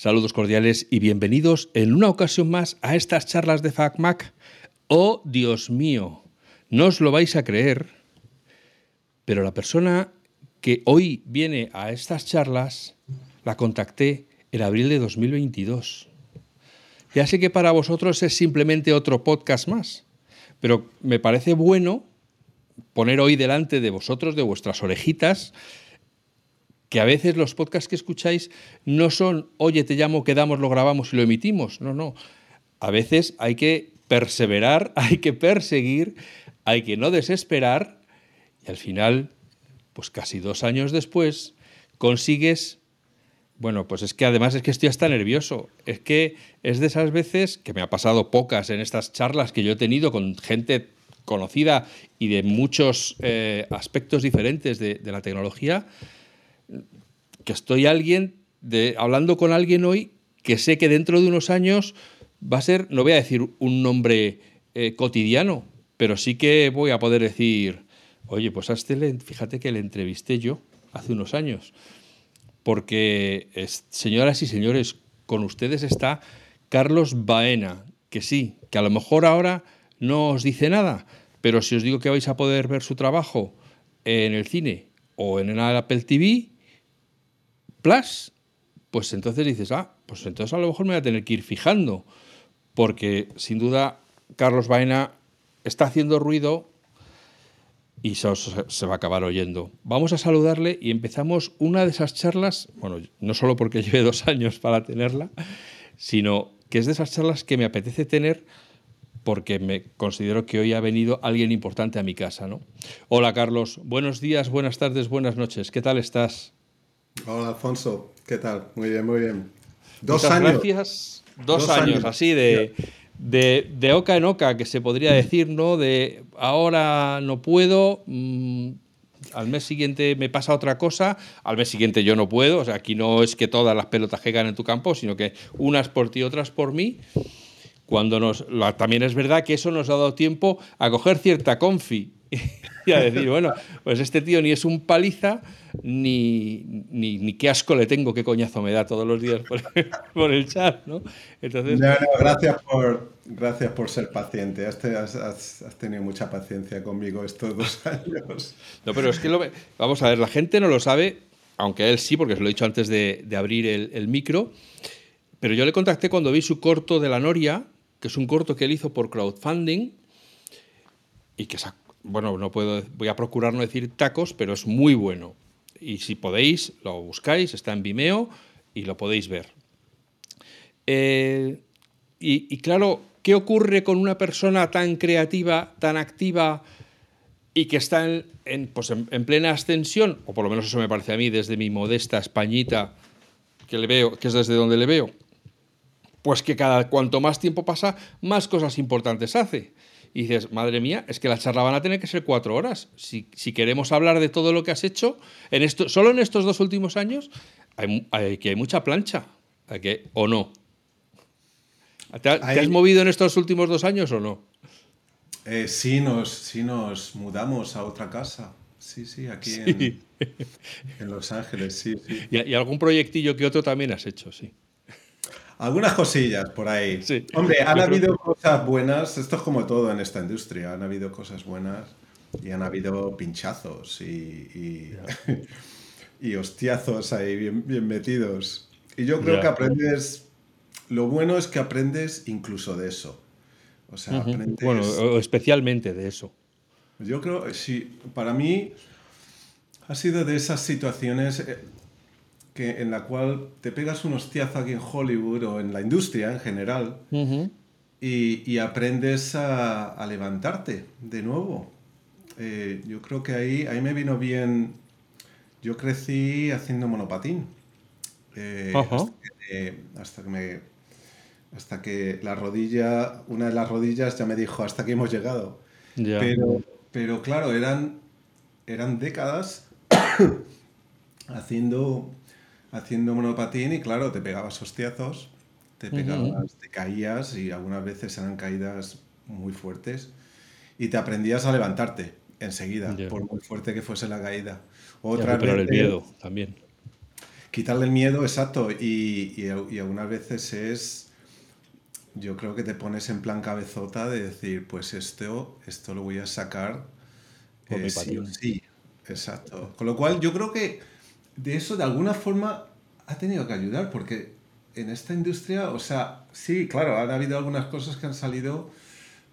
Saludos cordiales y bienvenidos en una ocasión más a estas charlas de FacMac. Oh, Dios mío, no os lo vais a creer, pero la persona que hoy viene a estas charlas la contacté en abril de 2022. Ya sé que para vosotros es simplemente otro podcast más, pero me parece bueno poner hoy delante de vosotros, de vuestras orejitas, que a veces los podcasts que escucháis no son, oye, te llamo, quedamos, lo grabamos y lo emitimos. No, no. A veces hay que perseverar, hay que perseguir, hay que no desesperar y al final, pues casi dos años después, consigues... Bueno, pues es que además es que estoy hasta nervioso. Es que es de esas veces que me ha pasado pocas en estas charlas que yo he tenido con gente conocida y de muchos eh, aspectos diferentes de, de la tecnología, que estoy alguien hablando con alguien hoy que sé que dentro de unos años va a ser, no voy a decir un nombre eh, cotidiano, pero sí que voy a poder decir, oye, pues a este fíjate que le entrevisté yo hace unos años. Porque, señoras y señores, con ustedes está Carlos Baena, que sí, que a lo mejor ahora no os dice nada, pero si os digo que vais a poder ver su trabajo en el cine o en el Apple TV, Plus, pues entonces dices, ah, pues entonces a lo mejor me voy a tener que ir fijando, porque sin duda Carlos Baena está haciendo ruido y se, se, va a acabar oyendo. Vamos a saludarle y empezamos una de esas charlas, bueno, no solo porque lleve dos años para tenerla, sino que es de esas charlas que me apetece tener porque me considero que hoy ha venido alguien importante a mi casa. ¿no? Hola Carlos, buenos días, buenas tardes, buenas noches, ¿qué tal estás? Hola Alfonso, ¿qué tal? Muy bien, muy bien. Dos años. Gracias. Dos, años, así de, de, de, oca en oca, que se podría decir, ¿no? De ahora no puedo, mmm, al mes siguiente me pasa otra cosa, al mes siguiente yo no puedo. O sea, aquí no es que todas las pelotas que en tu campo, sino que unas por ti, otras por mí. Cuando nos, también es verdad que eso nos ha dado tiempo a coger cierta confi y a decir, bueno, pues este tío ni es un paliza, ni, ni, ni, qué asco le tengo, qué coñazo me da todos los días por, por el chat, ¿no? Entonces... No, no, gracias, por, gracias por ser paciente. Has, has, has, tenido mucha paciencia conmigo estos dos años. No, pero es que lo, vamos a ver, la gente no lo sabe, aunque él sí, porque se lo he dicho antes de, de abrir el, el, micro, pero yo le contacté cuando vi su corto de la Noria, que es un corto que él hizo por crowdfunding y que bueno, no puedo, voy a procurar no decir tacos, pero es muy bueno y si podéis, lo buscáis, está en Vimeo y lo podéis ver. Eh, y, claro, ¿qué ocurre con una persona tan creativa, tan activa y que está en, pues en, plena ascensión? O por lo menos eso me parece a mí desde mi modesta Españita, que, le veo, que es desde donde le veo. Pues que cada cuanto más tiempo pasa, más cosas importantes hace y dices, madre mía, es que la charla van a tener que ser cuatro horas. Si, si queremos hablar de todo lo que has hecho, en esto, solo en estos dos últimos años, hay, hay que hay mucha plancha, hay que, ¿o no? ¿Te, hay... ¿Te, has movido en estos últimos dos años o no? Eh, sí, nos, sí, nos mudamos a otra casa. Sí, sí, aquí sí. En, en, Los Ángeles, sí. sí. Y, y algún proyectillo que otro también has hecho, sí. Algunas cosillas por ahí. Sí. Hombre, han Yo habido cosas buenas, esto es como todo en esta industria, han habido cosas buenas y han habido pinchazos y, y, y hostiazos ahí bien, bien, metidos. Y yo creo yeah. que aprendes, lo bueno es que aprendes incluso de eso. O sea, uh -huh. aprendes... Bueno, especialmente de eso. Yo creo, sí, para mí ha sido de esas situaciones, eh, que, en la cual te pegas un hostiazo aquí en Hollywood o en la industria en general uh -huh. y, y, aprendes a, a, levantarte de nuevo. Eh, yo creo que ahí, ahí me vino bien. Yo crecí haciendo monopatín. Eh, uh -huh. hasta, que, hasta, que, me. Hasta que la rodilla, una de las rodillas ya me dijo, hasta aquí hemos llegado. Yeah. Pero, pero claro, eran, eran décadas haciendo haciendo monopatín y claro, te pegabas hostiazos, te pegabas, uh -huh. te caías y algunas veces eran caídas muy fuertes y te aprendías a levantarte enseguida, yeah. por muy fuerte que fuese la caída. Otra vez, el miedo también. quitarle el miedo, exacto. Y, y, y algunas veces es, yo creo que te pones en plan cabezota de decir, pues esto, esto lo voy a sacar eh, sí, sí. Exacto. Con lo cual yo creo que de eso de alguna forma ha tenido que ayudar porque en esta industria, o sea, sí, claro, han habido algunas cosas que han salido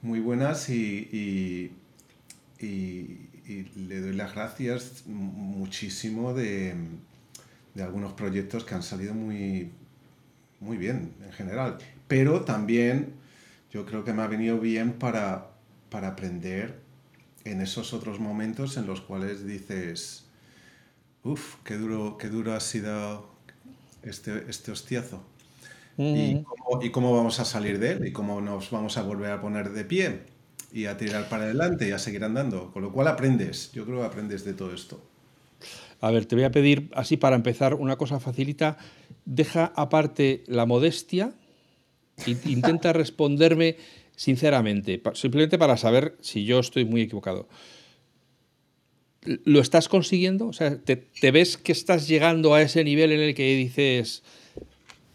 muy buenas y, y- y- y le doy las gracias muchísimo de, de algunos proyectos que han salido muy, muy bien en general. Pero también yo creo que me ha venido bien para, para aprender en esos otros momentos en los cuales dices, uff, qué duro, qué duro ha sido este, este hostiazo. ¿Y Ujú. cómo, y cómo vamos a salir de él? ¿Y cómo nos vamos a volver a poner de pie? Y a tirar para adelante y a seguir andando. Con lo cual aprendes. Yo creo que aprendes de todo esto. A ver, te voy a pedir, así para empezar, una cosa facilita. Deja aparte la modestia e intenta responderme sinceramente, simplemente para saber si yo estoy muy equivocado. ¿Lo estás consiguiendo? O sea, ¿te, te ves que estás llegando a ese nivel en el que dices,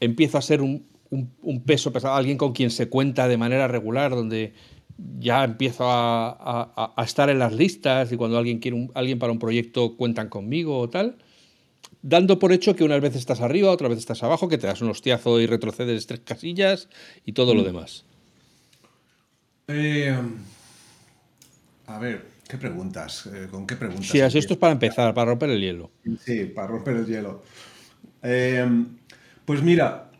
empiezo a ser un, un- un peso pesado, alguien con quien se cuenta de manera regular, donde ya empiezo a, a- a- a estar en las listas y cuando alguien quiere un- alguien para un proyecto cuentan conmigo o tal? Dando por hecho que unas veces estás arriba, otras veces estás abajo, que te das un hostiazo y retrocedes tres casillas y todo lo demás. Eh, a ver, ¿qué preguntas? Eh, ¿Con qué preguntas? Sí, así esto es para empezar, para romper el hielo. Sí, para romper el hielo. Eh, pues mira,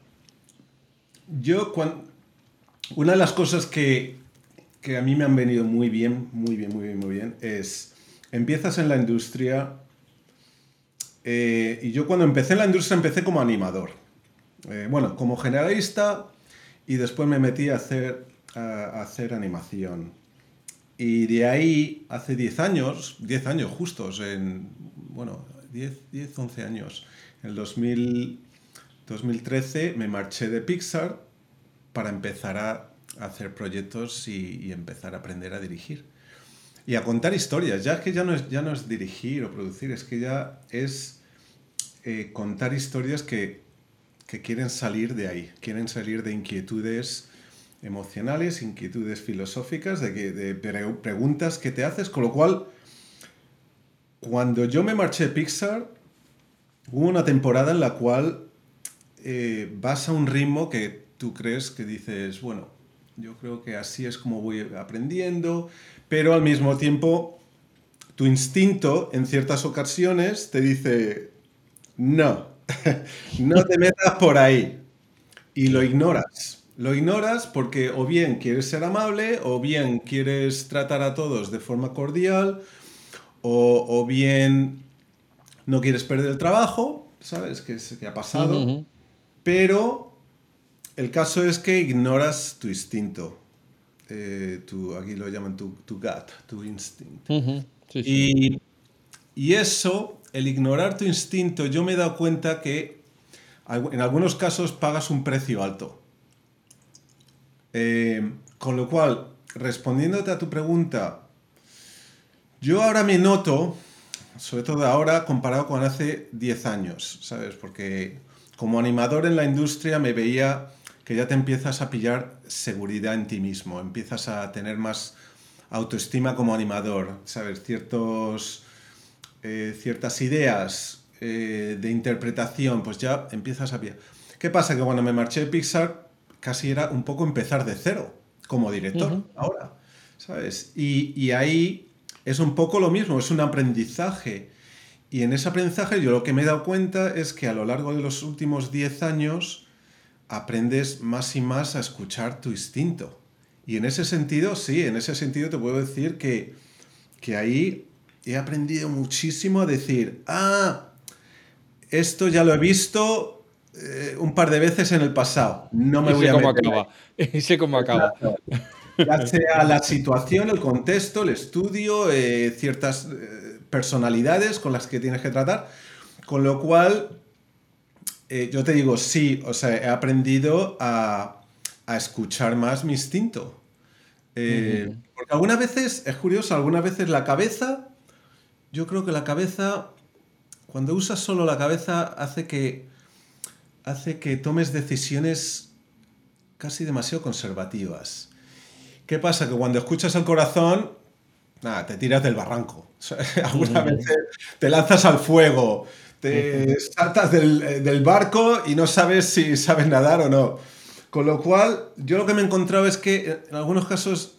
yo cuando... Una de las cosas que, que a mí me han venido muy bien, muy bien, muy bien, muy bien, es, empiezas en la industria, eh, y yo cuando empecé en la industria empecé como animador. Eh, bueno, como generalista, y después me metí a hacer, a, a hacer animación. Y de ahí, hace 10 años, 10 años justos, en, bueno, 10, 10 11 años, en el 2000, 2013 me marché de Pixar para empezar a hacer proyectos y, y empezar a aprender a dirigir. Y a contar historias, ya es que ya no es, ya no es dirigir o producir, es que ya es eh, contar historias que, que quieren salir de ahí, quieren salir de inquietudes emocionales, inquietudes filosóficas, de, que, de pre- preguntas que te haces, con lo cual, cuando yo me marché de Pixar, hubo una temporada en la cual eh, vas a un ritmo que tú crees que dices, bueno, yo creo que así es como voy aprendiendo, pero al mismo tiempo tu instinto en ciertas ocasiones te dice, no, no te metas por ahí. Y lo ignoras. Lo ignoras porque o bien quieres ser amable, o bien quieres tratar a todos de forma cordial, o, o bien no quieres perder el trabajo, ¿sabes? Que, se te ha pasado. Pero el caso es que ignoras tu instinto. Eh, tu, aquí lo llaman tu, tu gut, tu instinto. Ujú. Sí, sí. Y, y eso, el ignorar tu instinto, yo me he dado cuenta que en algunos casos pagas un precio alto. Eh, con lo cual, respondiéndote a tu pregunta, yo ahora me noto, sobre todo ahora comparado con hace 10 años, ¿sabes? Porque como animador en la industria me veía que ya te empiezas a pillar seguridad en ti mismo, empiezas a tener más autoestima como animador, ¿sabes? Ciertos, eh, ciertas ideas eh, de interpretación, pues ya empiezas a pillar. ¿Qué pasa? Que cuando me marché de Pixar casi era un poco empezar de cero como director ahora, ¿sabes? Y, y ahí es un poco lo mismo, es un aprendizaje. Y en ese aprendizaje yo lo que me he dado cuenta es que a lo largo de los últimos 10 años aprendes más y más a escuchar tu instinto. Y en ese sentido, sí, en ese sentido te puedo decir que, que ahí he aprendido muchísimo a decir, ah, esto ya lo he visto eh, un par de veces en el pasado, no me Y voy sé a cómo meter ahí". acaba. Y sé cómo acaba. Ya sea la situación, el contexto, el estudio, eh, ciertas eh, personalidades con las que tienes que tratar. Con lo cual, yo te digo, sí, o sea, he aprendido a, a escuchar más mi instinto. Porque algunas veces, es curioso, algunas veces la cabeza, yo creo que la cabeza cuando usas solo la cabeza hace que, hace que tomes decisiones casi demasiado conservativas. ¿Qué pasa? Que cuando escuchas el corazón, nada, te tiras del barranco. Algunas veces te lanzas al fuego, te saltas del, del, barco y no sabes si sabes nadar o no. Con lo cual, yo lo que me he encontrado es que en algunos casos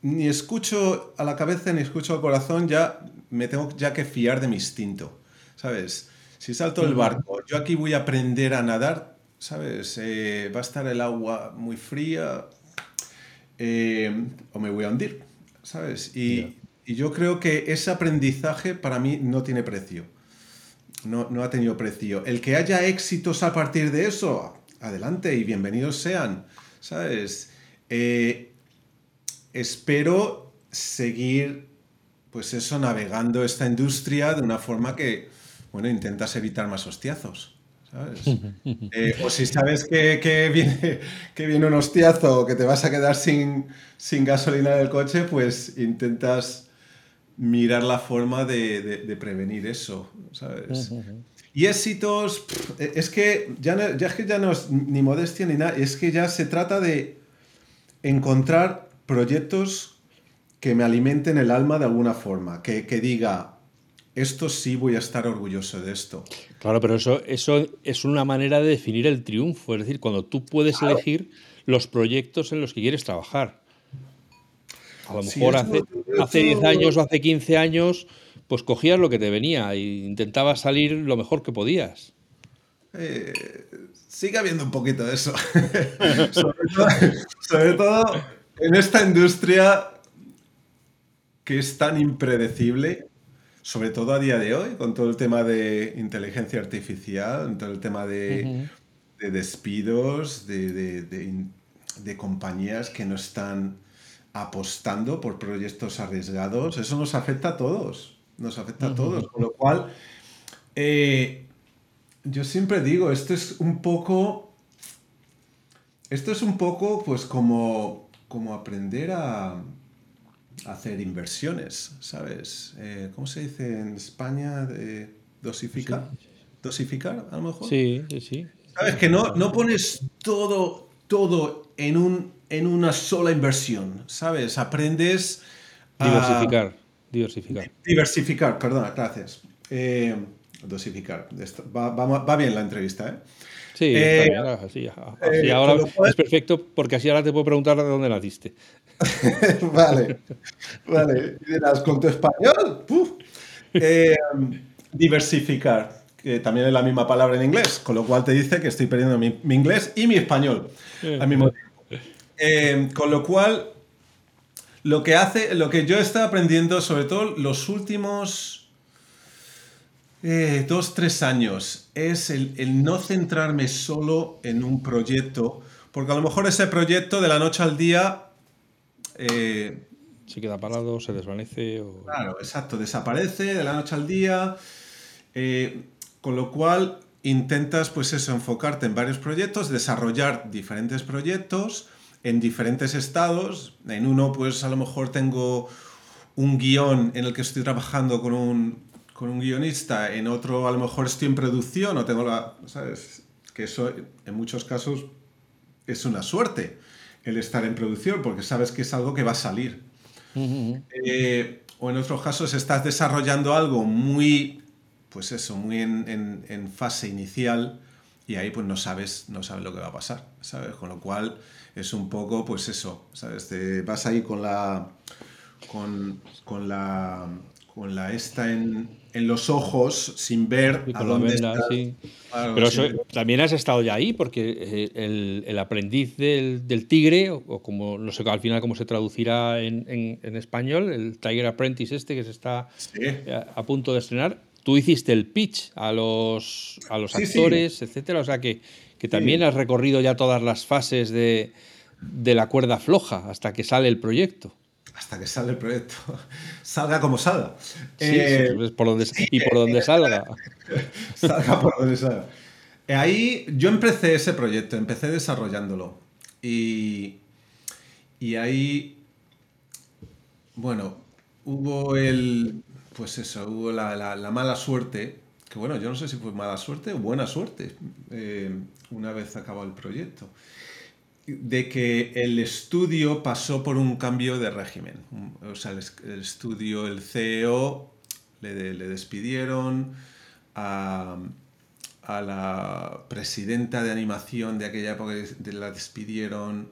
ni escucho a la cabeza ni escucho al corazón, ya me tengo ya que fiar de mi instinto, ¿sabes? Si salto del barco, yo aquí voy a aprender a nadar, ¿sabes? Eh, va a estar el agua muy fría eh, o me voy a hundir, ¿sabes? Y, y, yo creo que ese aprendizaje para mí no tiene precio. No, no ha tenido precio. El que haya éxitos a partir de eso, adelante y bienvenidos sean, ¿sabes? Eh, espero seguir, pues eso, navegando esta industria de una forma que, bueno, intentas evitar más hostiazos. ¿sabes? Eh, o si sabes que, viene, que viene un hostiazo o que te vas a quedar sin, sin gasolina del coche, pues intentas mirar la forma de, prevenir eso, ¿sabes? Y éxitos, es que ya, ya es que ya no es ni modestia ni nada, es que ya se trata de encontrar proyectos que me alimenten el alma de alguna forma, que, diga, esto sí voy a estar orgulloso de esto. Claro, pero eso, eso es una manera de definir el triunfo, es decir, cuando tú puedes elegir los proyectos en los que quieres trabajar. A lo mejor hace, hace 10 años o hace 15 años, pues cogías lo que te venía e intentabas salir lo mejor que podías. Eh, sigue habiendo un poquito de eso. sobre todo en esta industria que es tan impredecible, sobre todo a día de hoy, con todo el tema de inteligencia artificial, con todo el tema de, despidos, de, compañías que no están apostando por proyectos arriesgados, eso nos afecta a todos, nos afecta a todos, con lo cual eh, yo siempre digo, esto es un poco, esto es un poco pues como como aprender a, hacer inversiones, ¿sabes? Eh, ¿Cómo se dice en España? ¿Dosificar? ¿Dosificar, a lo mejor? Sí, sí, sí. ¿Sabes? Que no, no pones todo, todo en, un, en una sola inversión, ¿sabes? Aprendes a... Diversificar, diversificar. Diversificar, perdona, gracias. Eh, dosificar. Va, va, bien la entrevista, ¿eh? Sí, eh, así, eh, ahora es perfecto porque así ahora te puedo preguntar de dónde naciste. vale, vale. Dirás, con tu español, eh, diversificar, que también es la misma palabra en inglés, con lo cual te dice que estoy perdiendo mi, inglés y mi español al mismo tiempo. con lo cual, lo que hace, lo que yo he estado aprendiendo, sobre todo los últimos eh, dos, tres años es el, no centrarme solo en un proyecto, porque a lo mejor ese proyecto de la noche al día... Eh, se queda parado, se desvanece. Claro, exacto, desaparece de la noche al día, eh, con lo cual intentas pues eso, enfocarte en varios proyectos, desarrollar diferentes proyectos en diferentes estados. En uno pues a lo mejor tengo un guion en el que estoy trabajando con un, con un guionista, en otro a lo mejor estoy en producción o tengo la... ¿Sabes? Que eso en muchos casos es una suerte el estar en producción porque sabes que es algo que va a salir. Eh, o en otros casos estás desarrollando algo muy, pues eso, muy en, en, fase inicial y ahí pues no sabes, no sabes lo que va a pasar, ¿sabes? Con lo cual es un poco, pues eso, ¿sabes? Te vas ahí con la... Con, con la con la esta en, en los ojos sin ver a dónde. Pero también has estado ya ahí, porque eh, el, el aprendiz del, del, tigre, o, como no sé al final cómo se traducirá en, en, español, el Tiger Apprentice este que se está a, punto de estrenar, tú hiciste el pitch a los, a los actores, etcétera, o sea que, que también has recorrido ya todas las fases de, de la cuerda floja hasta que sale el proyecto hasta que sale el proyecto. salga como salga. Eh, por donde, y por donde salga. salga por donde salga. Ahí yo empecé ese proyecto, empecé desarrollándolo. Y, y ahí, bueno, hubo el, pues eso, hubo la, mala suerte que bueno, yo no sé si fue mala suerte o buena suerte eh, una vez acabado el proyecto, de que el estudio pasó por un cambio de régimen. O sea, el, estudio, el CEO, le, despidieron a, a, la presidenta de animación de aquella época, la despidieron.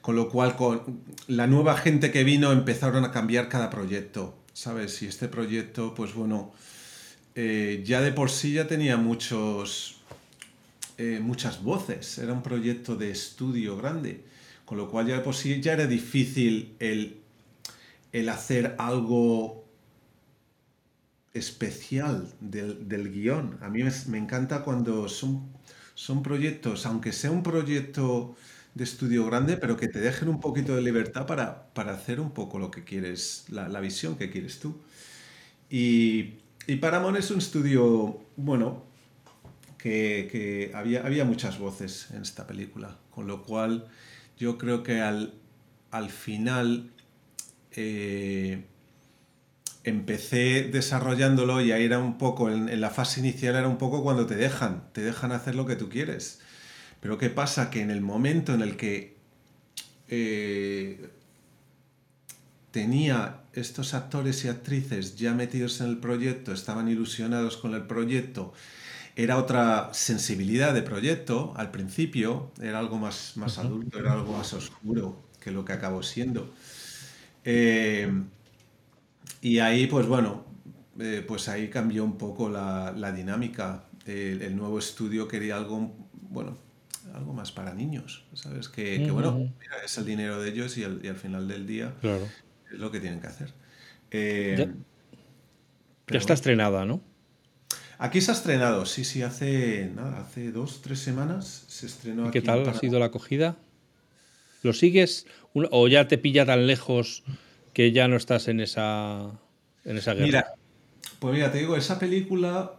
Con lo cual, con la nueva gente que vino empezaron a cambiar cada proyecto, ¿sabes? Y este proyecto, pues bueno, eh, ya de por sí ya tenía muchos, eh, muchas voces, era un proyecto de estudio grande, con lo cual ya por sí ya era difícil el, el hacer algo especial del, del guion. A mí me, encanta cuando son, son proyectos, aunque sea un proyecto de estudio grande, pero que te dejen un poquito de libertad para, para hacer un poco lo que quieres, la, la visión que quieres tú. Y, y Paramount es un estudio, bueno, que, había, había, muchas voces en esta película, con lo cual yo creo que al, al final eh, empecé desarrollándolo y ahí era un poco, en, la fase inicial era un poco cuando te dejan, te dejan hacer lo que tú quieres. Pero ¿qué pasa? Que en el momento en el que eh, tenía estos actores y actrices ya metidos en el proyecto, estaban ilusionados con el proyecto, era otra sensibilidad de proyecto al principio, era algo más, más adulto, era algo más oscuro que lo que acabó siendo. Eh, y ahí, pues bueno, eh, pues ahí cambió un poco la, la dinámica. El, nuevo estudio quería algo, bueno, algo más para niños, ¿sabes? Que, que bueno, es el dinero de ellos y, y, al final del día claro es lo que tienen que hacer. Eh, ya, está estrenada, ¿no? Aquí se ha estrenado, sí, sí, hace, nada, hace dos, tres semanas se estrenó. ¿Y qué tal ha sido la acogida? ¿Lo sigues o ya te pilla tan lejos que ya no estás en esa, en esa guerra? Mira, pues mira, te digo, esa película,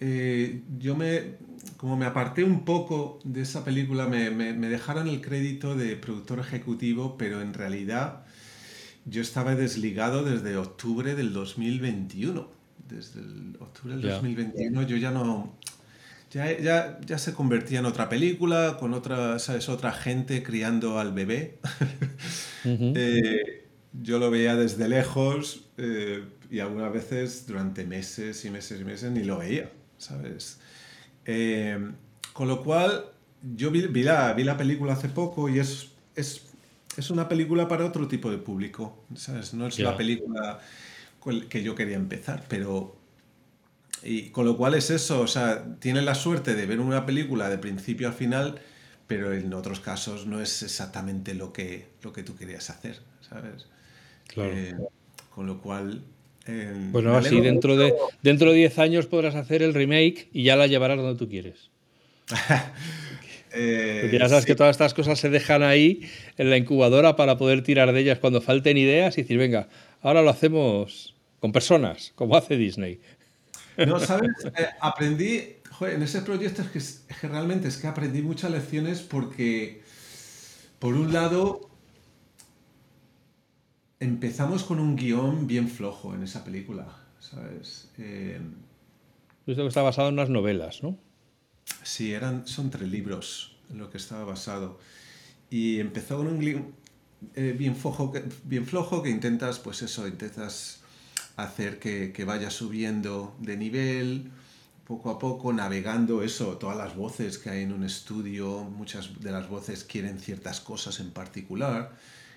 eh, yo me, como me aparté un poco de esa película, me, me, me dejaron el crédito de productor ejecutivo, pero en realidad yo estaba desligado desde octubre del 2021. Desde el octubre del 2021 yo ya no... Ya, ya, ya, se convertía en otra película, con otra, ¿sabes? otra gente criando al bebé. Eh, yo lo veía desde lejos eh, y algunas veces durante meses y meses y meses ni lo veía, ¿sabes? Eh, con lo cual, yo vi, vi, la, vi la película hace poco y es, es es una película para otro tipo de público, ¿sabes? No es la película que yo quería empezar, pero... Y con lo cual es eso, o sea, tienes la suerte de ver una película de principio a final, pero en otros casos no es exactamente lo que, lo que tú querías hacer, ¿sabes? Claro. Eh, con lo cual... Eh, bueno, así dentro de, dentro de 10 años podrás hacer el remake y ya la llevarás donde tú quieres. Eh, Porque ya sabes que todas estas cosas se dejan ahí en la incubadora para poder tirar de ellas cuando falten ideas y decir, venga, ahora lo hacemos con personas, como hace Disney. No, ¿sabes? Eh, aprendí, joder, en ese proyecto es que, es que realmente es que aprendí muchas lecciones porque, por un lado, empezamos con un guion bien flojo en esa película, ¿sabes? Eh, Esto que está basado en unas novelas, ¿no? Sí, eran, son tres libros en lo que estaba basado. Y empezó con un eh, bien, flojo, bien flojo que intentas, pues eso, intentas hacer que, que, vaya subiendo de nivel poco a poco, navegando eso, todas las voces que hay en un estudio, muchas de las voces quieren ciertas cosas en particular,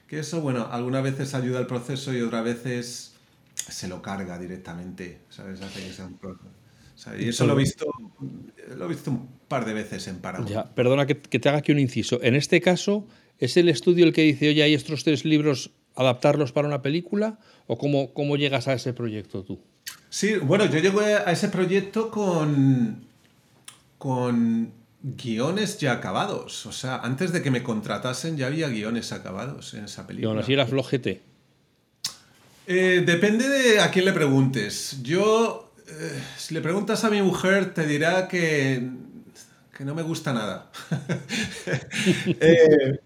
que eso, bueno, algunas veces ayuda al proceso y otras veces se lo carga directamente, ¿sabes? Hace que sea un y eso lo he visto, lo he visto un par de veces en Paramount. Ya, perdona que, te haga aquí un inciso. En este caso, ¿es el estudio el que dice, oye, hay estos tres libros, adaptarlos para una película? ¿O cómo, cómo llegas a ese proyecto tú? Sí, bueno, yo llegué a ese proyecto con, con guiones ya acabados. O sea, antes de que me contratasen ya había guiones acabados en esa película. Y aún así era flojete. Eh, depende de a quién le preguntes. Yo eh, si le preguntas a mi mujer, te dirá que, que no me gusta nada. Eh,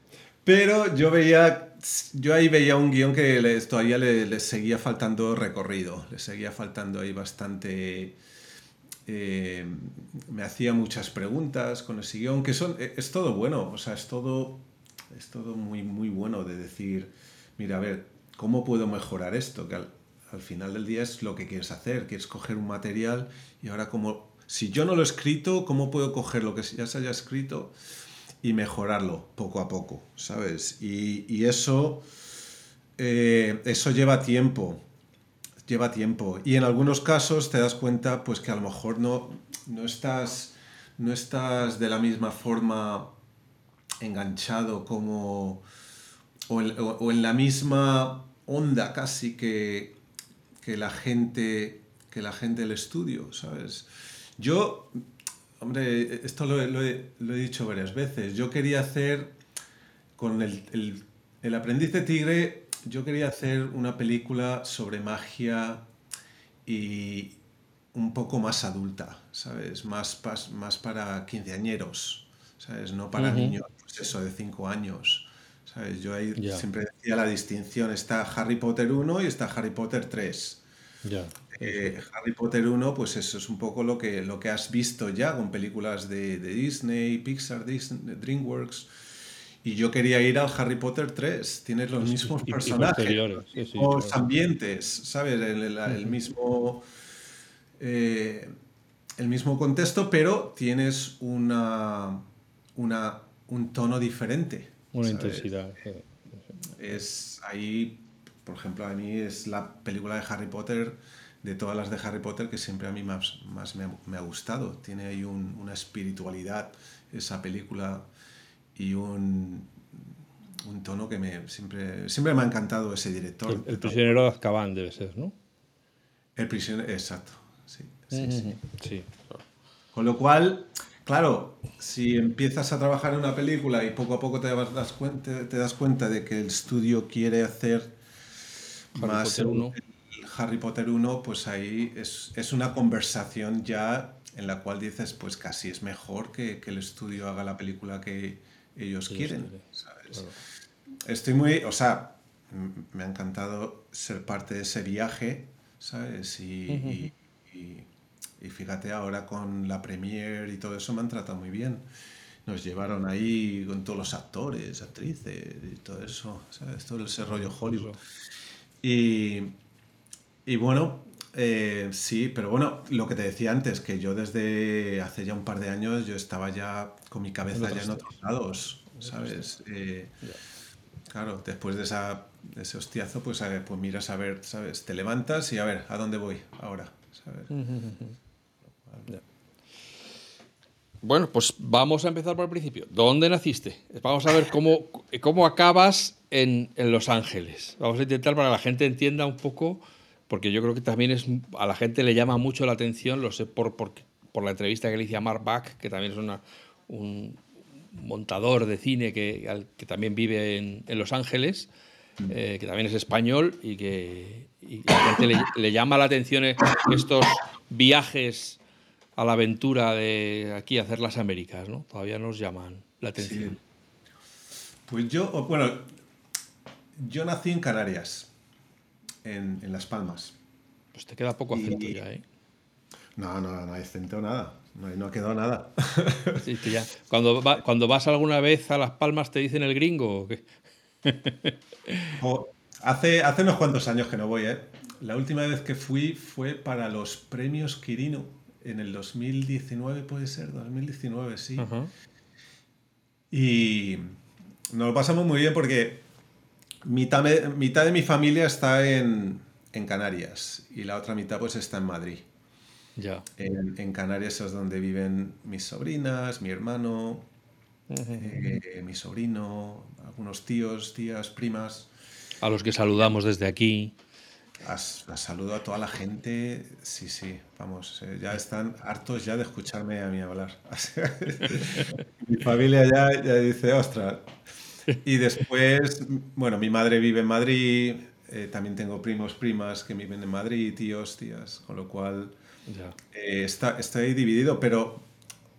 pero yo veía, yo ahí veía un guion que les, todavía le, seguía faltando recorrido, le seguía faltando ahí bastante eh, me hacía muchas preguntas con el guion, que son, eh, es todo bueno, o sea, es todo, es todo muy, muy bueno de decir, mira, a ver, ¿cómo puedo mejorar esto? Que al, final del día es lo que quieres hacer, quieres coger un material y ahora como, si yo no lo he escrito, ¿cómo puedo coger lo que ya se haya escrito y mejorarlo poco a poco, ¿sabes? Y, eso, eh, eso lleva tiempo lleva tiempo. Y en algunos casos te das cuenta pues que a lo mejor no, no, estás, no estás de la misma forma enganchado como... o en, la misma onda casi que, que, la gente que la gente del estudio, ¿sabes? Yo, hombre, esto lo, lo, he, dicho varias veces, yo quería hacer con el, el, el aprendiz de tigre yo quería hacer una película sobre magia y un poco más adulta, ¿sabes? Más, más para quinceañeros, ¿sabes? No para niños, pues eso, de cinco años. ¿Sabes? Yo ahí siempre decía la distinción, está Harry Potter 1 y está Harry Potter 3. Eh, Harry Potter 1, pues eso es un poco lo que, lo que has visto ya con películas de, de Disney, Pixar, Disney, DreamWorks. Y yo quería ir al Harry Potter 3. Tienes los mismos personajes, los ambientes, ¿sabes? El, mismo, eh, el mismo contexto, pero tienes una, una, un tono diferente. Una intensidad. Es ahí, por ejemplo, a mí es la película de Harry Potter, de todas las de Harry Potter, que siempre a mí más, más me, ha, gustado. Tiene ahí una espiritualidad esa película y un, un tono que me, siempre, siempre me ha encantado ese director. El, prisionero de Azkaban debe ser, ¿no? El prisionero, exacto, sí. sí, Con lo cual, claro, si empiezas a trabajar en una película y poco a poco te das cuenta, te das cuenta de que el estudio quiere hacer Harry más Potter 1. Harry Potter 1, pues ahí es, es, una conversación ya en la cual dices, pues casi es mejor que, que el estudio haga la película que, ellos quieren, ¿sabes? Estoy muy, o sea, me ha encantado ser parte de ese viaje, ¿sabes? Y, y, fíjate, ahora con la premier y todo eso me han tratado muy bien. Nos llevaron ahí con todos los actores, actrices y todo eso, ¿sabes? Todo ese rollo Hollywood. Y, y bueno, eh, sí, pero bueno, lo que te decía antes, que yo desde hace ya un par de años yo estaba ya con mi cabeza ya en otros lados, ¿sabes? Eh, claro, después de, esa, ese hostiazo, pues, pues miras a ver, ¿sabes? Te levantas y a ver, ¿a dónde voy ahora? Bueno, pues vamos a empezar por el principio. ¿Dónde naciste? Vamos a ver cómo, cómo acabas en, en Los Ángeles. Vamos a intentar para que la gente entienda un poco porque yo creo que también es, a la gente le llama mucho la atención, lo sé por, por, por la entrevista que le hice a Mark Bach, que también es una, un montador de cine que, que también vive en, en Los Ángeles, mm. eh, que también es español y que a la gente le, llama la atención estos viajes a la aventura de aquí hacer las Américas, ¿no? Todavía nos llaman la atención. Pues yo, bueno, yo nací en Canarias en, Las Palmas. Pues te queda poco acento ya, ¿eh? No, no, no hay acento nada. No, no ha quedado nada. ya. Cuando, cuando vas alguna vez a Las Palmas, ¿te dicen el gringo o qué? hace, hace unos cuantos años que no voy, ¿eh? La última vez que fui fue para los premios Quirino en el 2019, puede ser, 2019, sí. Y nos lo pasamos muy bien porque mitad, de mi familia está en, Canarias y la otra mitad pues está en Madrid. Ya. En, Canarias es donde viven mis sobrinas, mi hermano, eh, mi sobrino, algunos tíos, tías, primas. A los que saludamos desde aquí. Las, saludo a toda la gente. Sí, sí, vamos, eh, ya están hartos ya de escucharme a mí hablar. mi familia ya, ya dice, ostras, y después, bueno, mi madre vive en Madrid, eh, también tengo primos, primas que viven en Madrid, tíos, tías, con lo cual eh, está, estoy dividido, pero,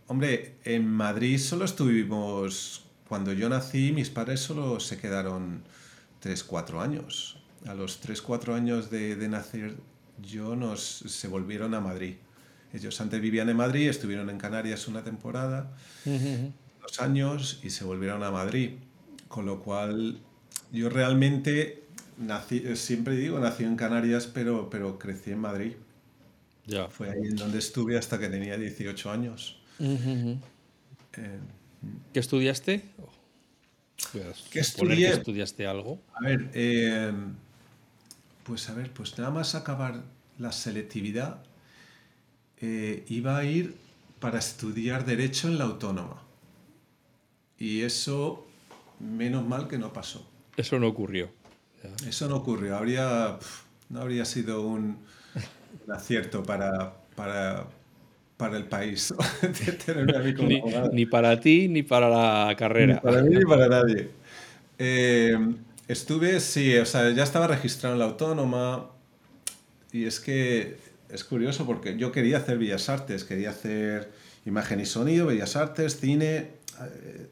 hombre, en Madrid solo estuvimos, cuando yo nací, mis padres solo se quedaron 3, 4 años. A los 3, 4 años de, de nacer yo nos, se volvieron a Madrid. Ellos antes vivían en Madrid, estuvieron en Canarias una temporada, dos años, y se volvieron a Madrid. Con lo cual, yo realmente nací, siempre digo, nací en Canarias, pero, pero crecí en Madrid. Ya. Fue ahí en donde estuve hasta que tenía 18 años. Eh, ¿Qué estudiaste? ¿Qué estudié? Que estudiaste algo? A ver, eh, pues a ver, pues nada más acabar la selectividad, eh, iba a ir para estudiar Derecho en la Autónoma. Y eso, menos mal que no pasó. Eso no ocurrió. Eso no ocurrió. Habría, no habría sido un, acierto para, para, para el país ni, ni, para ti ni para la carrera. Ni para mí ni para nadie. Eh, estuve, sí, o sea, ya estaba registrado en la autónoma y es que es curioso porque yo quería hacer Bellas Artes, quería hacer imagen y sonido, Bellas Artes, cine, eh,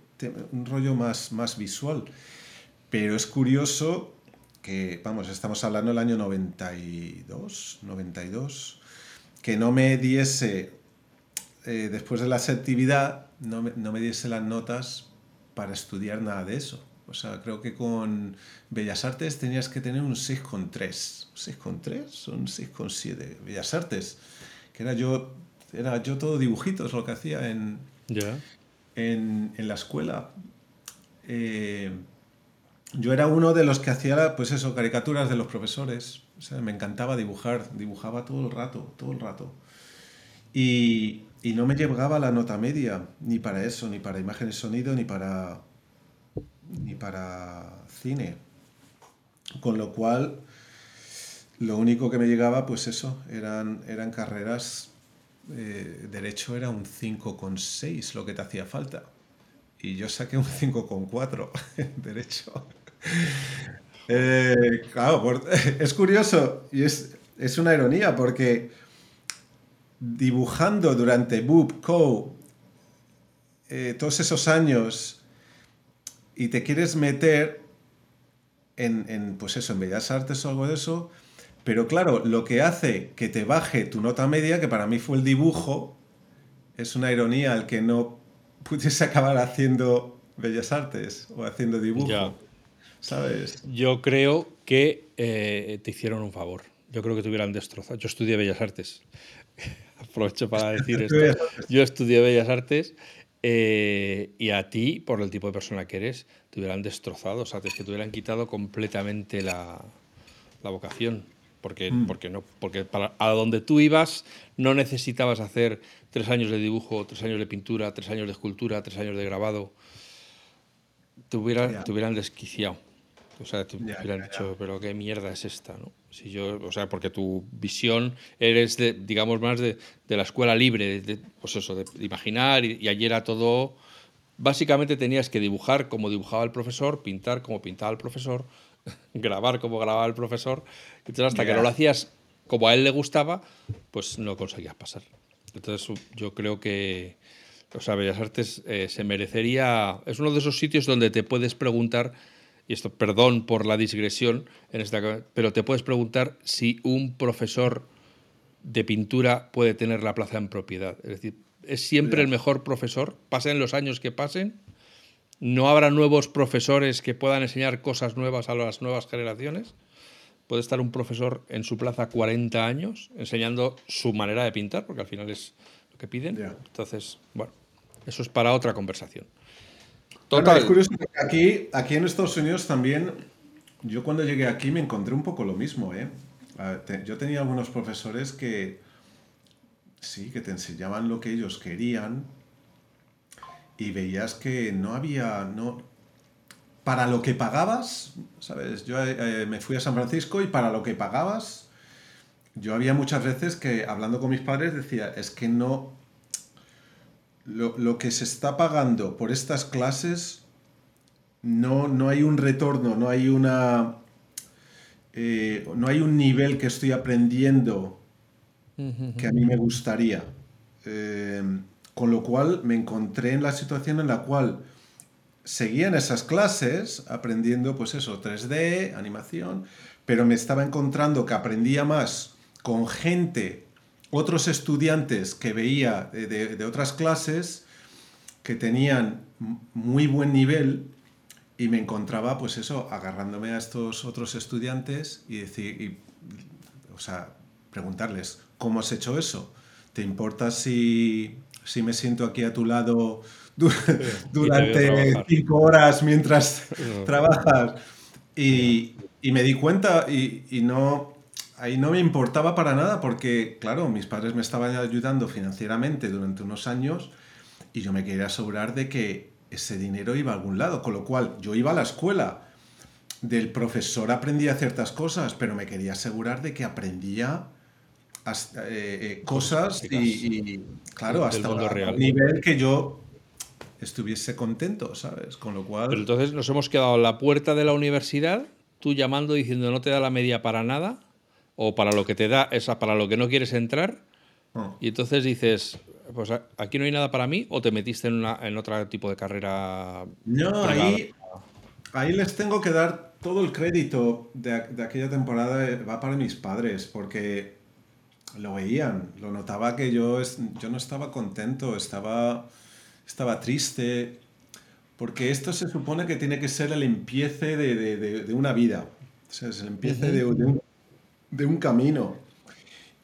un rollo más, más visual. Pero es curioso que, vamos, estamos hablando del año 92, 92, que no me diese, eh, después de la selectividad, no me, no me diese las notas para estudiar nada de eso. O sea, creo que con Bellas Artes tenías que tener un 6,3. ¿Un 6,3 o un 6,7? Bellas Artes, que era yo, era yo todo dibujitos lo que hacía en, en, la escuela. Eh, yo era uno de los que hacía, pues eso, caricaturas de los profesores. Me encantaba dibujar, dibujaba todo el rato, todo el rato. Y, y no me llegaba la nota media, ni para eso, ni para imagen y sonido, ni para, ni para cine. Con lo cual, lo único que me llegaba, pues eso, eran, eran carreras, eh, derecho era un 5,6 lo que te hacía falta. Y yo saqué un 5,4 en derecho. Eh, claro, es curioso y es, es, una ironía porque dibujando durante Boop, Co, eh, todos esos años y te quieres meter en, en, pues eso, en Bellas Artes o algo de eso, pero claro, lo que hace que te baje tu nota media, que para mí fue el dibujo, es una ironía el que no pudiese acabar haciendo Bellas Artes o haciendo dibujo. ¿Sabes? Yo creo que eh, te hicieron un favor. Yo creo que te hubieran destrozado. Yo estudié Bellas Artes. Aprovecho para decir esto. Yo estudié Bellas Artes eh, y a ti, por el tipo de persona que eres, te hubieran destrozado, o sea, que te hubieran quitado completamente la, la vocación. Porque, mm. porque, no, porque para, a donde tú ibas no necesitabas hacer tres años de dibujo, tres años de pintura, tres años de escultura, tres años de grabado. Te, hubiera, te hubieran desquiciado. O sea, te hubieran dicho, pero qué mierda es esta, ¿no? Si yo, o sea, porque tu visión eres, de, digamos, más de, de la escuela libre, de, pues eso, de, imaginar, y, ayer era todo... Básicamente tenías que dibujar como dibujaba el profesor, pintar como pintaba el profesor, grabar como grababa el profesor. Entonces, hasta que no lo hacías como a él le gustaba, pues no conseguías pasar. Entonces, yo creo que, o sea, Bellas Artes eh, se merecería... Es uno de esos sitios donde te puedes preguntar y esto, perdón por la digresión, en esta, pero te puedes preguntar si un profesor de pintura puede tener la plaza en propiedad. Es decir, es siempre el mejor profesor, pasen los años que pasen, no habrá nuevos profesores que puedan enseñar cosas nuevas a las nuevas generaciones. Puede estar un profesor en su plaza 40 años enseñando su manera de pintar, porque al final es lo que piden. Entonces, bueno, eso es para otra conversación. Total. es curioso porque aquí, aquí en Estados Unidos también, yo cuando llegué aquí me encontré un poco lo mismo. ¿eh? Yo tenía algunos profesores que sí, que te enseñaban lo que ellos querían y veías que no había, no, para lo que pagabas, ¿sabes? Yo eh, me fui a San Francisco y para lo que pagabas, yo había muchas veces que hablando con mis padres decía, es que no, lo, que se está pagando por estas clases, no, no hay un retorno, no hay una... Eh, no hay un nivel que estoy aprendiendo que a mí me gustaría. Eh, con lo cual me encontré en la situación en la cual seguía en esas clases aprendiendo pues eso, 3D, animación, pero me estaba encontrando que aprendía más con gente otros estudiantes que veía de, otras clases que tenían muy buen nivel y me encontraba, pues eso, agarrándome a estos otros estudiantes y decir, o sea, preguntarles, ¿cómo has hecho eso? ¿Te importa si, si me siento aquí a tu lado durante cinco horas mientras trabajas? Y, y, me di cuenta y, y no, ahí no me importaba para nada porque, claro, mis padres me estaban ayudando financieramente durante unos años y yo me quería asegurar de que ese dinero iba a algún lado, con lo cual yo iba a la escuela, del profesor aprendía ciertas cosas, pero me quería asegurar de que aprendía eh, eh, cosas y, claro, hasta un nivel que yo estuviese contento, ¿sabes? Con lo cual... Pero entonces nos hemos quedado a la puerta de la universidad, tú llamando diciendo no te da la media para nada o para lo que te da, esa para lo que no quieres entrar. Ah. Y entonces dices, pues aquí no hay nada para mí, o te metiste en, una, en otro tipo de carrera. No, ahí, ahí, les tengo que dar todo el crédito de, de, aquella temporada, eh, va para mis padres, porque lo veían, lo notaba que yo, yo no estaba contento, estaba, estaba triste, porque esto se supone que tiene que ser el empiece de, de, de una vida, o sea, es el empiece de, un, de un camino.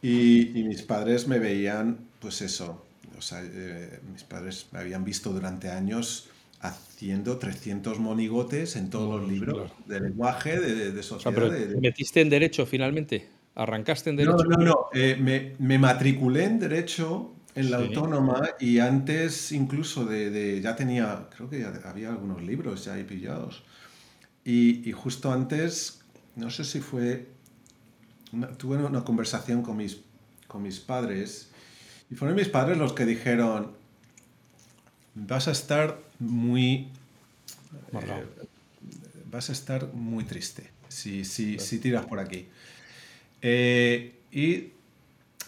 Y, mis padres me veían, pues eso, o sea, eh, mis padres me habían visto durante años haciendo 300 monigotes en todos los libros de lenguaje, de, de sociedad. ¿Metiste en Derecho finalmente? ¿Arrancaste en Derecho? No, no, no. Eh, me, me, matriculé en Derecho en la Autónoma y antes incluso de, ya tenía, creo que ya había algunos libros ya ahí pillados. Y, y justo antes, no sé si fue tuve una conversación con mis, con mis padres y fueron mis padres los que dijeron, vas a estar muy... Eh, vas a estar muy triste si, si, si tiras por aquí. Eh, y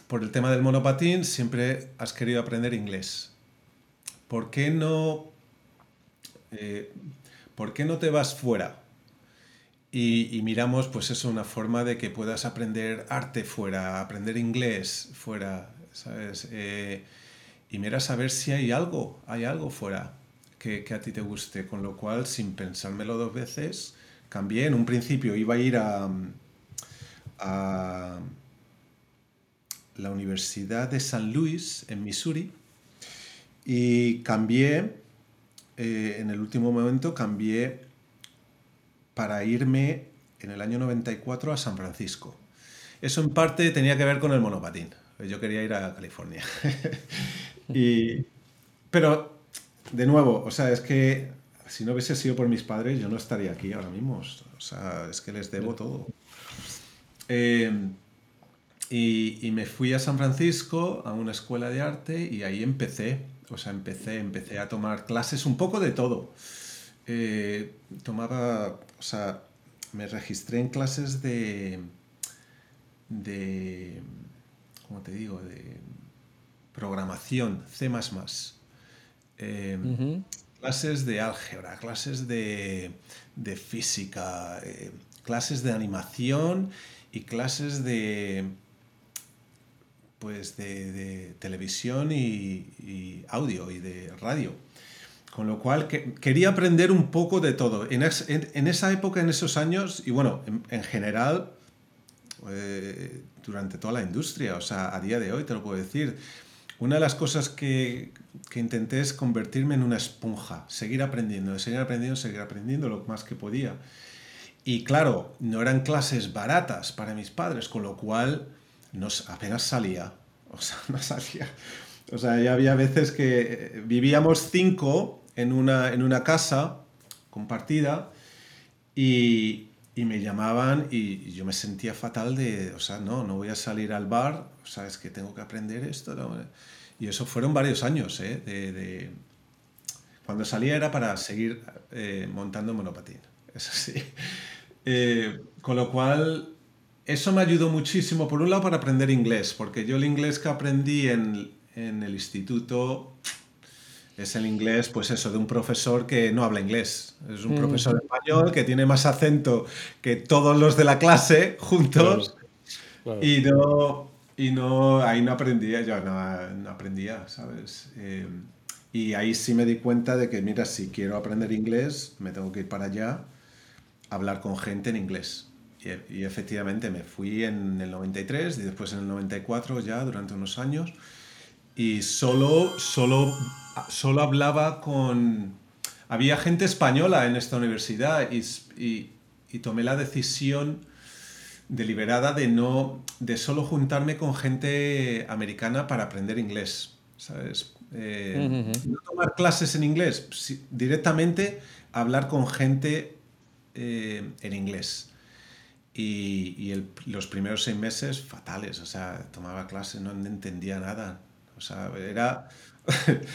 por el tema del monopatín siempre has querido aprender inglés. ¿Por qué no, eh, ¿por qué no te vas fuera? Y, miramos, pues eso, una forma de que puedas aprender arte fuera, aprender inglés fuera, ¿sabes? Eh, y miras a ver si hay algo, hay algo fuera que, que, a ti te guste. Con lo cual, sin pensármelo dos veces, cambié. En un principio iba a ir a, a la Universidad de San Luis, en Missouri, y cambié, eh, en el último momento, cambié para irme en el año 94 a San Francisco. Eso en parte tenía que ver con el monopatín. Yo quería ir a California. y, pero, de nuevo, o sea, es que si no hubiese sido por mis padres, yo no estaría aquí ahora mismo. O sea, es que les debo todo. Em, y, y, me fui a San Francisco a una escuela de arte y ahí empecé. O sea, empecé, empecé a tomar clases un poco de todo. Eh, tomaba, o sea, me registré en clases de, de, ¿cómo te digo? De programación, C++. Eh, clases de álgebra, clases de, de física, eh, clases de animación y clases de, pues de, televisión y, audio y de radio. Con lo cual quería aprender un poco de todo. En, esa época, en esos años, y bueno, en, general, eh, durante toda la industria, o sea, a día de hoy te lo puedo decir, una de las cosas que, que, intenté es convertirme en una esponja, seguir aprendiendo, seguir aprendiendo, seguir aprendiendo lo más que podía. Y claro, no eran clases baratas para mis padres, con lo cual nos, apenas salía. O sea, no salía. O sea, ya había veces que vivíamos cinco en una, en una casa compartida y, y me llamaban y, yo me sentía fatal de, o sea, no, no voy a salir al bar, o sea, es que tengo que aprender esto. Y eso fueron varios años, ¿eh? De... Cuando salía era para seguir eh, montando monopatín, eso sí. Eh, con lo cual, eso me ayudó muchísimo, por un lado, para aprender inglés, porque yo el inglés que aprendí en, en el instituto es el inglés, pues eso, de un profesor que no habla inglés. Es un mm. profesor español que tiene más acento que todos los de la clase juntos. Y no. Y no, ahí no aprendía, yo no, no aprendía, ¿sabes? Eh, y ahí sí me di cuenta de que, mira, si quiero aprender inglés, me tengo que ir para allá hablar con gente en inglés. Y, y efectivamente me fui en el 93 y después en el 94 ya durante unos años. Y solo, solo, solo hablaba con... Había gente española en esta universidad y, y, y tomé la decisión deliberada de no de solo juntarme con gente americana para aprender inglés sabes eh, no tomar clases en inglés directamente hablar con gente eh, en inglés y, y los primeros seis meses fatales o sea tomaba clases no entendía nada o sea era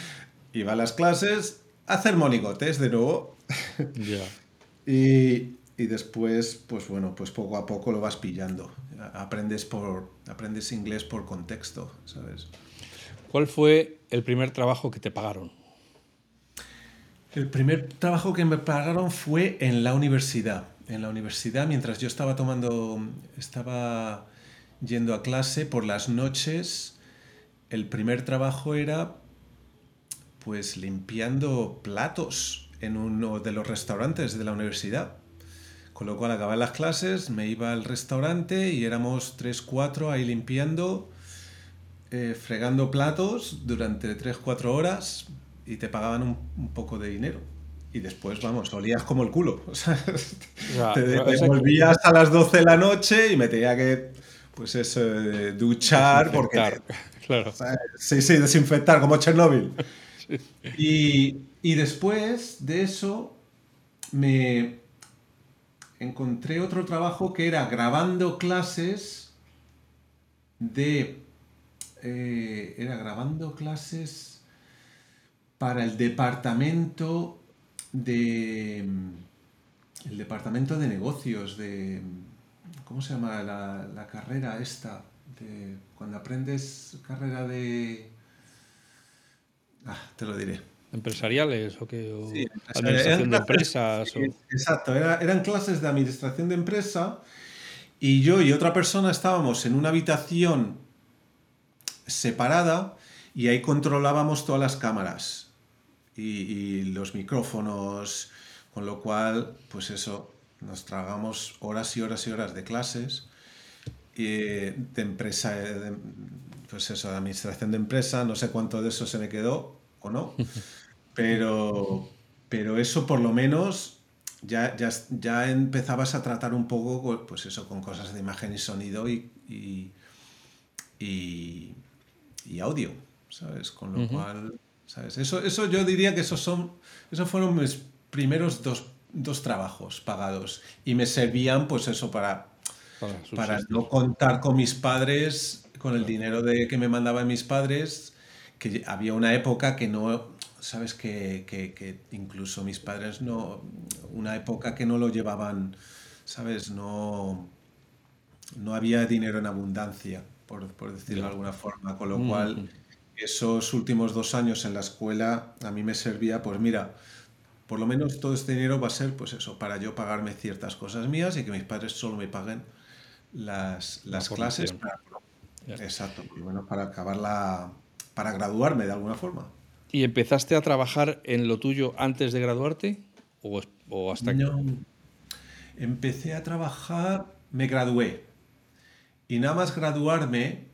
iba a las clases a hacer monigotes de nuevo y, y después, pues bueno, pues poco a poco lo vas pillando. Aprendes, por, aprendes inglés por contexto, ¿sabes? ¿Cuál fue el primer trabajo que te pagaron? El primer trabajo que me pagaron fue en la universidad. En la universidad, mientras yo estaba tomando, estaba yendo a clase por las noches, el primer trabajo era pues limpiando platos en uno de los restaurantes de la universidad. Con lo cual, acababa las clases, me iba al restaurante y éramos 3, 4 ahí limpiando, eh, fregando platos durante 3, 4 horas y te pagaban un, poco de dinero. Y después, vamos, olías como el culo. te, volvías a las 12 de la noche y me tenía que, pues eso, duchar porque... Claro. Sí, sí, desinfectar como Chernobyl. Y, y después de eso me, encontré otro trabajo que era grabando clases de... Eh, era grabando clases para el departamento de... El departamento de negocios, de... ¿Cómo se llama la, carrera esta? De, cuando aprendes carrera de... Ah, te lo diré. Empresariales o qué administración de empresas exacto. Eran clases de administración de empresa y yo y otra persona estábamos en una habitación separada y ahí controlábamos todas las cámaras y, los micrófonos con lo cual pues eso nos tragamos horas y horas y horas de clases de empresa pues eso de administración de empresa no sé cuánto de eso se me quedó o no Pero, pero eso por lo menos ya, ya, ya, empezabas a tratar un poco, pues eso, con cosas de imagen y sonido y, y, y, audio, ¿sabes? Con lo cual, ¿sabes? Eso, eso yo diría que esos, son, esos fueron mis primeros dos, dos trabajos pagados. Y me servían, pues eso, para, para, no contar con mis padres, con el dinero de, que me mandaban mis padres, que había una época que no sabes que, que, incluso mis padres no, una época que no lo llevaban, sabes, no, no había dinero en abundancia, por, por decirlo de alguna forma, con lo cual esos últimos dos años en la escuela a mí me servía, pues mira, por lo menos todo este dinero va a ser, pues eso, para yo pagarme ciertas cosas mías y que mis padres solo me paguen las, las clases. exacto, por lo menos para acabar la, para graduarme de alguna forma. ¿Y empezaste a trabajar en lo tuyo antes de graduarte? ¿O, o hasta No. Empecé a trabajar, me gradué. Y nada más graduarme,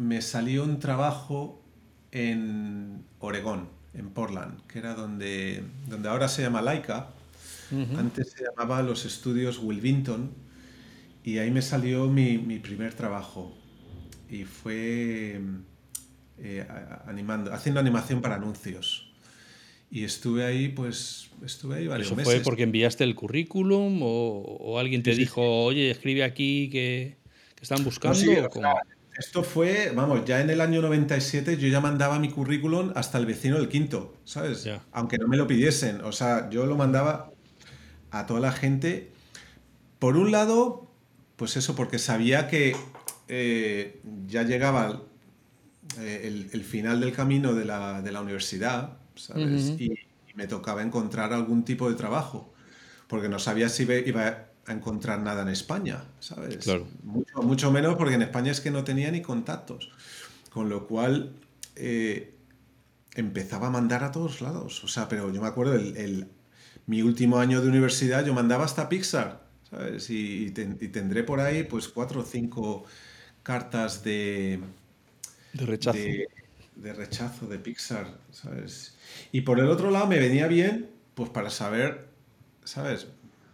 me salió un trabajo en Oregón, en Portland, que era donde, donde ahora se llama Laika. Antes se llamaba los estudios Wilmington. Y ahí me salió mi, mi primer trabajo. Y fue eh, animando, haciendo animación para anuncios. Y estuve ahí, pues, estuve ahí varios ¿Eso meses. fue porque enviaste el currículum o, alguien te dijo, oye, escribe aquí que, están buscando? Esto fue, vamos, ya en el año 97 yo ya mandaba mi currículum hasta el vecino del quinto, ¿sabes? Aunque no me lo pidiesen. O sea, yo lo mandaba a toda la gente. Por un lado, pues eso, porque sabía que eh, ya llegaba eh, el, final del camino de la, de la universidad, ¿sabes? y, me tocaba encontrar algún tipo de trabajo, porque no sabía si iba, a encontrar nada en España, ¿sabes? Mucho, mucho, menos porque en España es que no tenía ni contactos. Con lo cual eh, empezaba a mandar a todos lados. O sea, pero yo me acuerdo, el, mi último año de universidad yo mandaba hasta Pixar, ¿sabes? Y, tendré por ahí pues cuatro o cinco cartas de... De rechazo. De, rechazo de Pixar, ¿sabes? Y por el otro lado me venía bien, pues para saber, ¿sabes?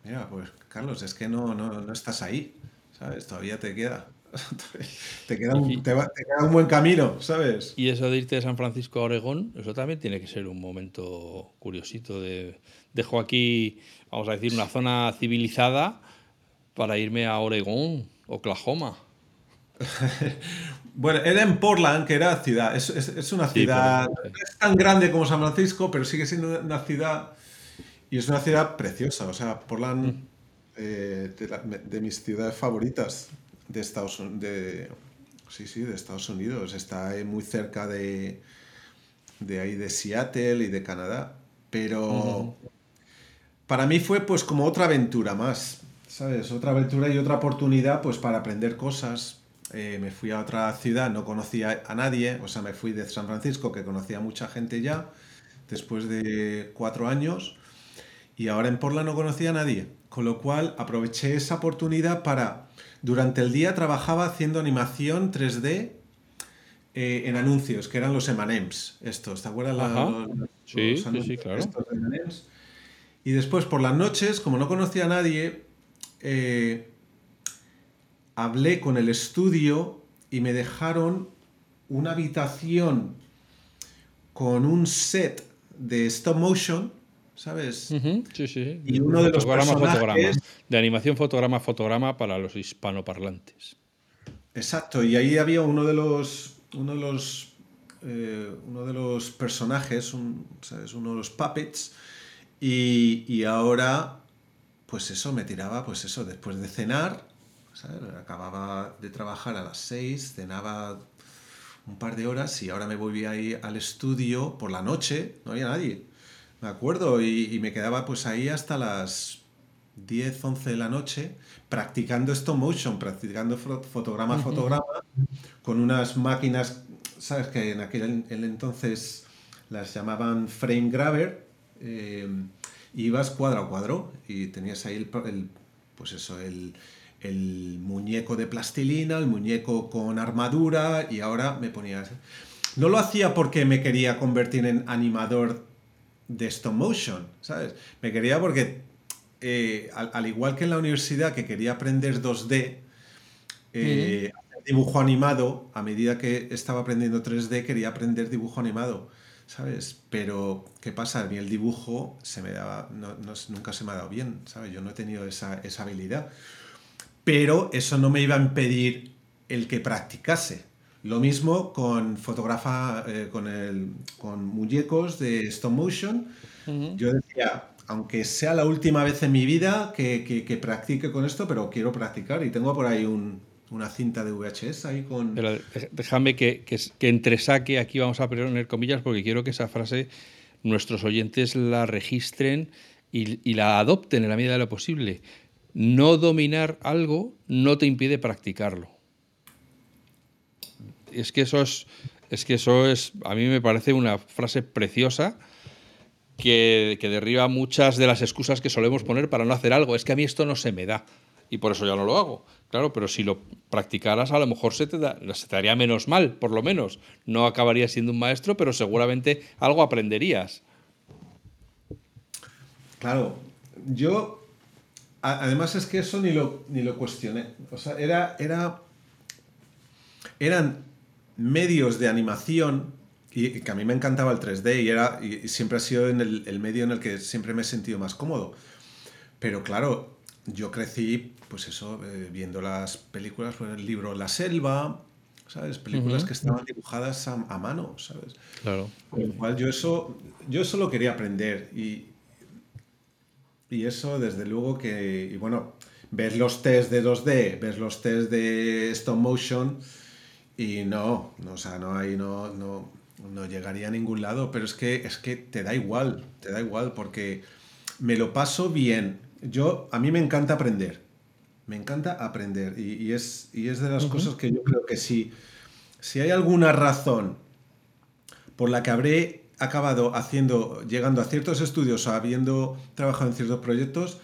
Mira, pues Carlos, es que no, no, no estás ahí, ¿sabes? Todavía te queda. te, queda un, te, queda un, buen camino, ¿sabes? Y eso de irte de San Francisco a Oregón, eso también tiene que ser un momento curiosito. De, dejo aquí, vamos a decir, una zona civilizada para irme a Oregón, Oklahoma. bueno, era en Portland, que era ciudad. Es, es, una ciudad. No es tan grande como San Francisco, pero sigue siendo una ciudad. Y es una ciudad preciosa. O sea, Portland, mm. Eh, de mis ciudades favoritas de Estados de sí, sí, de Estados Unidos. Está muy cerca de, de ahí de Seattle y de Canadá. Pero para mí fue pues como otra aventura más, ¿sabes? Otra aventura y otra oportunidad pues para aprender cosas. Eh, me fui a otra ciudad, no conocía a nadie, o sea, me fui de San Francisco, que conocía a mucha gente ya, después de cuatro años, y ahora en Portland no conocía a nadie. Con lo cual aproveché esa oportunidad para durante el día trabajaba haciendo animación 3D eh, en anuncios, que eran los M&M's, estos, ¿te acuerdas? sí, sí, claro. y después, por las noches, como no conocía a nadie, eh, hablé con el estudio y me dejaron una habitación con un set de stop motion ¿sabes? Sí, sí. Y uno de los fotograma. De animación, fotograma, fotograma para los hispanoparlantes. Exacto, y ahí había uno de los, uno de los, eh, uno de los personajes, ¿sabes? Uno de los puppets, y, ahora, pues eso, me tiraba, pues eso, después de cenar, ¿sabes? Acababa de trabajar a las seis, cenaba un par de horas y ahora me volví ahí al estudio por la noche, no había nadie me acuerdo, y, me quedaba pues ahí hasta las 10, 11 de la noche practicando stop motion, practicando fotograma a fotograma, con unas máquinas, ¿sabes? Que en aquel entonces las llamaban frame grabber, eh, ibas cuadro a cuadro y tenías ahí el, pues eso, el, el muñeco de plastilina, el muñeco con armadura y ahora me ponías... No lo hacía porque me quería convertir en animador de stop motion, ¿sabes? Me quería porque, eh, al, igual que en la universidad que quería aprender 2D, eh, dibujo animado, a medida que estaba aprendiendo 3D quería aprender dibujo animado, ¿sabes? Pero, ¿qué pasa? A mí el dibujo se me daba, nunca se me ha dado bien, ¿sabes? Yo no he tenido esa, esa habilidad. Pero eso no me iba a impedir el que practicase. Lo mismo con fotografa, eh, con, el, con muñecos de stop motion. Yo decía, aunque sea la última vez en mi vida que, practique con esto, pero quiero practicar y tengo por ahí una cinta de VHS ahí con... déjame que, que, que entresaque, aquí vamos a poner comillas porque quiero que esa frase nuestros oyentes la registren y, y la adopten en la medida de lo posible. No dominar algo no te impide practicarlo es que eso es, es que eso es, a mí me parece una frase preciosa que, derriba muchas de las excusas que solemos poner para no hacer algo. Es que a mí esto no se me da y por eso ya no lo hago. Claro, pero si lo practicaras a lo mejor se te, da, se te haría menos mal, por lo menos. No acabarías siendo un maestro, pero seguramente algo aprenderías. Claro, yo además es que eso ni lo, ni lo cuestioné. O sea, era, era, eran medios de animación, y, que a mí me encantaba el 3D y, era, y, siempre ha sido en el, medio en el que siempre me he sentido más cómodo. Pero claro, yo crecí, pues eso, eh, viendo las películas, pues el libro La Selva, ¿sabes? Películas que estaban dibujadas a, mano, ¿sabes? Claro. Con lo cual yo eso, yo eso lo quería aprender y, y eso desde luego que, y bueno, ves los test de 2D, ves los test de stop motion y no, no, o sea, no, ahí no, no, no llegaría a ningún lado, pero es que, es que te da igual, te da igual, porque me lo paso bien yo, a mí me encanta aprender. Me encanta aprender. Y, es, es de las cosas que yo creo que si, si hay alguna razón por la que habré acabado haciendo, llegando a ciertos estudios o habiendo trabajado en ciertos proyectos,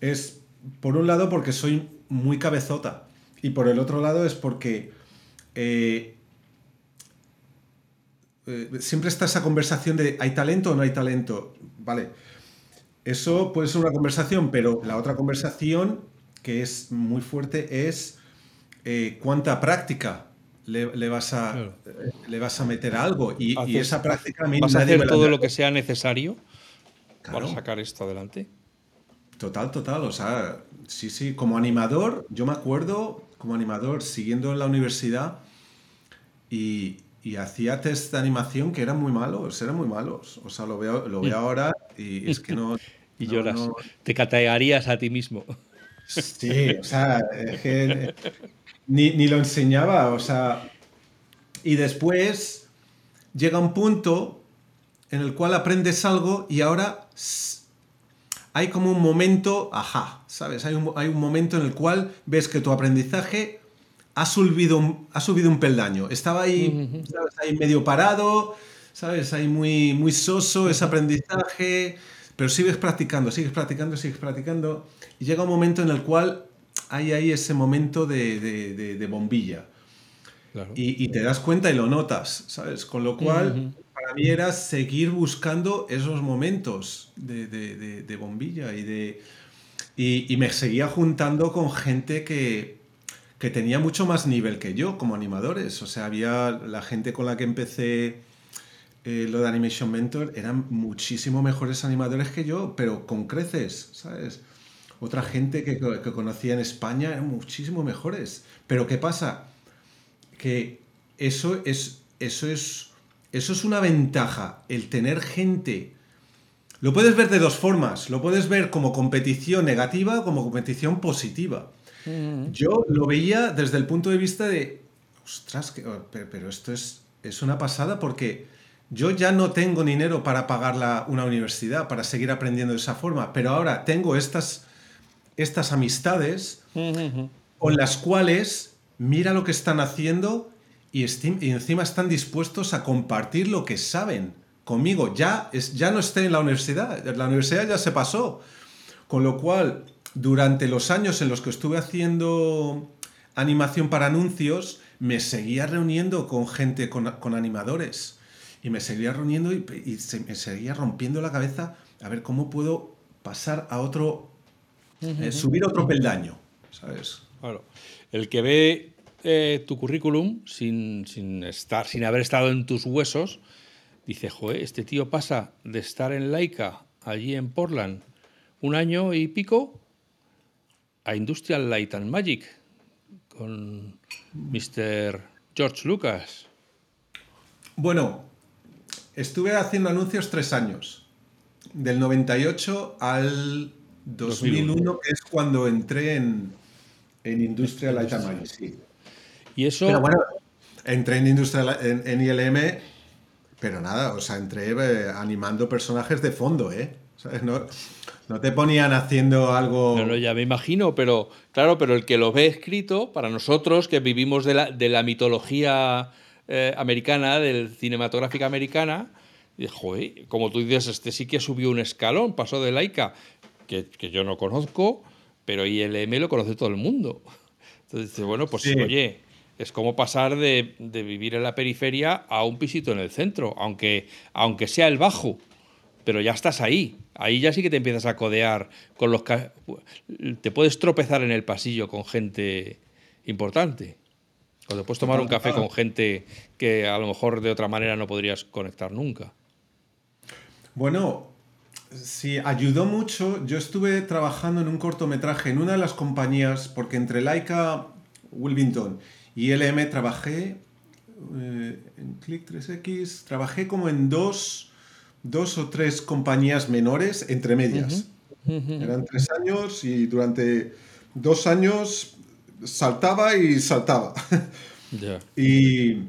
es por un lado porque soy muy cabezota y por el otro lado es porque eh, eh, siempre está esa conversación de ¿hay talento o no hay talento? Vale, eso puede ser una conversación, pero la otra conversación que es muy fuerte es eh, cuánta práctica le, vas a, le vas a meter a algo. Y, esa práctica a mí ¿Vas a hacer todo lo que sea necesario para sacar esto adelante? Total, total. O sea, sí, sí. Como animador, yo me acuerdo, como animador, siguiendo en la universidad y, hacía test de animación que eran muy malos, eran muy malos. O sea, lo veo, lo veo ahora y es que no. y lloras. Te categarías a ti mismo. Sí, o sea, es que ni, ni, lo enseñaba, o sea. Y después llega un punto en el cual aprendes algo y ahora hay como un momento, ajá, ¿sabes? Hay un, hay un momento en el cual ves que tu aprendizaje ha subido un, ha subido un peldaño. Estaba ahí, ¿sabes? ahí medio parado, ¿sabes? Ahí muy, muy soso ese aprendizaje, pero sigues practicando, sigues practicando, sigues practicando. Y llega un momento en el cual hay ahí ese momento de, de, bombilla. Y, y, te das cuenta y lo notas, ¿sabes? Con lo cual para mí era seguir buscando esos momentos de, bombilla y de... Y, me seguía juntando con gente que, que tenía mucho más nivel que yo como animadores. O sea, había la gente con la que empecé eh, lo de Animation Mentor, eran muchísimo mejores animadores que yo, pero con creces, ¿sabes? Otra gente que, conocía en España eran muchísimo mejores. Pero ¿qué pasa? Que eso es, eso es eso es una ventaja, el tener gente. Lo puedes ver de dos formas. Lo puedes ver como competición negativa o como competición positiva. Mm. Yo lo veía desde el punto de vista de, ostras, oh, pero, esto es, es una pasada porque yo ya no tengo dinero para pagar una universidad, para seguir aprendiendo de esa forma, pero ahora tengo estas, estas amistades con las cuales mira lo que están haciendo y, encima están dispuestos a compartir lo que saben conmigo. Ya, es, ya no estoy en la universidad, la universidad ya se pasó. Con lo cual, durante los años en los que estuve haciendo animación para anuncios, me seguía reuniendo con gente, con, animadores. Y me seguía reuniendo y, me seguía rompiendo la cabeza a ver cómo puedo pasar a otro, eh, subir a otro peldaño, ¿sabes? Claro. El que ve eh, tu currículum sin, estar, sin haber estado en tus huesos, dice, joder, este tío pasa de estar en Laika, allí en Portland, un año y pico, a Industrial Light and Magic, con Mr. George Lucas. Bueno, estuve haciendo anuncios tres años, del 98 al 2001, que es cuando entré en, en Industrial Light and Magic. Y eso... Pero bueno, entré en industria en, ILM, pero nada, o sea, entré eh, animando personajes de fondo, ¿eh? No, no, te ponían haciendo algo... No, no, ya me imagino, pero claro, pero el que lo ve escrito, para nosotros que vivimos de la, de la mitología eh, americana, del cinematográfica americana, joder, como tú dices, este sí que subió un escalón, pasó de Laika, que, que yo no conozco, pero ILM lo conoce todo el mundo. Entonces, bueno, pues oye, es como pasar de, vivir en la periferia a un pisito en el centro, aunque, aunque sea el bajo, pero ya estás ahí. Ahí ya sí que te empiezas a codear con los... Te puedes tropezar en el pasillo con gente importante. O te puedes tomar un café con gente que a lo mejor de otra manera no podrías conectar nunca. Bueno, sí, ayudó mucho. Yo estuve trabajando en un cortometraje en una de las compañías, porque entre Laika Wilmington y LM trabajé eh, en Click 3X, trabajé como en dos, dos o tres compañías menores entre medias. Eran tres años y durante dos años saltaba y saltaba. Y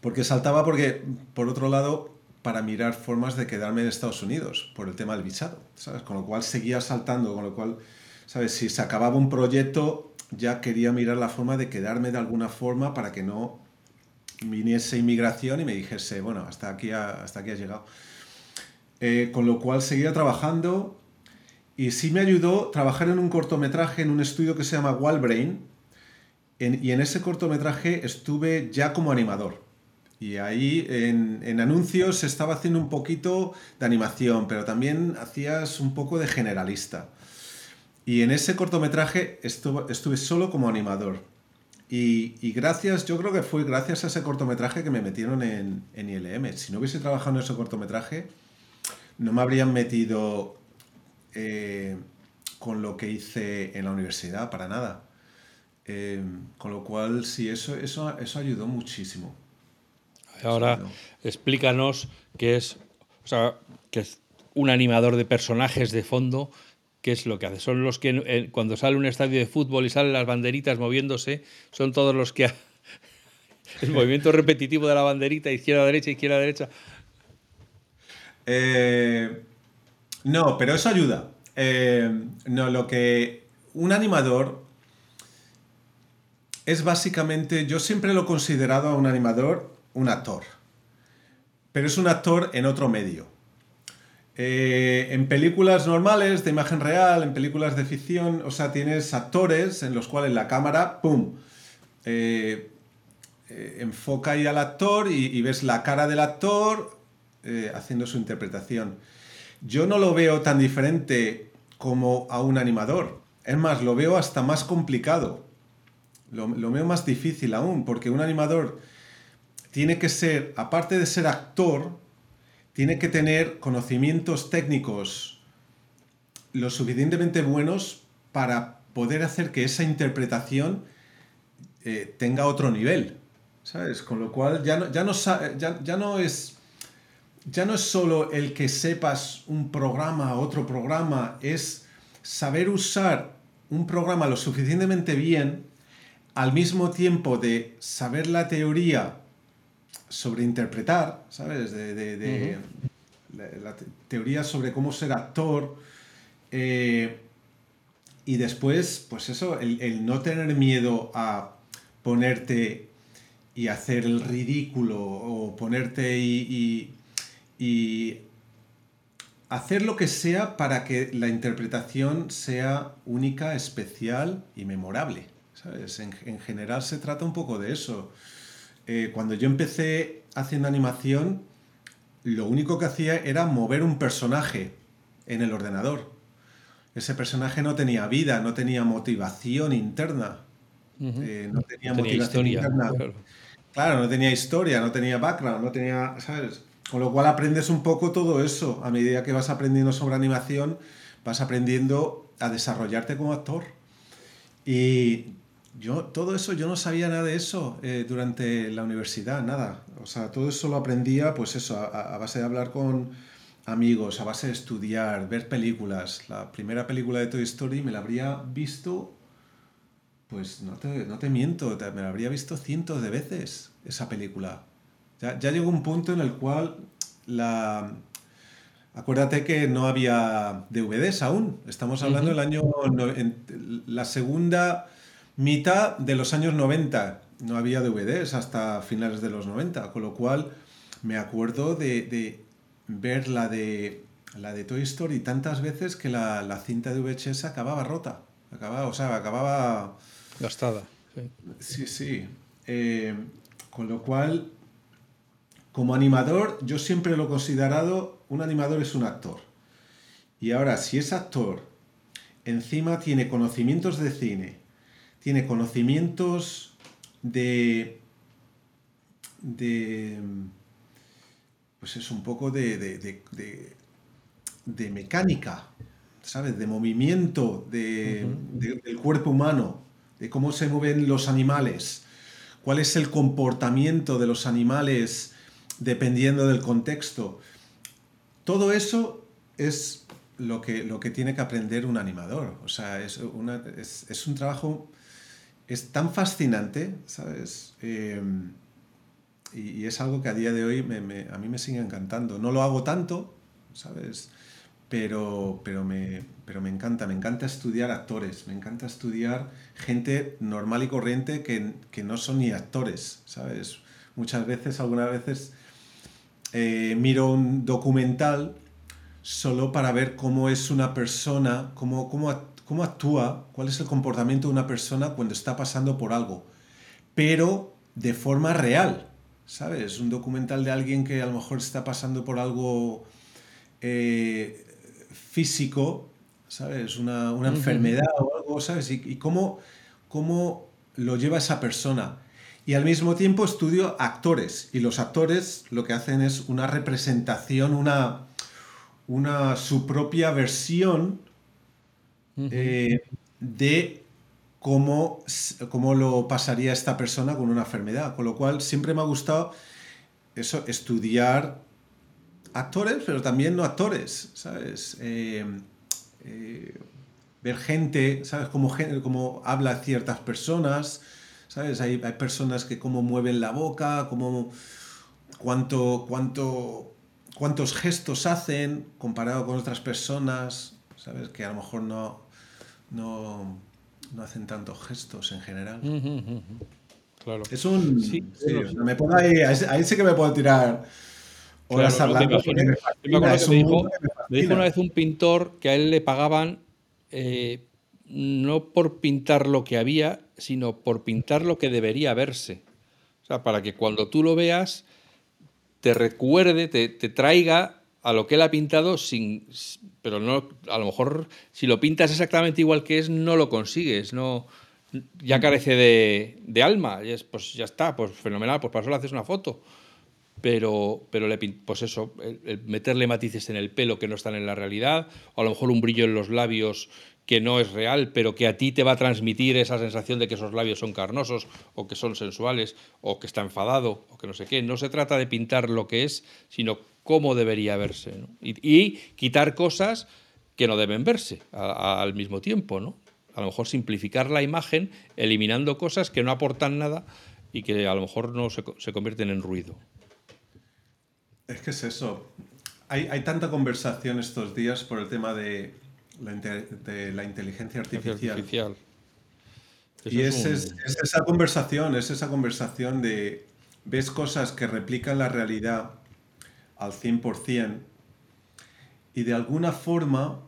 porque saltaba porque, por otro lado, para mirar formas de quedarme en Estados Unidos por el tema del visado, ¿sabes? Con lo cual seguía saltando, con lo cual, ¿sabes? Si se acababa un proyecto, ya quería mirar la forma de quedarme de alguna forma para que no viniese inmigración y me dijese, bueno, hasta aquí, hasta aquí has llegado. Eh, con lo cual seguía trabajando y sí me ayudó trabajar en un cortometraje en un estudio que se llama Wallbrain y en ese cortometraje estuve ya como animador. Y ahí en, en, anuncios estaba haciendo un poquito de animación, pero también hacías un poco de generalista. Y en ese cortometraje estuve, estuve solo como animador. Y, y, gracias, yo creo que fue gracias a ese cortometraje que me metieron en, en ILM. Si no hubiese trabajado en ese cortometraje, no me habrían metido eh, con lo que hice en la universidad, para nada. Eh, con lo cual, sí, eso, eso, eso ayudó muchísimo. Ahora, explícanos qué es, o sea, que es un animador de personajes de fondo, qué es lo que hace. Son los que eh, cuando sale un estadio de fútbol y salen las banderitas moviéndose, son todos los que... el movimiento repetitivo de la banderita, izquierda-derecha, izquierda-derecha. no, pero eso ayuda. no, lo que un animador es básicamente, yo siempre lo he considerado a un animador un actor, pero es un actor en otro medio. Eh, en películas normales de imagen real, en películas de ficción, o sea, tienes actores en los cuales la cámara, ¡pum!, eh, eh, enfoca ahí al actor y, ves la cara del actor haciendo su interpretación. Yo no lo veo tan diferente como a un animador. Es más, lo veo hasta más complicado. Lo, veo más difícil aún, porque un animador tiene que ser, aparte de ser actor, tiene que tener conocimientos técnicos lo suficientemente buenos para poder hacer que esa interpretación eh, tenga otro nivel, ¿sabes? Con lo cual ya no, ya no, ya, no es ya no es solo el que sepas un programa, otro programa, es saber usar un programa lo suficientemente bien al mismo tiempo de saber la teoría sobre interpretar, ¿sabes? De, la, teoría sobre cómo ser actor. Eh, y después, pues eso, el, no tener miedo a ponerte y hacer el ridículo o ponerte y, y hacer lo que sea para que la interpretación sea única, especial y memorable. En, general se trata un poco de eso. Eh, cuando yo empecé haciendo animación, lo único que hacía era mover un personaje en el ordenador. Ese personaje no tenía vida, no tenía motivación interna. Eh, no tenía motivación interna. Claro. no tenía historia, no tenía background, no tenía, ¿sabes? Con lo cual aprendes un poco todo eso. A medida que vas aprendiendo sobre animación, vas aprendiendo a desarrollarte como actor. Y yo, todo eso, yo no sabía nada de eso eh, durante la universidad, nada. O sea, todo eso lo aprendía, pues eso, a, base de hablar con amigos, a base de estudiar, ver películas. La primera película de Toy Story me la habría visto, pues no te, no te miento, me la habría visto cientos de veces, esa película. Ya, ya llegó un punto en el cual la... Acuérdate que no había DVDs aún. Estamos hablando del año... la segunda mitad de los años 90. No había DVDs hasta finales de los 90, con lo cual me acuerdo de, ver la de, la de Toy Story tantas veces que la, cinta de VHS acababa rota. Acababa, o sea, acababa... Gastada. Sí, sí. Eh, con lo cual, como animador, yo siempre lo he considerado, un animador es un actor. Y ahora, si es actor, encima tiene conocimientos de cine, tiene conocimientos de, de pues es un poco de, de, mecánica, ¿sabes? De movimiento del cuerpo humano, de cómo se mueven los animales, cuál es el comportamiento de los animales dependiendo del contexto. Todo eso es lo que, lo que tiene que aprender un animador. O sea, es, es un trabajo es tan fascinante, ¿sabes? Em, y, es algo que a día de hoy a mí me sigue encantando. No lo hago tanto, ¿sabes? Pero, pero, me, pero me encanta, me encanta estudiar actores, me encanta estudiar gente normal y corriente que, que no son ni actores, ¿sabes? Muchas veces, algunas veces, eh, miro un documental solo para ver cómo es una persona, cómo, cómo, cómo actúa, cuál es el comportamiento de una persona cuando está pasando por algo, pero de forma real, ¿sabes? Un documental de alguien que a lo mejor está pasando por algo eh, físico, ¿sabes? Una, una enfermedad o algo, ¿sabes? Y, y cómo, cómo lo lleva esa persona. Y al mismo tiempo estudio actores. Y los actores lo que hacen es una representación, una, una su propia versión eh, de cómo, cómo lo pasaría esta persona con una enfermedad. Con lo cual siempre me ha gustado eso, estudiar actores, pero también no actores, ¿sabes? Eh, eh, ver gente, ¿sabes? Cómo, cómo habla ciertas personas, ¿sabes? Hay, hay personas que cómo mueven la boca, cómo, cuánto, cuánto, cuántos gestos hacen comparado con otras personas, ¿sabes? Que a lo mejor no, no, no hacen tantos gestos en general. Claro. Es un... Sí, me puedo ahí, ahí sí que me puedo tirar horas hablando. Me, dijo, me dijo una vez un pintor que a él le pagaban eh, no por pintar lo que había, sino por pintar lo que debería verse. O sea, para que cuando tú lo veas, te recuerde, te, traiga a lo que él ha pintado, sin, pero no, a lo mejor si lo pintas exactamente igual que es, no lo consigues, no, ya carece de, alma, y es, pues ya está, pues fenomenal, pues para eso le haces una foto. Pero, pero le, pues eso, meterle matices en el pelo que no están en la realidad, o a lo mejor un brillo en los labios que no es real, pero que a ti te va a transmitir esa sensación de que esos labios son carnosos o que son sensuales o que está enfadado o que no sé qué. No se trata de pintar lo que es, sino cómo debería verse. Y, quitar cosas que no deben verse al mismo tiempo. ¿no? A lo mejor simplificar la imagen eliminando cosas que no aportan nada y que a lo mejor no se, se convierten en ruido. Es que es eso. Hay, hay tanta conversación estos días por el tema de de la inteligencia artificial. Y es, esa conversación, es esa conversación de ves cosas que replican la realidad al 100% y de alguna forma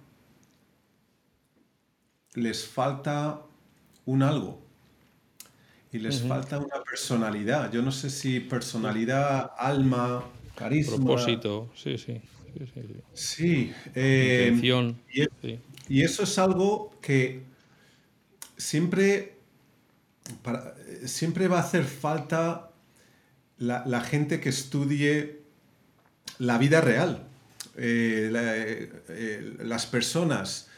les falta un algo y les falta una personalidad. Yo no sé si personalidad, alma, carisma. Propósito, sí, sí. Sí. Eh, y, eso es algo que siempre, siempre va a hacer falta la, gente que estudie la vida real. Eh, eh, las personas,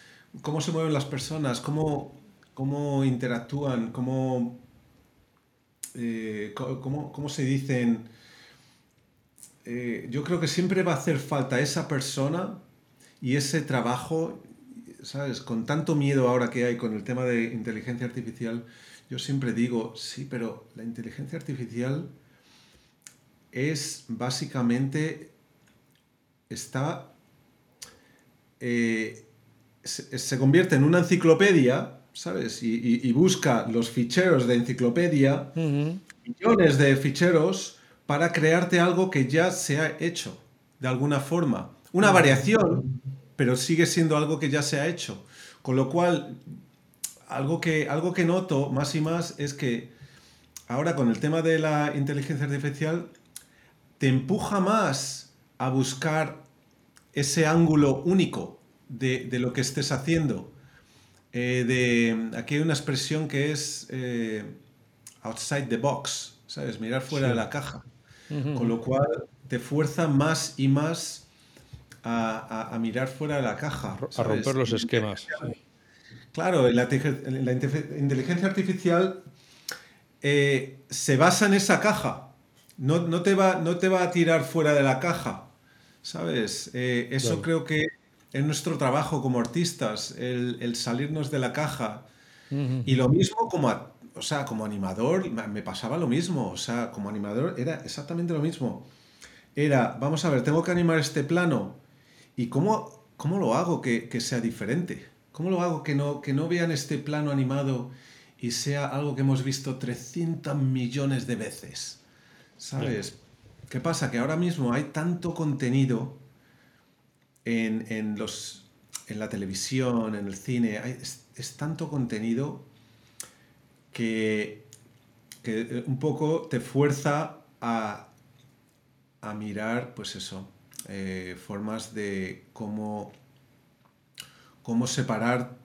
cómo se mueven las personas, cómo, cómo interactúan, cómo, cómo, cómo se dicen eh, yo creo que siempre va a hacer falta esa persona y ese trabajo, ¿sabes? Con tanto miedo ahora que hay con el tema de inteligencia artificial, yo siempre digo, sí, pero la inteligencia artificial es básicamente, está, eh, se, convierte en una enciclopedia, ¿sabes? Y, busca los ficheros de enciclopedia, millones de ficheros, para crearte algo que ya se ha hecho, de alguna forma. Una variación, pero sigue siendo algo que ya se ha hecho. Con lo cual, algo que, algo que noto más y más es que ahora con el tema de la inteligencia artificial, te empuja más a buscar ese ángulo único de, lo que estés haciendo. Eh, de, aquí hay una expresión que es eh, outside the box, ¿sabes? Mirar fuera de la caja. Con lo cual te fuerza más y más a, mirar fuera de la caja. A romper los esquemas. Claro, la, inteligencia artificial eh, se basa en esa caja. No, te va, no, te va, a tirar fuera de la caja. ¿Sabes? Eh, eso creo que es nuestro trabajo como artistas, el, salirnos de la caja. Y lo mismo como, o sea, como animador me pasaba lo mismo, o sea, como animador era exactamente lo mismo. Era, vamos a ver, tengo que animar este plano y cómo, cómo lo hago que, sea diferente. ¿Cómo lo hago que no, que no vean este plano animado y sea algo que hemos visto 300 millones de veces? ¿Sabes? ¿Qué pasa? Que ahora mismo hay tanto contenido en, los, en la televisión, en el cine, es, tanto contenido que, que, un poco te fuerza a, a mirar, pues eso, eh, formas de cómo, cómo separar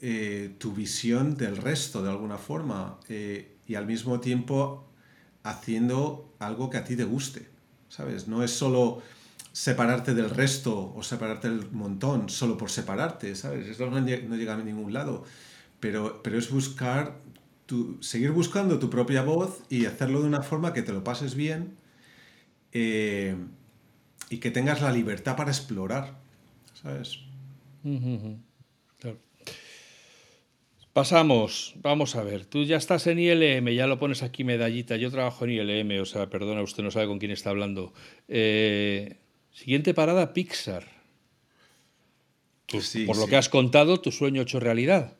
eh, tu visión del resto de alguna forma eh, y al mismo tiempo haciendo algo que a ti te guste, ¿sabes? No es solo separarte del resto o separarte del montón solo por separarte, ¿sabes? Eso no, llega a ningún lado, pero, pero es buscar, tu, seguir buscando tu propia voz y hacerlo de una forma que te lo pases bien eh, y que tengas la libertad para explorar, ¿sabes? Pasamos, vamos a ver, tú ya estás en ILM, ya lo pones aquí medallita, yo trabajo en ILM, o sea, perdona, usted no sabe con quién está hablando. Eh, siguiente parada, Pixar. por lo que has contado, tu sueño hecho realidad.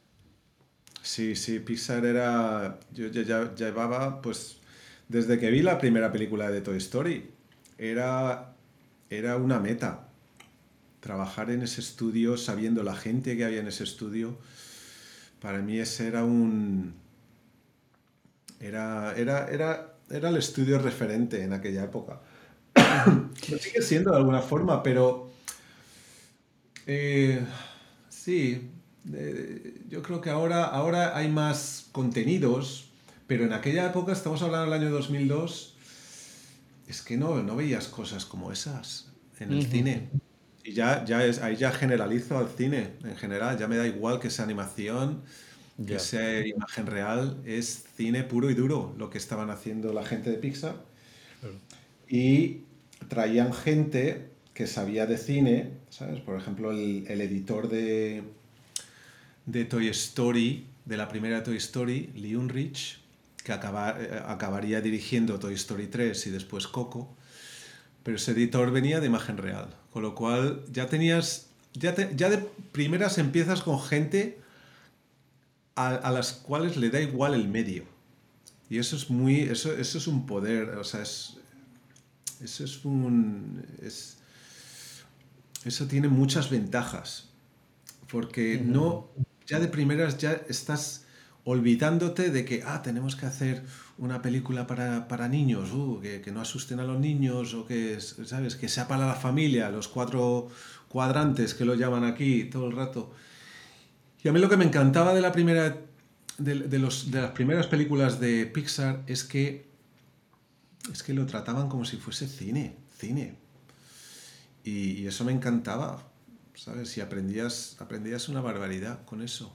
Sí, sí, Pixar era, yo ya, llevaba, pues, desde que vi la primera película de Toy Story, era, era una meta. Trabajar en ese estudio, sabiendo la gente que había en ese estudio para mí ese era un... Era, era, era, era el estudio referente en aquella época. Lo sigue siendo de alguna forma, pero... Eh, sí, yo creo que ahora, ahora hay más contenidos, pero en aquella época, estamos hablando del año 2002, es que no, no veías cosas como esas en el cine. Y ya, ya es, ahí ya generalizo al cine en general, ya me da igual que sea animación, que sea imagen real, es cine puro y duro lo que estaban haciendo la gente de Pixar. Y traían gente que sabía de cine, ¿sabes? Por ejemplo, el, editor de, de Toy Story, de la primera Toy Story, Lee Unrich, que eh, acabaría dirigiendo Toy Story 3 y después Coco pero ese editor venía de imagen real, con lo cual ya tenías, ya, ya de primeras empiezas con gente a, las cuales le da igual el medio. Y eso es muy, eso, eso es un poder, o sea, es, eso es un, eso tiene muchas ventajas, porque no, ya de primeras ya estás olvidándote de que, ah, tenemos que hacer una película para, niños, uh, que, no asusten a los niños, o que, ¿sabes? Que sea para la familia, los cuatro cuadrantes que lo llaman aquí todo el rato. Y a mí lo que me encantaba de, la primera, de, los, de las primeras películas de Pixar es que, es que lo trataban como si fuese cine, cine. Y, y eso me encantaba, ¿sabes? Y aprendías, aprendías una barbaridad con eso.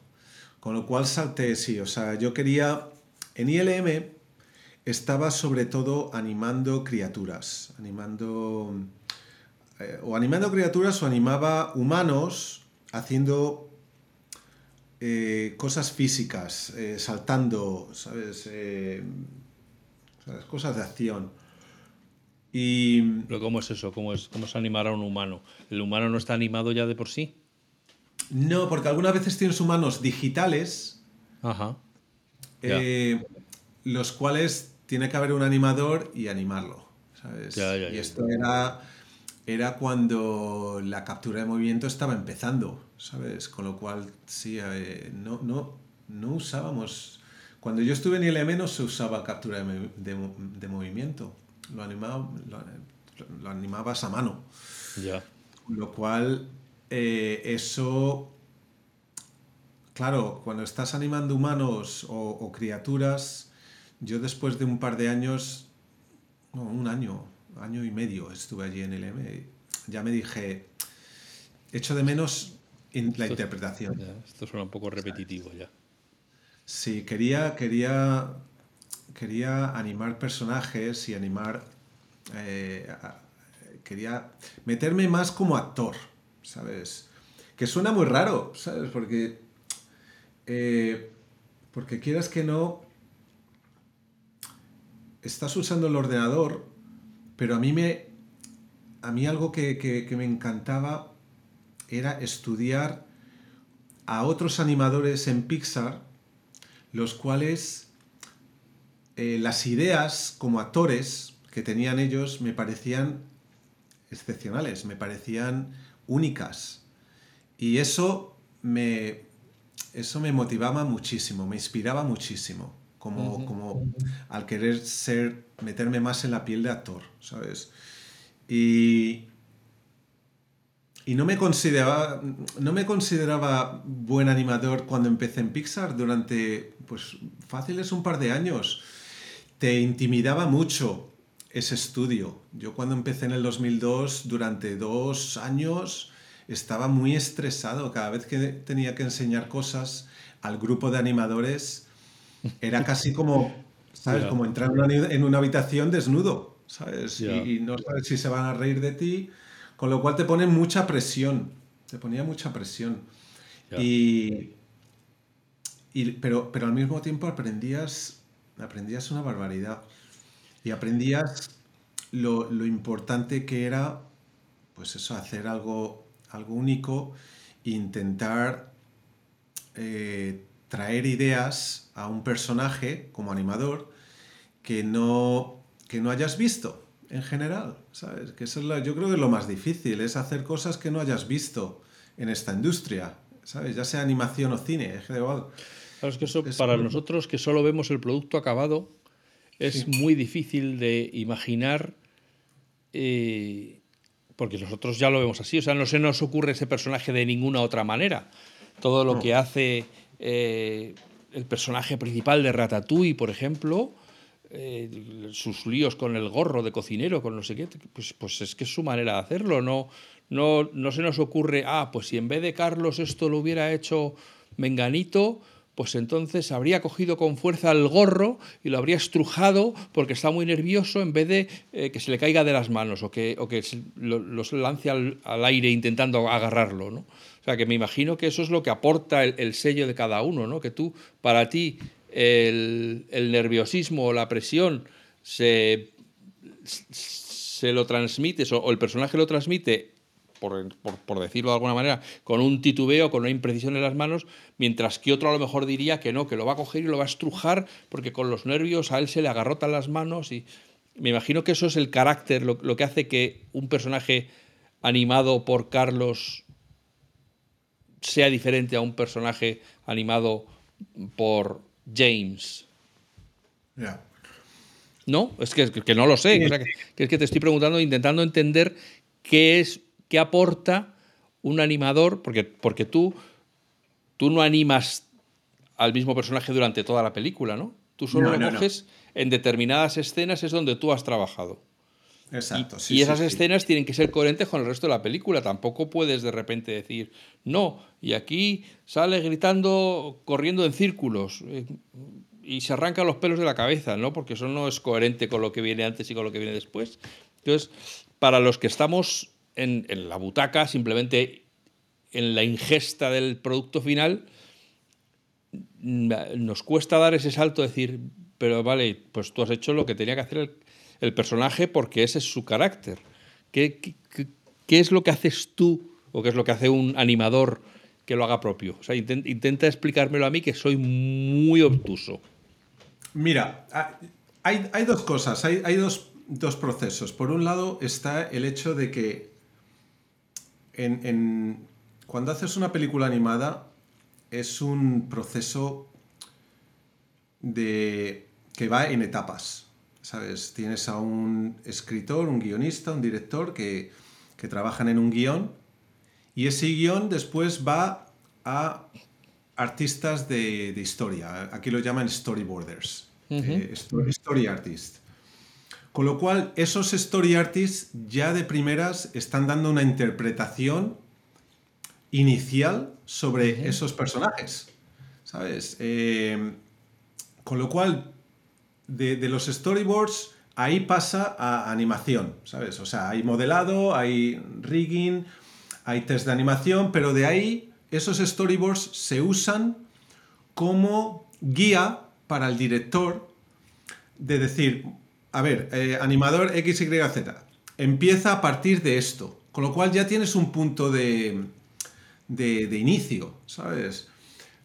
Con lo cual salté, sí, o sea, yo quería, en ILM estaba sobre todo animando criaturas, animando, eh, o animando criaturas o animaba humanos haciendo eh, cosas físicas, eh, saltando, ¿sabes? Cosas de acción. Y... ¿Pero cómo es eso? ¿Cómo, es, ¿Cómo se animará un humano? ¿El humano no está animado ya de por sí? No, porque algunas veces tienes humanos digitales, eh, los cuales tiene que haber un animador y animarlo. y esto era, era cuando la captura de movimiento estaba empezando, ¿sabes? Con lo cual, sí, eh, no, no, no usábamos... Cuando yo estuve en ILM no se usaba captura de, movimiento, lo, animaba, lo, animabas a mano. Ya. Con lo cual eh, eso, claro, cuando estás animando humanos o, criaturas, yo después de un par de años, un año, año y medio estuve allí en el M, ya me dije, echo de menos la interpretación. esto suena un poco repetitivo ya. Sí, quería, quería, quería animar personajes y animar... Eh, quería meterme más como actor. ¿sabes? Que suena muy raro, ¿sabes? Porque, eh, porque quieras que no, estás usando el ordenador, pero a mí me, a mí algo que, me encantaba era estudiar a otros animadores en Pixar, los cuales eh, las ideas como actores que tenían ellos me parecían excepcionales, me parecían únicas. Y eso me, eso me motivaba muchísimo, me inspiraba muchísimo, como, como al querer ser, meterme más en la piel de actor, ¿sabes? Y, y no me consideraba, no me consideraba buen animador cuando empecé en Pixar durante, pues, fáciles un par de años. Te intimidaba mucho ese estudio. Yo cuando empecé en el 2002, durante dos años, estaba muy estresado. Cada vez que tenía que enseñar cosas al grupo de animadores, era casi como, ¿sabes? Como entrar en una habitación desnudo, ¿sabes? Y, no sabes si se van a reír de ti, con lo cual te pone mucha presión. Te ponía mucha presión. Y, pero, pero al mismo tiempo aprendías, aprendías una barbaridad. Y aprendías lo, lo importante que era, pues eso, hacer algo algo único, intentar eh, traer ideas a un personaje como animador que no, que no hayas visto en general, ¿sabes? Que eso es yo creo que lo más difícil, es hacer cosas que no hayas visto en esta industria, ¿sabes? Ya sea animación o cine, es Claro, es que eso para nosotros que solo vemos el producto acabado, es muy difícil de imaginar eh, porque nosotros ya lo vemos así, o sea, no se nos ocurre ese personaje de ninguna otra manera. Todo lo que hace eh, el personaje principal de Ratatouille, por ejemplo, eh, sus líos con el gorro de cocinero, con no sé qué, pues, pues es que es su manera de hacerlo, no, no, no se nos ocurre, ah, pues si en vez de Carlos esto lo hubiera hecho Menganito, pues entonces habría cogido con fuerza el gorro y lo habría estrujado porque está muy nervioso en vez de eh, que se le caiga de las manos o que, o que lo, lance al, aire intentando agarrarlo. ¿no? O sea, que me imagino que eso es lo que aporta el, sello de cada uno, ¿no? que tú, para ti, el, nerviosismo o la presión se, se lo transmites o el personaje lo transmite por, decirlo de alguna manera, con un titubeo, con una imprecisión en las manos, mientras que otro a lo mejor diría que no, que lo va a coger y lo va a estrujar porque con los nervios a él se le agarrotan las manos y me imagino que eso es el carácter, lo, que hace que un personaje animado por Carlos sea diferente a un personaje animado por James. No, es que, que, no lo sé. que, es que te estoy preguntando, intentando entender qué es ¿Qué aporta un animador? Porque, porque tú, tú no animas al mismo personaje durante toda la película, ¿no? Tú solo lo coges en determinadas escenas, es donde tú has trabajado. Exacto. Y, sí, y esas escenas tienen que ser coherentes con el resto de la película. Tampoco puedes de repente decir, no, y aquí sale gritando, corriendo en círculos eh, y se arranca los pelos de la cabeza, ¿no? Porque eso no es coherente con lo que viene antes y con lo que viene después. Entonces, para los que estamos en, la butaca, simplemente en la ingesta del producto final, nos cuesta dar ese salto, decir, pero vale, pues tú has hecho lo que tenía que hacer el, personaje porque ese es su carácter. ¿Qué, qué, es lo que haces tú o qué es lo que hace un animador que lo haga propio? O sea, intenta, explicármelo a mí que soy muy obtuso. Mira, hay, hay dos cosas, hay, hay dos, dos procesos. Por un lado está el hecho de que cuando haces una película animada es un proceso de, que va en etapas. ¿Sabes? Tienes a un escritor, un guionista, un director que, trabajan en un guion y ese guion después va a artistas de, historia. Aquí lo llaman storyboarders, eh, story artists. Con lo cual, esos story artists ya de primeras están dando una interpretación inicial sobre esos personajes. ¿Sabes? Eh, con lo cual, de, los storyboards, ahí pasa a animación, ¿sabes? O sea, hay modelado, hay rigging, hay test de animación, pero de ahí esos storyboards se usan como guía para el director de decir, a ver, eh, animador XYZ, empieza a partir de esto, con lo cual ya tienes un punto de, de, inicio, ¿sabes?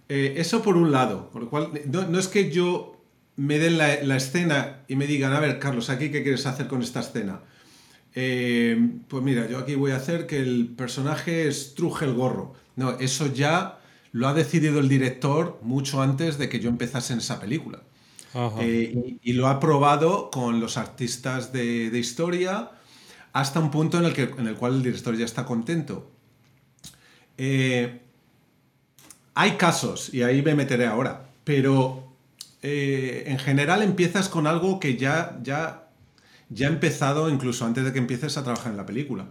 Eh, eso por un lado, con lo cual no, es que yo me den la, escena y me digan, a ver, Carlos, aquí qué quieres hacer con esta escena. Eh, pues mira, yo aquí voy a hacer que el personaje estruje el gorro. No, eso ya lo ha decidido el director mucho antes de que yo empezase en esa película. Eh, y, lo ha probado con los artistas de, historia hasta un punto en el, que, en el cual el director ya está contento. Eh, hay casos, y ahí me meteré ahora, pero eh, en general empiezas con algo que ya, ya, ya ha empezado incluso antes de que empieces a trabajar en la película.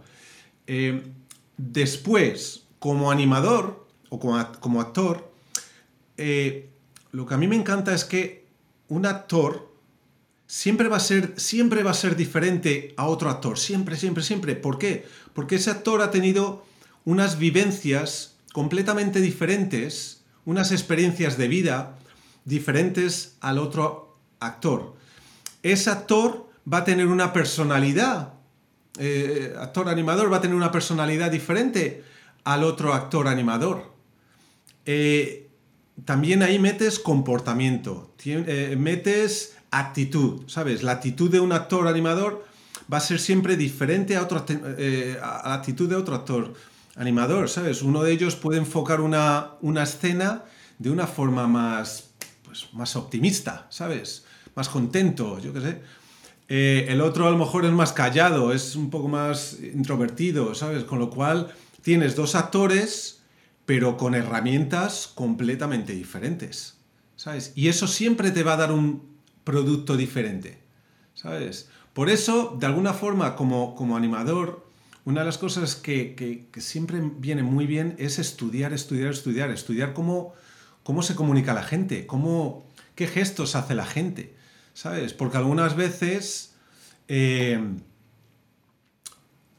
después, como animador o como, como actor, lo que a mí me encanta es que un actor siempre va a ser, siempre va a ser diferente a otro actor, siempre, siempre, siempre. ¿Por qué? Porque ese actor ha tenido unas vivencias completamente diferentes, unas experiencias de vida diferentes al otro actor. Ese actor va a tener una personalidad, eh, actor animador va a tener una personalidad diferente al otro actor animador. Eh, también ahí metes comportamiento, eh, metes actitud, ¿sabes? La actitud de un actor animador va a ser siempre diferente a, otro, eh, la actitud de otro actor animador, ¿sabes? Uno de ellos puede enfocar una, escena de una forma más, pues, más optimista, ¿sabes? Más contento, yo qué sé. Eh, el otro a lo mejor es más callado, es un poco más introvertido, ¿sabes? Con lo cual tienes dos actores pero con herramientas completamente diferentes, ¿sabes? Y eso siempre te va a dar un producto diferente, ¿sabes? Por eso, de alguna forma, como, como animador, una de las cosas que, siempre viene muy bien es estudiar, estudiar, estudiar, estudiar cómo, cómo se comunica la gente, cómo, qué gestos hace la gente, ¿sabes? Porque algunas veces... Eh,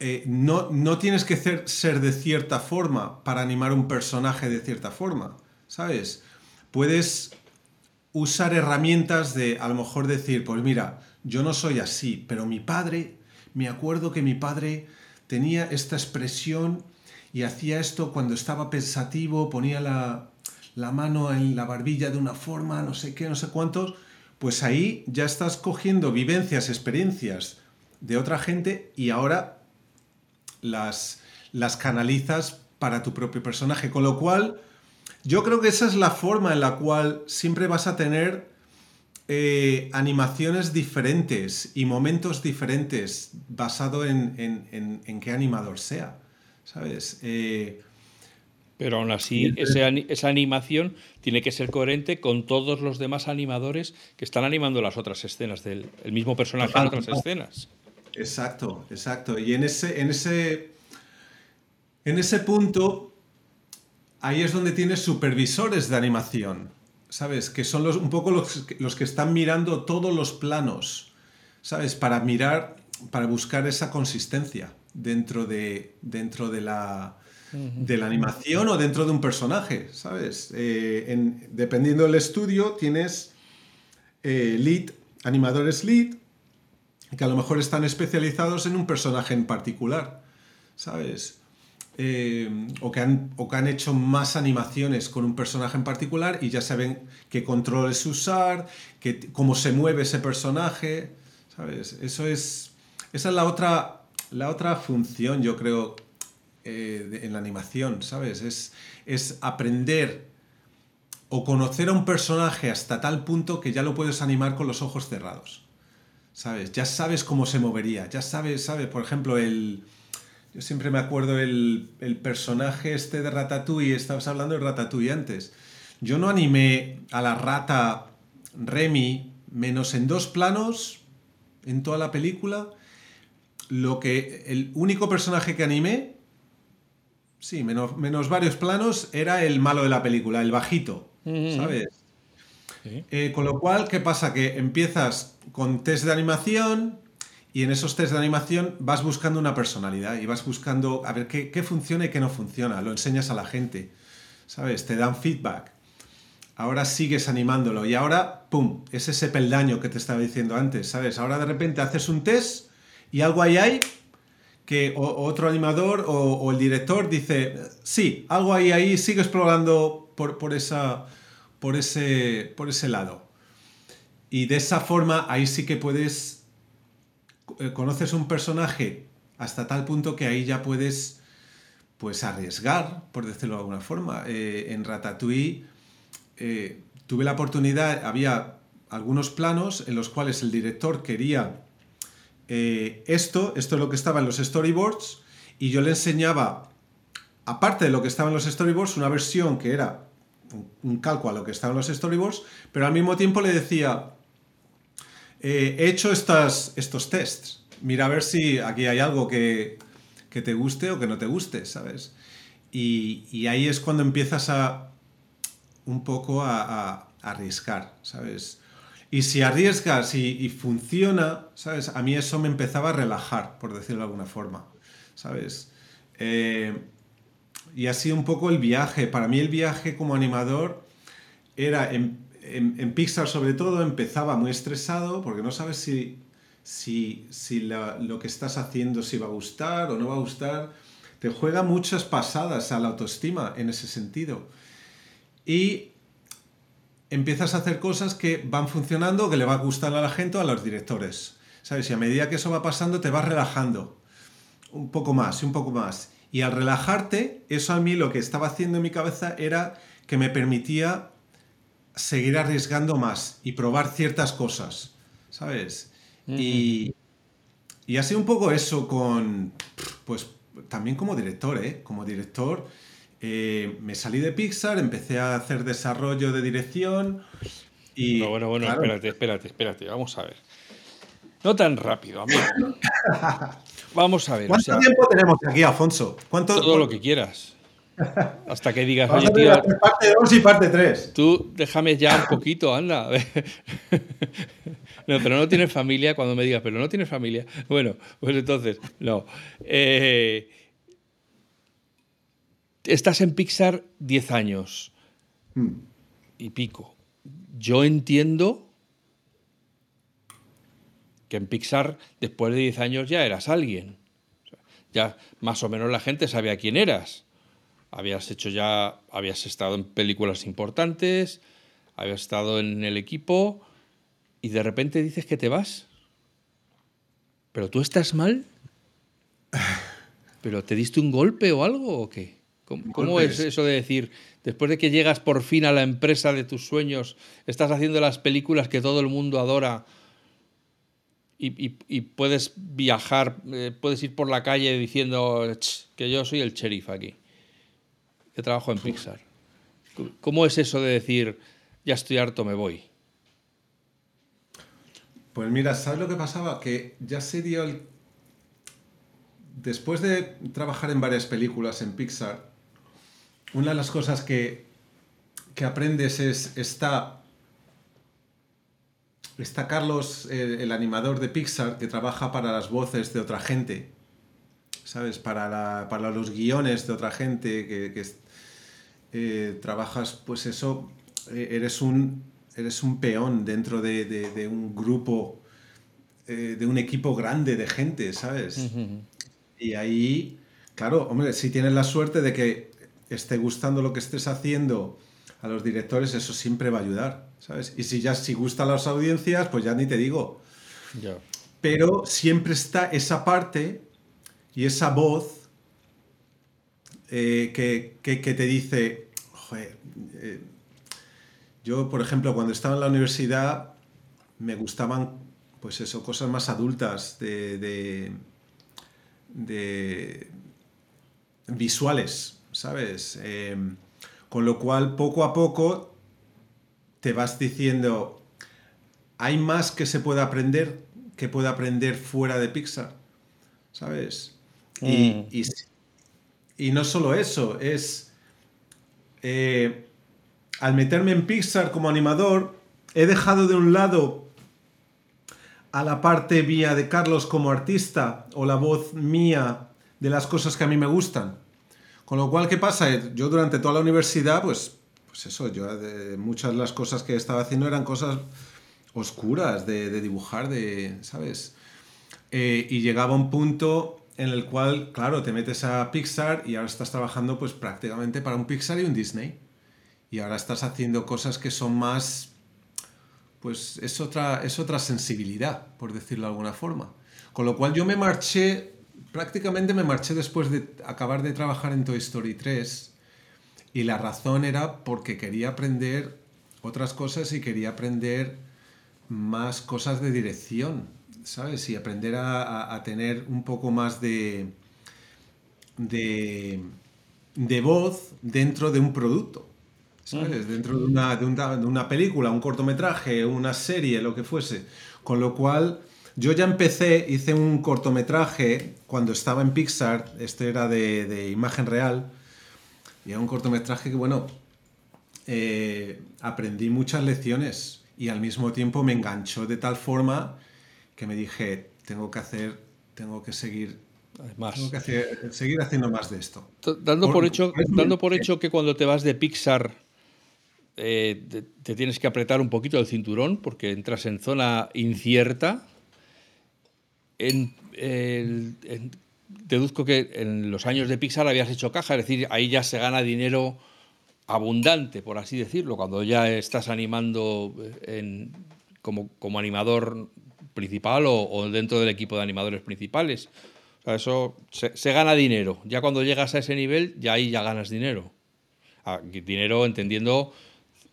eh, no, no, tienes que ser, de cierta forma para animar un personaje de cierta forma, ¿sabes? Puedes usar herramientas de a lo mejor decir, pues mira, yo no soy así, pero mi padre, me acuerdo que mi padre tenía esta expresión y hacía esto cuando estaba pensativo, ponía la, la mano en la barbilla de una forma, no sé qué, no sé cuántos, pues ahí ya estás cogiendo vivencias, experiencias de otra gente y ahora las, las canalizas para tu propio personaje. Con lo cual, yo creo que esa es la forma en la cual siempre vas a tener eh, animaciones diferentes y momentos diferentes basado en, en, qué animador sea. ¿Sabes? Eh, pero aún así, esa animación tiene que ser coherente con todos los demás animadores que están animando las otras escenas del mismo personaje en otras escenas. Exacto, exacto. Y en ese, en ese, en ese punto, ahí es donde tienes supervisores de animación, ¿sabes? Que son los, un poco los, los que están mirando todos los planos, ¿sabes? Para mirar, para buscar esa consistencia dentro de, dentro de la, de la animación o dentro de un personaje, ¿sabes? Eh, dependiendo del estudio, tienes eh, lead, animadores lead, que a lo mejor están especializados en un personaje en particular, ¿sabes? Eh, o, que han, o, que han, hecho más animaciones con un personaje en particular y ya saben qué controles usar, qué, cómo se mueve ese personaje, ¿sabes? Eso es, esa es la otra, la otra función, yo creo, eh, en la animación, ¿sabes? Es, es aprender o conocer a un personaje hasta tal punto que ya lo puedes animar con los ojos cerrados. ¿Sabes? Ya sabes cómo se movería, ya sabes, ¿sabes? Por ejemplo, el... Yo siempre me acuerdo el, el personaje este de Ratatouille, estabas hablando de Ratatouille antes. Yo no animé a la rata Remy menos en dos planos en toda la película. Lo que el único personaje que animé, sí, menos, menos varios planos, era el malo de la película, el bajito, ¿sabes? Eh, con lo cual, ¿qué pasa? Que empiezas con test de animación y en esos test de animación vas buscando una personalidad y vas buscando a ver qué, funciona y qué no funciona. Lo enseñas a la gente, ¿sabes? Te dan feedback. ahora sigues animándolo y ahora, ¡pum!, es ese peldaño que te estaba diciendo antes, ¿sabes? Ahora de repente haces un test y algo ahí hay que otro animador o, el director dice, sí, algo ahí, ahí, sigue explorando por, por, esa, por, ese, por ese lado. Y de esa forma ahí sí que puedes, eh, conoces un personaje hasta tal punto que ahí ya puedes pues arriesgar, por decirlo de alguna forma. Eh, en Ratatouille eh, tuve la oportunidad, había algunos planos en los cuales el director quería esto, esto es lo que estaba en los storyboards, y yo le enseñaba, aparte de lo que estaba en los storyboards, una versión que era un calco a lo que estaba en los storyboards, pero al mismo tiempo le decía, eh, he hecho estas, estos tests, mira a ver si aquí hay algo que, te guste o que no te guste, ¿sabes? Y, ahí es cuando empiezas a un poco a arriesgar, ¿sabes? Y si arriesgas y, funciona, ¿sabes? A mí eso me empezaba a relajar, por decirlo de alguna forma, ¿sabes? Eh, y así un poco el viaje. Para mí el viaje como animador era, en, Pixar sobre todo, empezaba muy estresado porque no sabes si, si, si lo que estás haciendo si va a gustar o no va a gustar. Te juega muchas pasadas a la autoestima en ese sentido. Y empiezas a hacer cosas que van funcionando, que le va a gustar a la gente o a los directores. ¿Sabes? Y a medida que eso va pasando, te vas relajando. Un poco más y un poco más. Y al relajarte, eso a mí lo que estaba haciendo en mi cabeza era que me permitía seguir arriesgando más y probar ciertas cosas. ¿Sabes? Y, y así un poco eso con, pues también como director, ¿eh? Como director eh, me salí de Pixar, empecé a hacer desarrollo de dirección y... No, bueno, bueno, espérate, espérate, espérate, vamos a ver. No tan rápido, amigo. Vamos a ver. ¿Cuánto tiempo tenemos aquí, Afonso? ¿Cuánto, todo lo que quieras. Hasta que digas, oye, tío. Parte 2 y parte 3. Tú déjame ya un poquito, anda. no, pero no tienes familia cuando me digas, pero no tienes familia. Bueno, pues entonces, no. Eh, estás en Pixar 10 años hmm. y pico. Yo entiendo que en Pixar después de 10 años ya eras alguien. ya más o menos la gente sabía quién eras. Habías hecho ya, habías estado en películas importantes, habías estado en el equipo y de repente dices que te vas. ¿Pero tú estás mal? ¿Pero te diste un golpe o algo o qué? ¿Cómo, es eso de decir, después de que llegas por fin a la empresa de tus sueños, estás haciendo las películas que todo el mundo adora y, puedes viajar, eh, puedes ir por la calle diciendo que yo soy el sheriff aquí, que trabajo en Pixar? ¿Cómo es eso de decir, ya estoy harto, me voy? Pues mira, ¿sabes lo que pasaba? Que ya se dio el... Después de trabajar en varias películas en Pixar, una de las cosas que, aprendes es, está, está Carlos, el, animador de Pixar, que trabaja para las voces de otra gente, ¿sabes? Para, para los guiones de otra gente, que, eh, trabajas, pues eso, eh, eres un, eres un peón dentro de, un grupo, eh, de un equipo grande de gente, ¿sabes? Y ahí, claro, hombre, si tienes la suerte de que esté gustando lo que estés haciendo a los directores, eso siempre va a ayudar, ¿sabes? Y si ya si gusta a las audiencias, pues ya ni te digo. Pero siempre está esa parte y esa voz eh, que, te dice, joder, eh, yo, por ejemplo, cuando estaba en la universidad, me gustaban, pues eso, cosas más adultas, de, de visuales, ¿sabes? Em, con lo cual, poco a poco, te vas diciendo, hay más que se puede aprender que puede aprender fuera de Pixar, ¿sabes? Y, mm. no solo eso, es... Eh, al meterme en Pixar como animador, he dejado de un lado a la parte mía de Carlos como artista o la voz mía de las cosas que a mí me gustan. Con lo cual, ¿qué pasa? Yo durante toda la universidad, pues, pues eso, yo muchas de las cosas que estaba haciendo eran cosas oscuras de, dibujar, de, ¿sabes? Eh, y llegaba un punto en el cual, claro, te metes a Pixar y ahora estás trabajando pues prácticamente para un Pixar y un Disney. Y ahora estás haciendo cosas que son más, pues es otra, es otra sensibilidad, por decirlo de alguna forma. Con lo cual yo me marché, prácticamente me marché después de acabar de trabajar en Toy Story 3 y la razón era porque quería aprender otras cosas y quería aprender más cosas de dirección, ¿sabes? Y aprender a, tener un poco más de, de, voz dentro de un producto, ¿sabes? Mm. Dentro de una, de, una, película, un cortometraje, una serie, lo que fuese. Con lo cual, yo ya empecé, hice un cortometraje cuando estaba en Pixar, este era de, imagen real, y era un cortometraje que, bueno, eh, aprendí muchas lecciones y al mismo tiempo me enganchó de tal forma que me dije, tengo que hacer, tengo que seguir más. Tengo que seguir haciendo más de esto. Dando por, hecho, dando por hecho que cuando te vas de Pixar eh, te, tienes que apretar un poquito el cinturón porque entras en zona incierta. Deduzco que en los años de Pixar habías hecho caja, es decir, ahí ya se gana dinero abundante, por así decirlo, cuando ya estás animando en, como, como, animador principal o, dentro del equipo de animadores principales. O sea, eso se, gana dinero. Ya cuando llegas a ese nivel, ya ahí ya ganas dinero. Ah, dinero entendiendo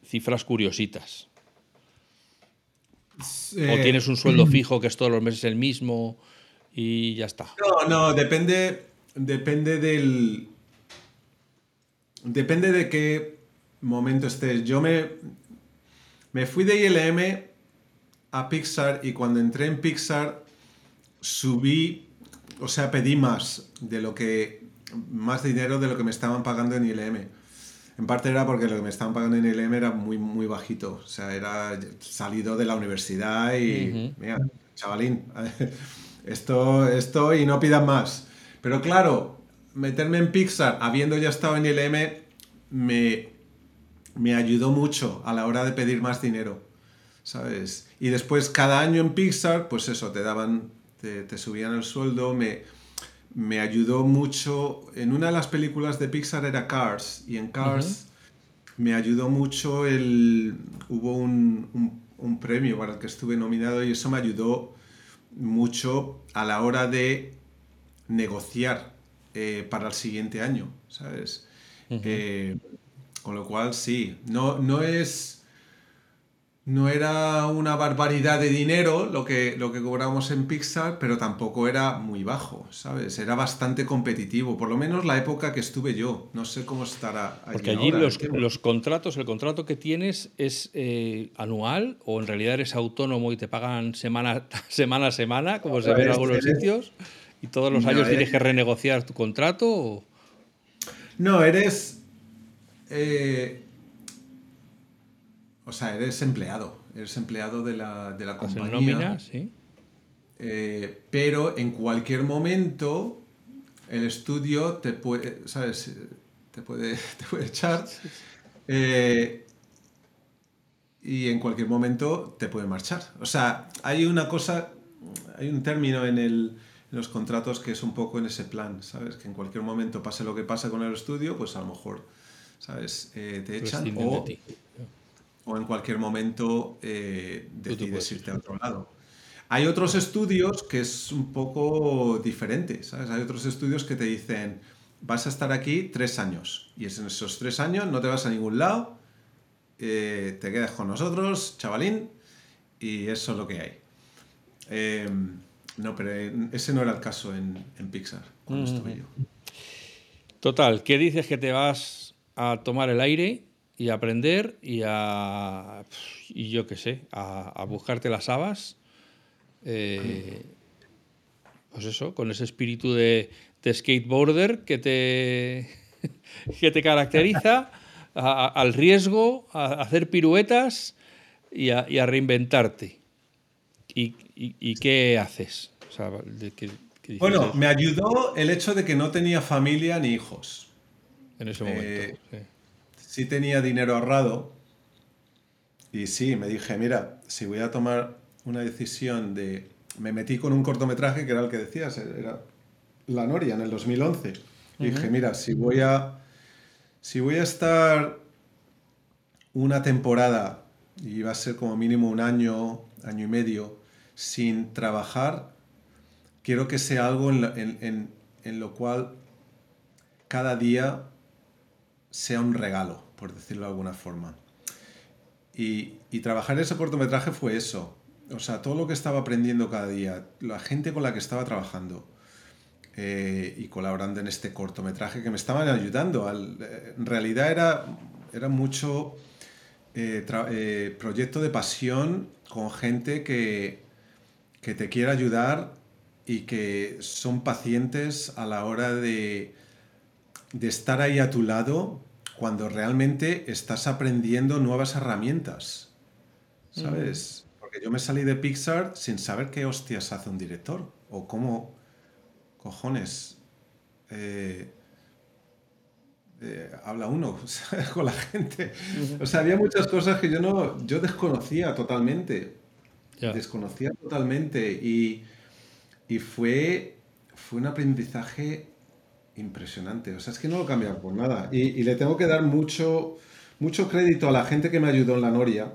cifras curiositas. o eh, tienes un sueldo fijo que es todos los meses el mismo y ya está. No, no, depende, depende del, Depende de qué momento estés. Yo me, me fui de ILM a Pixar y cuando entré en Pixar subí, o sea, pedí más de lo que, más dinero de lo que me estaban pagando en ILM. En parte era porque lo que me estaban pagando en ILM era muy, muy bajito. O sea, era salido de la universidad y, mira, chavalín, esto, esto y no pidan más. Pero claro, meterme en Pixar, habiendo ya estado en ILM, me, me ayudó mucho a la hora de pedir más dinero, ¿sabes? Y después cada año en Pixar, pues eso, te daban, te, subían el sueldo, me, me ayudó mucho. En una de las películas de Pixar era Cars, y en Cars me ayudó mucho el... Hubo un, un, premio para el que estuve nominado y eso me ayudó mucho a la hora de negociar eh, para el siguiente año, ¿sabes? Eh, con lo cual, sí, no, no es... No era una barbaridad de dinero lo que, lo que cobramos en Pixar, pero tampoco era muy bajo, ¿sabes? Era bastante competitivo, por lo menos la época que estuve yo. No sé cómo estará. Allí Porque allí los, los, contratos, el contrato que tienes es eh, anual o en realidad eres autónomo y te pagan semana, semana a semana, como se ve en algunos sitios, y todos los años tienes que renegociar tu contrato. No, eres. Eh, o sea, eres empleado. Eres empleado de la, de la compañía. nómina, sí. Eh, pero en cualquier momento el estudio te puede, ¿sabes? Te puede, te puede echar. Eh, y en cualquier momento te puede marchar. O sea, hay una cosa, hay un término en el, los contratos que es un poco en ese plan, ¿sabes? Que en cualquier momento pase lo que pase con el estudio, pues a lo mejor, ¿sabes? Eh, te echan o, o, en cualquier momento eh, decides irte a otro lado. Hay otros estudios que es un poco diferente, ¿sabes? Hay otros estudios que te dicen, vas a estar aquí tres años y en esos tres años no te vas a ningún lado, eh, te quedas con nosotros, chavalín, y eso es lo que hay. Eh, no, pero ese no era el caso en, Pixar, cuando estuve yo. Total, ¿qué dices que te vas a tomar el aire y a aprender y a. y yo qué sé, a, buscarte las habas? Eh, pues eso, con ese espíritu de, skateboarder que te, que te caracteriza, al riesgo, a, hacer piruetas y a, y a reinventarte. ¿Y, y, qué haces? bueno, me ayudó el hecho de que no tenía familia ni hijos. En ese momento. Eh, sí tenía dinero ahorrado. Y sí, me dije, mira, si voy a tomar una decisión de... Me metí con un cortometraje que era el que decías, era La Noria en el 2011. Y dije, mira, si voy a... Si voy a estar una temporada, y va a ser como mínimo un año, año y medio, sin trabajar, quiero que sea algo en, lo cual cada día sea un regalo, por decirlo de alguna forma. Y, y, trabajar ese cortometraje fue eso. O sea, todo lo que estaba aprendiendo cada día, la gente con la que estaba trabajando eh, y colaborando en este cortometraje que me estaban ayudando. Eh, en realidad era, mucho eh, proyecto de pasión con gente que, que te quiere ayudar y que son pacientes a la hora de, de estar ahí a tu lado cuando realmente estás aprendiendo nuevas herramientas. ¿Sabes? Porque yo me salí de Pixar sin saber qué hostias hace un director o cómo cojones eh, eh, habla uno con la gente. O sea, había muchas cosas que yo no, yo desconocía totalmente. Desconocía totalmente y, y fue, fue un aprendizaje impresionante. O sea, es que no lo cambiaba por nada. Y, le tengo que dar mucho, mucho crédito a la gente que me ayudó en la Noria,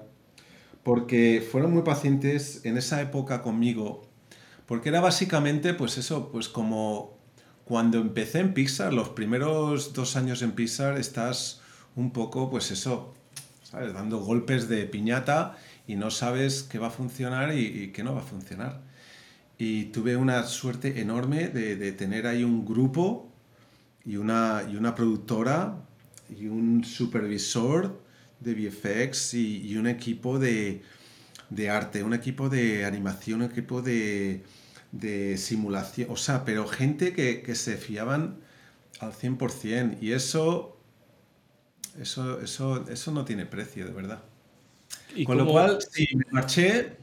porque fueron muy pacientes en esa época conmigo, porque era básicamente, pues eso, pues como cuando empecé en Pixar, los primeros dos años en Pixar, estás un poco, pues eso, ¿sabes? Dando golpes de piñata y no sabes qué va a funcionar y, y qué no va a funcionar. Y tuve una suerte enorme de, de tener ahí un grupo y una, y una productora y un supervisor de VFX y, un equipo de, de, arte, un equipo de animación, un equipo de, de simulación, o sea, pero gente que, que, se fiaban al 100% y eso, eso, eso, eso no tiene precio, de verdad. ¿Y Con lo cual, si me marché,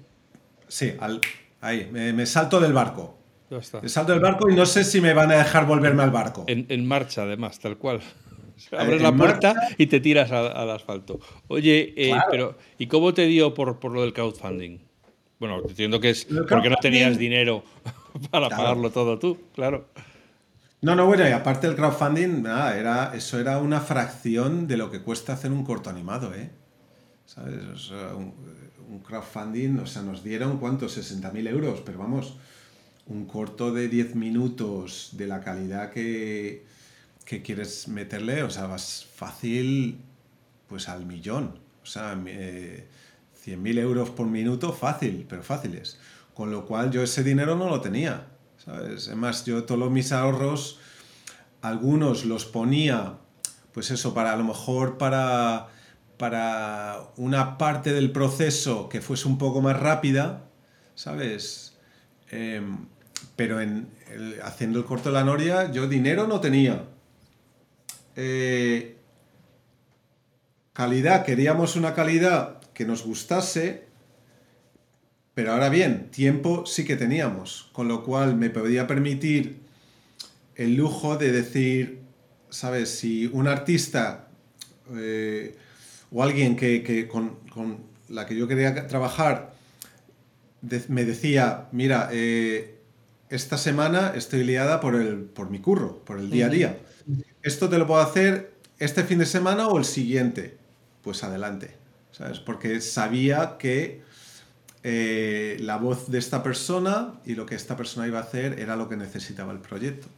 sí, al, ahí, me, me salto del barco. Ya salto del barco y no sé si me van a dejar volverme al barco. En, marcha, además, tal cual. Abres la puerta y te tiras al, asfalto. Oye, eh, pero ¿y cómo te dio por, por lo del crowdfunding? Bueno, entiendo que es porque no tenías dinero para pagarlo todo tú, claro. No, no, bueno, y aparte del crowdfunding, nada, era, eso era una fracción de lo que cuesta hacer un corto animado, ¿eh? ¿Sabes? un, un, crowdfunding, o sea, nos dieron, ¿cuántos? 60.000 euros, pero vamos, un corto de 10 minutos de la calidad que, que quieres meterle, o sea, vas fácil pues al millón. O sea, eh, 100.000 euros por minuto, fácil, pero fáciles. Con lo cual yo ese dinero no lo tenía. ¿sabes? Además, yo todos mis ahorros, algunos los ponía, pues eso, para a lo mejor para, para una parte del proceso que fuese un poco más rápida, ¿sabes? Em, pero en haciendo el corto de la Noria, yo dinero no tenía. Eh, calidad, queríamos una calidad que nos gustase, pero ahora bien, tiempo sí que teníamos, con lo cual me podía permitir el lujo de decir, ¿sabes? Si un artista eh, o alguien que, con, la que yo quería trabajar me decía, mira, eh, esta semana estoy liada por, el, por mi curro, por el día a día. Esto te lo puedo hacer este fin de semana o el siguiente. Pues adelante, ¿sabes? Porque sabía que eh, la voz de esta persona y lo que esta persona iba a hacer era lo que necesitaba el proyecto.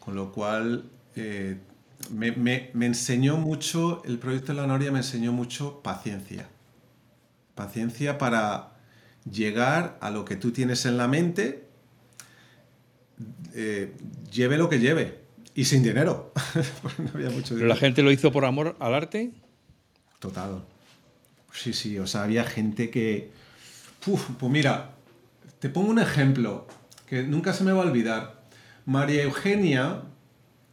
Con lo cual eh, me, me, enseñó mucho, el proyecto de la Noria me enseñó mucho paciencia. Paciencia para llegar a lo que tú tienes en la mente, eh, lleve lo que lleve y sin dinero. ¿Pero la gente lo hizo por amor al arte? Total. Sí, sí, o sea, había gente que... pues mira, te pongo un ejemplo que nunca se me va a olvidar. María Eugenia,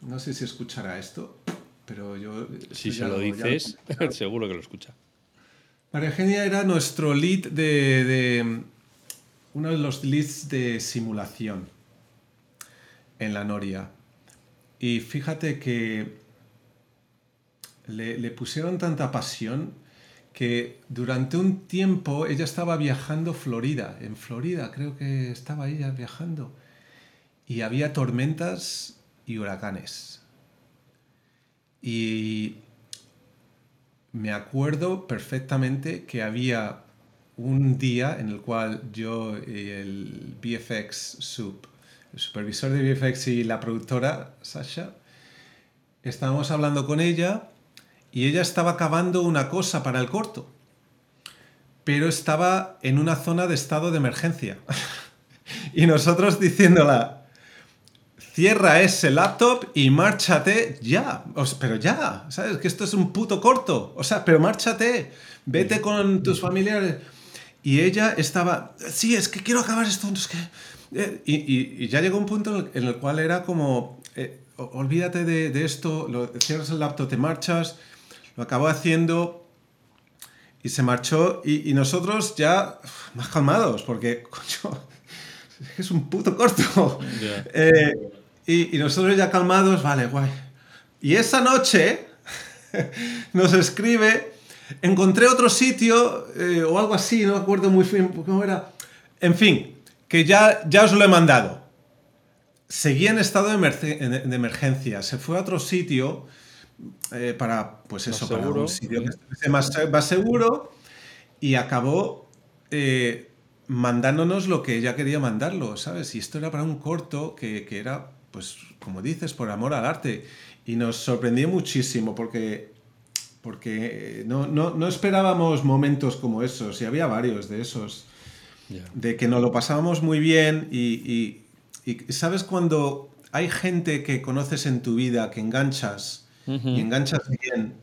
no sé si escuchará esto, pero yo... Si se lo dices, seguro que lo escucha. María Eugenia era nuestro lead de, uno de los leads de simulación en la Noria. Y fíjate que le, le pusieron tanta pasión que durante un tiempo ella estaba viajando Florida, en Florida creo que estaba ella viajando, y había tormentas y huracanes. Y me acuerdo perfectamente que había un día en el cual yo y el VFX Sub, el supervisor de VFX y la productora, Sasha, estábamos hablando con ella y ella estaba acabando una cosa para el corto, pero estaba en una zona de estado de emergencia. y nosotros diciéndola, cierra ese laptop y márchate ya. pero ya, ¿sabes? Que esto es un puto corto. O sea, pero márchate, vete con tus familiares. Y ella estaba, sí, es que quiero acabar esto. que... Eh", y, ya llegó un punto en el cual era como, eh, olvídate de, esto, lo, cierras el laptop, te marchas, lo acabó haciendo y se marchó y, nosotros ya más calmados, porque, coño, es un puto corto. Eh, y, nosotros ya calmados, vale, guay. Y esa noche nos escribe, encontré otro sitio eh, o algo así, no me acuerdo muy bien cómo era. En fin, que ya, ya os lo he mandado. Seguía en estado de, emergencia, se fue a otro sitio eh, para, pues eso, para un sitio que esté más, seguro y acabó eh, mandándonos lo que ella quería mandarlo, ¿sabes? Y esto era para un corto que, que era pues como dices, por amor al arte. Y nos sorprendió muchísimo porque, porque no, no, esperábamos momentos como esos, y había varios de esos, de que nos lo pasábamos muy bien y, sabes cuando hay gente que conoces en tu vida, que enganchas, y enganchas bien,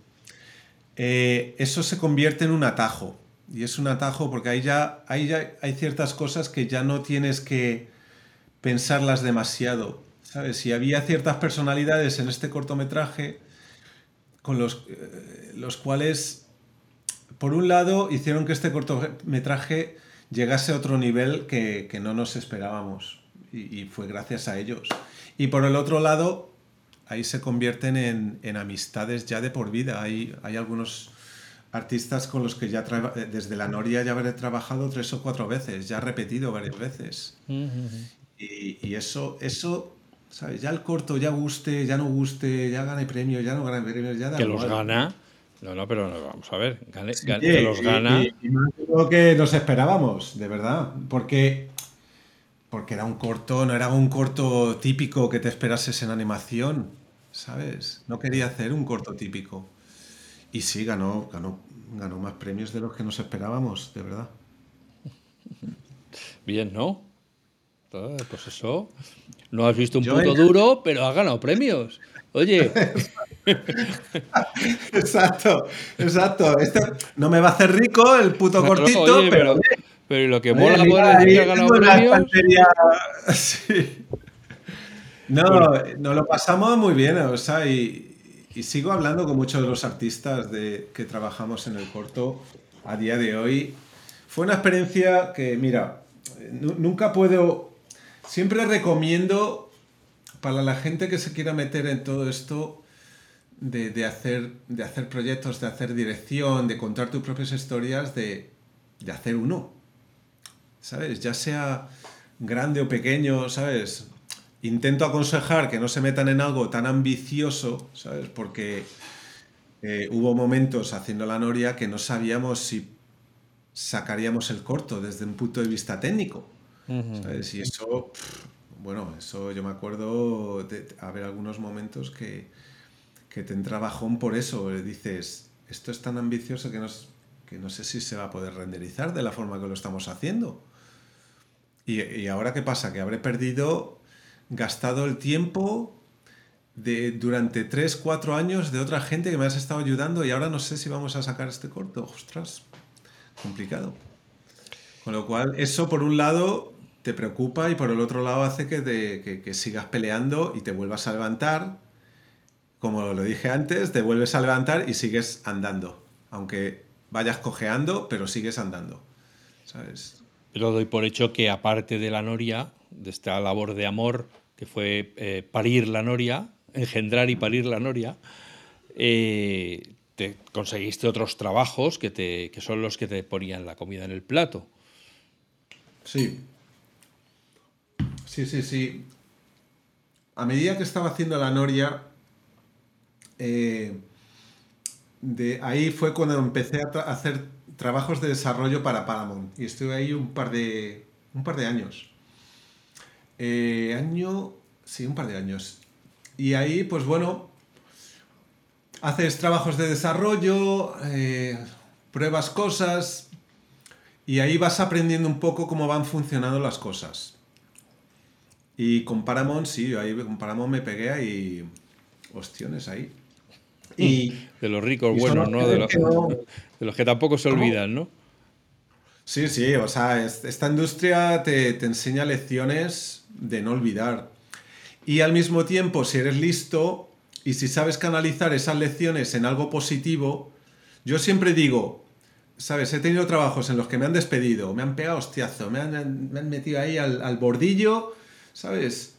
eh, eso se convierte en un atajo. Y es un atajo porque ahí ya, ahí ya hay ciertas cosas que ya no tienes que pensarlas demasiado ¿Sabes? Y había ciertas personalidades en este cortometraje con los, eh, los cuales, por un lado, hicieron que este cortometraje llegase a otro nivel que, no nos esperábamos. Y, fue gracias a ellos. Y por el otro lado, ahí se convierten en, amistades ya de por vida. Hay, hay algunos artistas con los que ya desde la Noria ya habré trabajado tres o cuatro veces, ya repetido varias veces. y, y, eso, eso ya el corto ya guste, ya no guste, ya gane premios, ya no gane premios, ya da Que los gana. No, no, pero vamos a ver, que los gana. Y, más de lo que nos esperábamos, de verdad. Porque, porque era un corto, no era un corto típico que te esperases en animación, ¿sabes? No quería hacer un corto típico. Y sí, ganó, ganó, ganó más premios de los que nos esperábamos, de verdad. Bien, ¿no? Pues eso. No has visto un puto duro, pero has ganado premios. Oye. exacto, exacto. Este no me va a hacer rico el puto cortito, pero, pero. lo que mola por decir que ha ganado premios. Sí. No, nos lo pasamos muy bien, o sea, y, y, sigo hablando con muchos de los artistas de, que trabajamos en el corto a día de hoy. Fue una experiencia que, mira, nunca puedo Siempre recomiendo para la gente que se quiera meter en todo esto de, hacer, de hacer proyectos, de hacer dirección, de contar tus propias historias, de, hacer uno. ¿Sabes? Ya sea grande o pequeño, ¿sabes? Intento aconsejar que no se metan en algo tan ambicioso, ¿sabes? Porque eh, hubo momentos haciendo la Noria que no sabíamos si sacaríamos el corto desde un punto de vista técnico. Y eso, bueno, eso yo me acuerdo de haber algunos momentos que, que te entra bajón por eso. Dices, esto es tan ambicioso que no, que no sé si se va a poder renderizar de la forma que lo estamos haciendo. Y, ahora qué pasa? Que habré perdido, gastado el tiempo de, durante 3, 4 años de otra gente que me has estado ayudando y ahora no sé si vamos a sacar este corto. Ostras, complicado. Con lo cual, eso por un lado te preocupa y por el otro lado hace que, que, sigas peleando y te vuelvas a levantar. Como lo dije antes, te vuelves a levantar y sigues andando. Aunque vayas cojeando, pero sigues andando. ¿Sabes? Lo doy por hecho que aparte de la noria, de esta labor de amor que fue eh, parir la noria, engendrar y parir la noria, eh, te conseguiste otros trabajos que, te, que son los que te ponían la comida en el plato. Sí. Sí, sí, sí. A medida que estaba haciendo la Noria, eh, de ahí fue cuando empecé a, hacer trabajos de desarrollo para Paramount. Y estuve ahí un par de, un par de años. Eh, año, sí, un par de años. Y ahí, pues bueno, haces trabajos de desarrollo, eh, pruebas cosas, y ahí vas aprendiendo un poco cómo van funcionando las cosas. Y con Paramount, sí, ahí con Paramount me pegué ahí. Ostiones ahí. Y De los ricos buenos, ¿no? De los, que no- de los que tampoco se olvidan, ¿no? sí, sí, o sea, es- esta industria te, te enseña lecciones de no olvidar. Y al mismo tiempo, si eres listo y si sabes canalizar esas lecciones en algo positivo, yo siempre digo, ¿sabes? He tenido trabajos en los que me han despedido, me han pegado hostiazo, me han, me han metido ahí al, al bordillo, ¿sabes?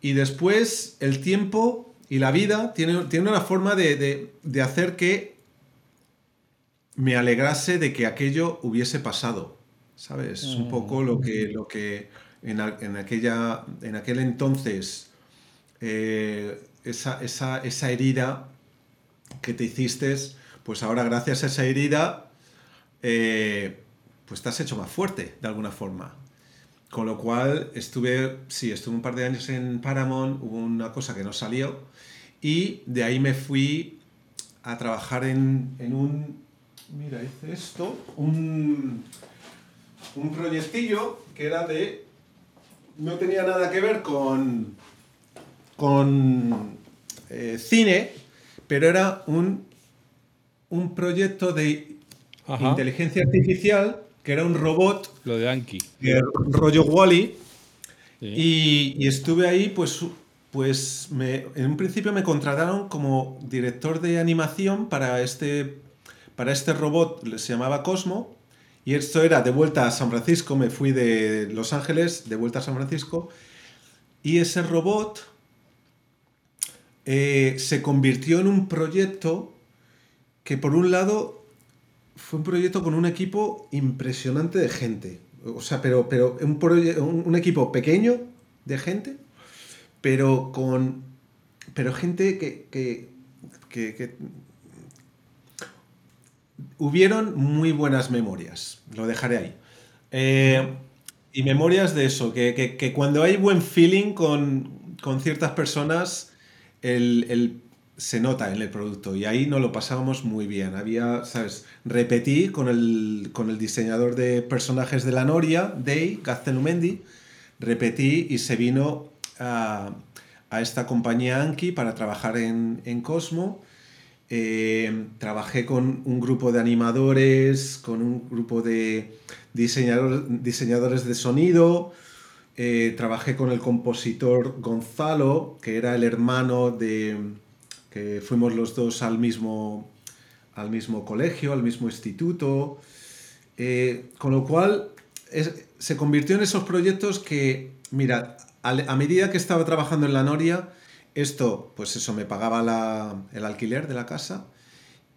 Y después el tiempo y la vida tiene, tiene una forma de, de- de hacer que me alegrase de que aquello hubiese pasado. ¿Sabes? Es un poco lo que, lo que en, en aquella, en aquel entonces, eh, esa, esa, esa herida que te hiciste, pues ahora gracias a esa herida, eh, pues te has hecho más fuerte, de alguna forma. Con lo cual estuve, sí, estuve un par de años en Paramount, hubo una cosa que no salió, y de ahí me fui a trabajar en, en un, mira, hice esto, un, un proyectillo que era de, no tenía nada que ver con, con eh, cine, pero era un, un proyecto de Ajá. inteligencia artificial, que era un robot Lo de Anki. rollo Wally. Sí. Y, y estuve ahí, pues, pues me, en un principio me contrataron como director de animación para este, para este robot, se llamaba Cosmo. Y esto era de vuelta a San Francisco, me fui de Los Ángeles, de vuelta a San Francisco. Y ese robot eh, se convirtió en un proyecto que por un lado fue un proyecto con un equipo impresionante de gente. O sea, pero, pero un, equipo pequeño de gente, pero con. Pero gente que. que, que- que- hubieron muy buenas memorias. Lo dejaré ahí. Eh, y memorias de eso, que, que- que cuando hay buen feeling con, con ciertas personas, el, el- se nota en el producto. Y ahí nos lo pasábamos muy bien. Había, ¿sabes? Repetí con el, con el diseñador de personajes de la Noria, Day, Gaztelumendi. Repetí y se vino a, a esta compañía Anki para trabajar en, en Cosmo. Eh, trabajé con un grupo de animadores, con un grupo de diseñador- diseñadores de sonido. Eh, trabajé con el compositor Gonzalo, que era el hermano de. Fuimos los dos al mismo, al mismo colegio, al mismo instituto. Eh, con lo cual es- se convirtió en esos proyectos que, mira, a, medida que estaba trabajando en la Noria, esto, pues eso, me pagaba la- el alquiler de la casa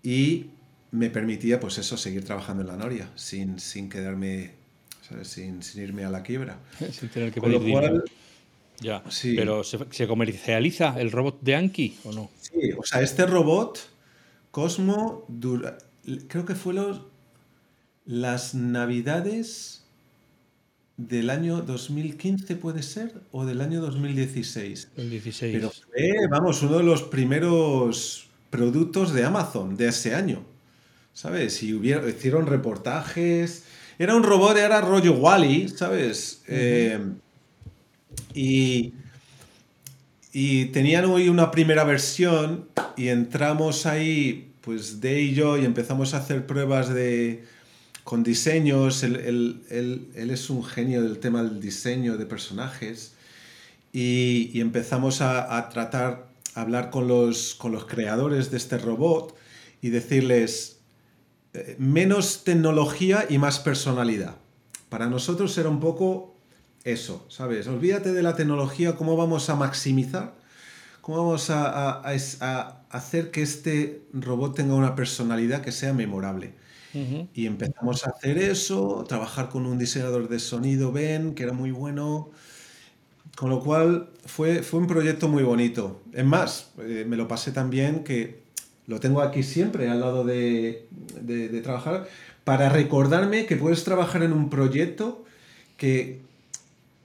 y me permitía, pues eso, seguir trabajando en la Noria sin, sin quedarme, ¿sabes? Sin, sin irme a la quiebra. Sin tener que Con lo pedir dinero. Cual, Ya. sí. Pero ¿se, se comercializa el robot de Anki o no? Sí, o sea, este robot, Cosmo, dura- creo que fue los, las navidades del año 2015, puede ser, o del año 2016. El 16. Pero fue, vamos, uno de los primeros productos de Amazon de ese año. ¿Sabes? Y hubieron, hicieron reportajes. Era un robot, era rollo Wally, ¿sabes? Eh, y, y tenían hoy una primera versión y entramos ahí, pues de y yo, y empezamos a hacer pruebas de, con diseños. Él, él- él- él es un genio del tema del diseño de personajes. Y, y empezamos a, a tratar, a hablar con los, con los creadores de este robot y decirles eh, menos tecnología y más personalidad. Para nosotros era un poco eso, ¿sabes? Olvídate de la tecnología, cómo vamos a maximizar, cómo vamos a, hacer que este robot tenga una personalidad que sea memorable. Y empezamos a hacer eso, trabajar con un diseñador de sonido, Ben, que era muy bueno. Con lo cual fue, fue un proyecto muy bonito. Es más, eh, me lo pasé también que lo tengo aquí siempre al lado de, de trabajar para recordarme que puedes trabajar en un proyecto que,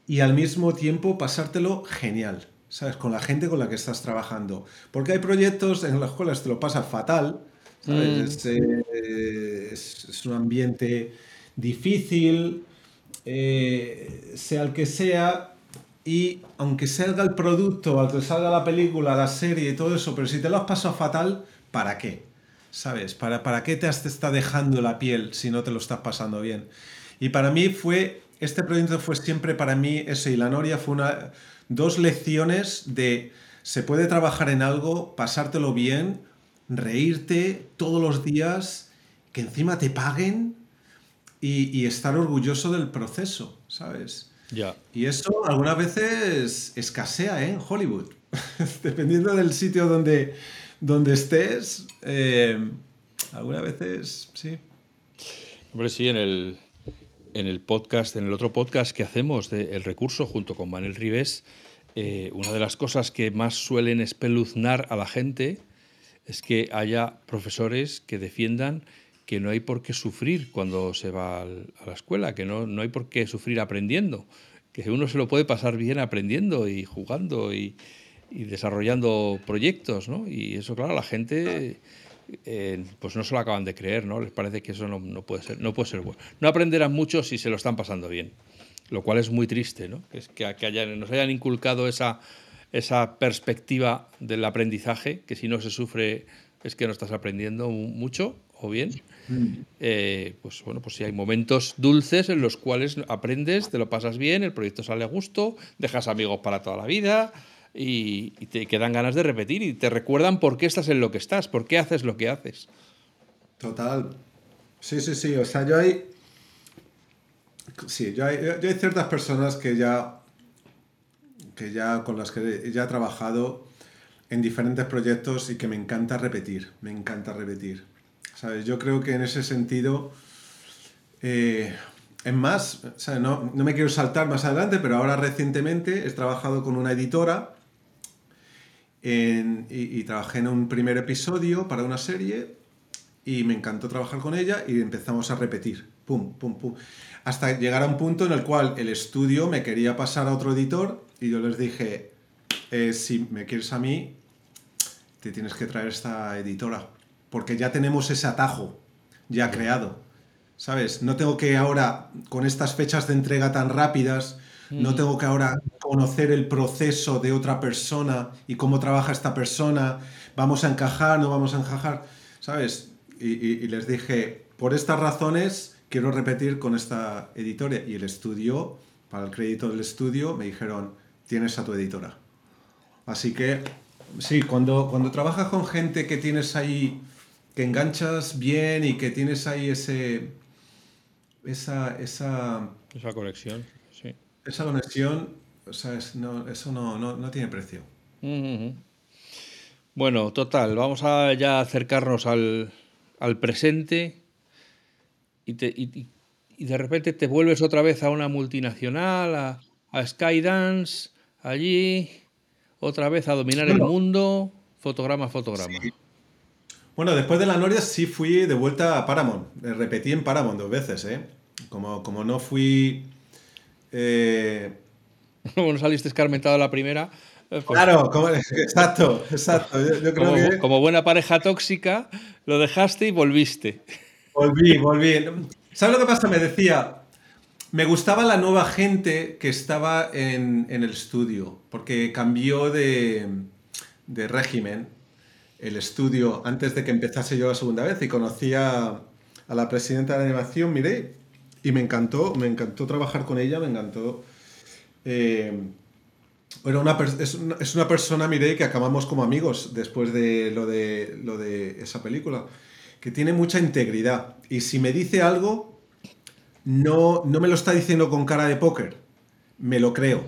y al mismo tiempo pasártelo genial. ¿sabes? Con la gente con la que estás trabajando. Porque hay proyectos en los cuales te lo pasas fatal, ¿sabes? Mm. Eh, es, un ambiente difícil, eh, sea el que sea, y aunque salga el producto, aunque salga la película, la serie y todo eso, pero si te lo has pasado fatal, ¿para qué? ¿Sabes? ¿Para, para qué te, te está dejando la piel si no te lo estás pasando bien? Y para mí fue, este proyecto fue siempre para mí eso, y la Noria fue una dos lecciones de se puede trabajar en algo, pasártelo bien, reírte todos los días, que encima te paguen y, estar orgulloso del proceso, ¿sabes? Ya. Y eso algunas veces escasea ¿eh? en Hollywood. Dependiendo del sitio donde, donde estés, eh, algunas veces sí. Hombre, sí, en el, en el podcast, en el otro podcast que hacemos de El Recurso junto con Manuel Ribes, eh, una de las cosas que más suelen espeluznar a la gente es que haya profesores que defiendan que no hay por qué sufrir cuando se va a la escuela, que no, no hay por qué sufrir aprendiendo, que uno se lo puede pasar bien aprendiendo y jugando y, y desarrollando proyectos, ¿no? Y eso, claro, la gente eh, pues no se lo acaban de creer, ¿no? Les parece que eso no, puede ser, no puede ser bueno. No aprenderán mucho si se lo están pasando bien, lo cual es muy triste, ¿no? Que, que nos hayan inculcado esa, esa perspectiva del aprendizaje, que si no se sufre es que no estás aprendiendo mucho o bien. Eh, pues bueno, pues si hay momentos dulces en los cuales aprendes, te lo pasas bien, el proyecto sale a gusto, dejas amigos para toda la vida, y, te quedan ganas de repetir y te recuerdan por qué estás en lo que estás, por qué haces lo que haces. Total. Sí, sí, sí. O sea, yo hay. Sí, yo hay, yo hay ciertas personas que ya. que ya con las que ya he trabajado en diferentes proyectos y que me encanta repetir. Me encanta repetir. ¿Sabes? Yo creo que en ese sentido. Eh, es más, no, no, me quiero saltar más adelante, pero ahora recientemente he trabajado con una editora y, trabajé en un primer episodio para una serie y me encantó trabajar con ella y empezamos a repetir, pum, pum, pum, hasta llegar a un punto en el cual el estudio me quería pasar a otro editor y yo les dije, eh, si me quieres a mí, te tienes que traer esta editora, porque ya tenemos ese atajo ya. creado, ¿sabes? No tengo que ahora, con estas fechas de entrega tan rápidas, no tengo que ahora conocer el proceso de otra persona y cómo trabaja esta persona. Vamos a encajar, no vamos a encajar, ¿sabes? Y, les dije, por estas razones quiero repetir con esta editora. Y el estudio, para el crédito del estudio, me dijeron, tienes a tu editora. Así que, sí, cuando, cuando trabajas con gente que tienes ahí, que enganchas bien y que tienes ahí ese... Esa, esa, esa conexión esa conexión, o sea, eso no, tiene precio. Bueno, total, vamos a ya acercarnos al, presente y, de repente te vuelves otra vez a una multinacional, a, Skydance, allí, otra vez a dominar el mundo, fotograma, fotograma. Bueno, después de la Noria sí fui de vuelta a Paramount. Repetí en Paramount dos veces, ¿eh? Como, como no fui eh... no saliste escarmentado la primera. Eh, pues claro, exacto, exacto. como, buena pareja tóxica, lo dejaste y volviste. Volví, volví. ¿Sabes lo que pasa? Me decía, me gustaba la nueva gente que estaba en, el estudio, porque cambió de, régimen el estudio antes de que empezase yo la segunda vez y conocía a la presidenta de animación, miré, y me encantó, me encantó trabajar con ella, me encantó. Eh, bueno, una es, una, es, una, persona, miré, que acabamos como amigos después de lo, de lo de esa película, que tiene mucha integridad. Y si me dice algo, no, no me lo está diciendo con cara de póker, me lo creo.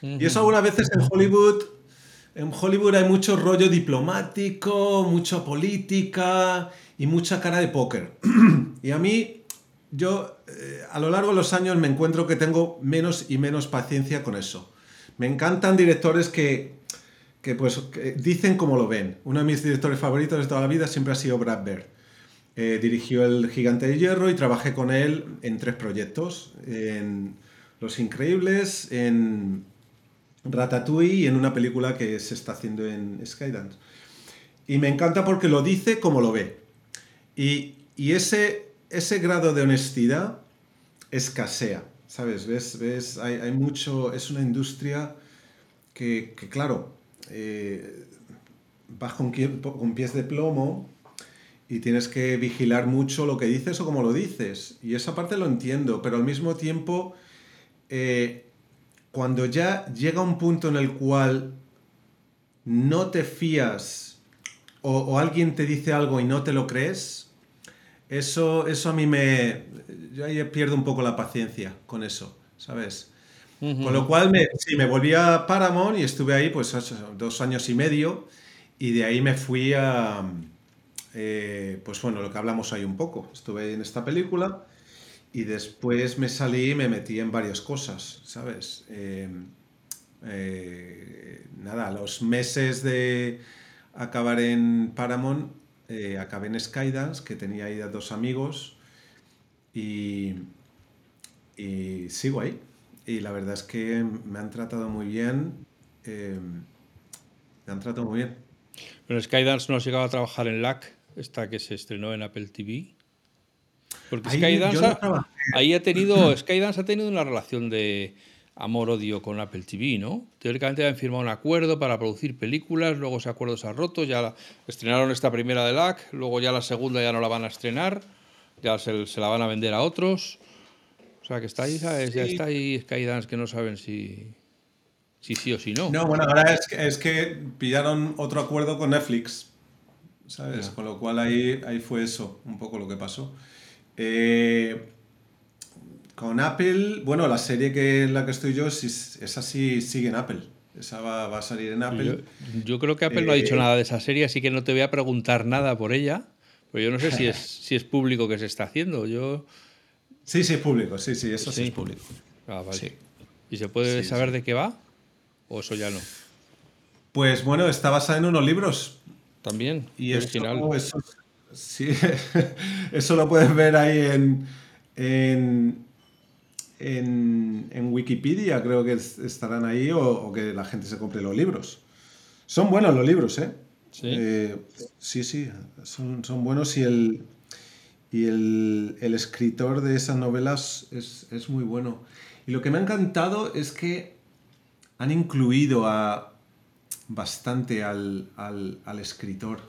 Y eso algunas veces en Hollywood, en Hollywood hay mucho rollo diplomático, mucha política y mucha cara de póker. y a mí, yo eh, a lo largo de los años me encuentro que tengo menos y menos paciencia con eso. Me encantan directores que, que pues dicen como lo ven. Uno de mis directores favoritos de toda la vida siempre ha sido Brad Bird. Eh, dirigió El Gigante de Hierro y trabajé con él en tres proyectos. En Los Increíbles, en Ratatouille y en una película que se está haciendo en Skydance. Y me encanta porque lo dice como lo ve. Y, ese, ese grado de honestidad escasea, ¿sabes? ¿Ves? ¿Ves? Hay, mucho, es una industria que, claro, eh, vas con, con pies de plomo y tienes que vigilar mucho lo que dices o cómo lo dices. Y esa parte lo entiendo, pero al mismo tiempo... Eh, cuando ya llega un punto en el cual no te fías o, alguien te dice algo y no te lo crees, eso, eso a mí me... Yo ahí pierdo un poco la paciencia con eso, ¿sabes? Con lo cual me, sí, me volví a Paramount y estuve ahí pues dos años y medio y de ahí me fui a... Eh, pues bueno, lo que hablamos ahí un poco. Estuve en esta película y después me salí y me metí en varias cosas, ¿sabes? Em, eh, nada, los meses de acabar en Paramount, eh, acabé en Skydance, que tenía ahí a dos amigos, y, y, sigo ahí. Y la verdad es que me han tratado muy bien. Em, me han tratado muy bien. Pero Skydance no has llegado a trabajar en LAC, esta que se estrenó en Apple TV. Porque Skydance, ha, ahí ha tenido, Skydance ha tenido una relación de amor-odio con Apple TV, ¿no? Teóricamente habían firmado un acuerdo para producir películas, luego ese acuerdo se ha roto, ya estrenaron esta primera de LAC, luego ya la segunda ya no la van a estrenar, ya se, la van a vender a otros. O sea, que está ahí, ¿sabes? Ya está ahí Skydance que no saben si, si sí o si no. No, bueno, ahora es que, es que pillaron otro acuerdo con Netflix, ¿sabes? Con lo cual ahí, ahí fue eso, un poco lo que pasó. Eh, con Apple, bueno, la serie que en la que estoy yo, esa sí sigue en Apple. Esa va, a salir en Apple. Yo, creo que Apple no ha dicho eh, nada de esa serie, así que no te voy a preguntar nada por ella. Pero yo no sé si es, si es público que se está haciendo. Yo... Sí, sí, es público. Sí, sí, eso sí, es público. Ah, ¿Y se puede saber de qué va? ¿O eso ya no? Pues bueno, está basada en unos libros. También. Y original. Eso, Sí, eso lo puedes ver ahí en, en, en, Wikipedia, creo que estarán ahí, o, que la gente se compre los libros. Son buenos los libros, ¿eh? Sí, eh, sí, sí, son, son, buenos y el, y el, el, escritor de esas novelas es, es muy bueno. Y lo que me ha encantado es que han incluido a, bastante al, al, al escritor.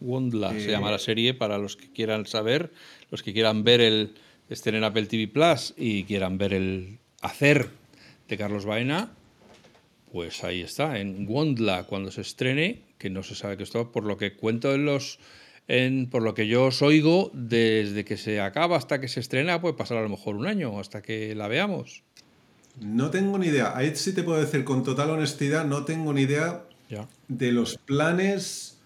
Wondla se llama la serie para los que quieran saber, los que quieran ver el estén en Apple TV Plus y quieran ver el hacer de Carlos Baena, pues ahí está, en Wondla cuando se estrene, que no se sabe que esto, por lo que cuento en los en, por lo que yo os oigo, desde que se acaba hasta que se estrena, puede pasar a lo mejor un año, hasta que la veamos. No tengo ni idea. Ahí sí te puedo decir con total honestidad, no tengo ni idea de los planes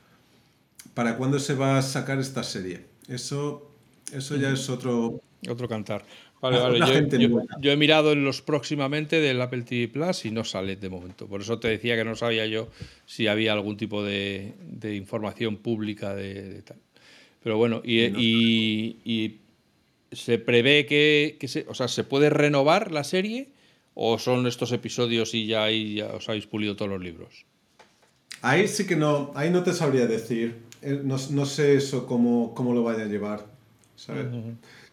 para cuándo se va a sacar esta serie. Eso, eso ya es otro... Otro cantar. Vale, vale. Yo, he mirado en los próximamente del Apple TV Plus y no sale de momento. Por eso te decía que no sabía yo si había algún tipo de, información pública de, tal. Pero bueno, y, se prevé que, se, o sea, se puede renovar la serie o son estos episodios y ya ahí ya os habéis pulido todos los libros. Ahí sí que no, ahí no te sabría decir. Eh, no, sé eso cómo, cómo, lo vaya a llevar.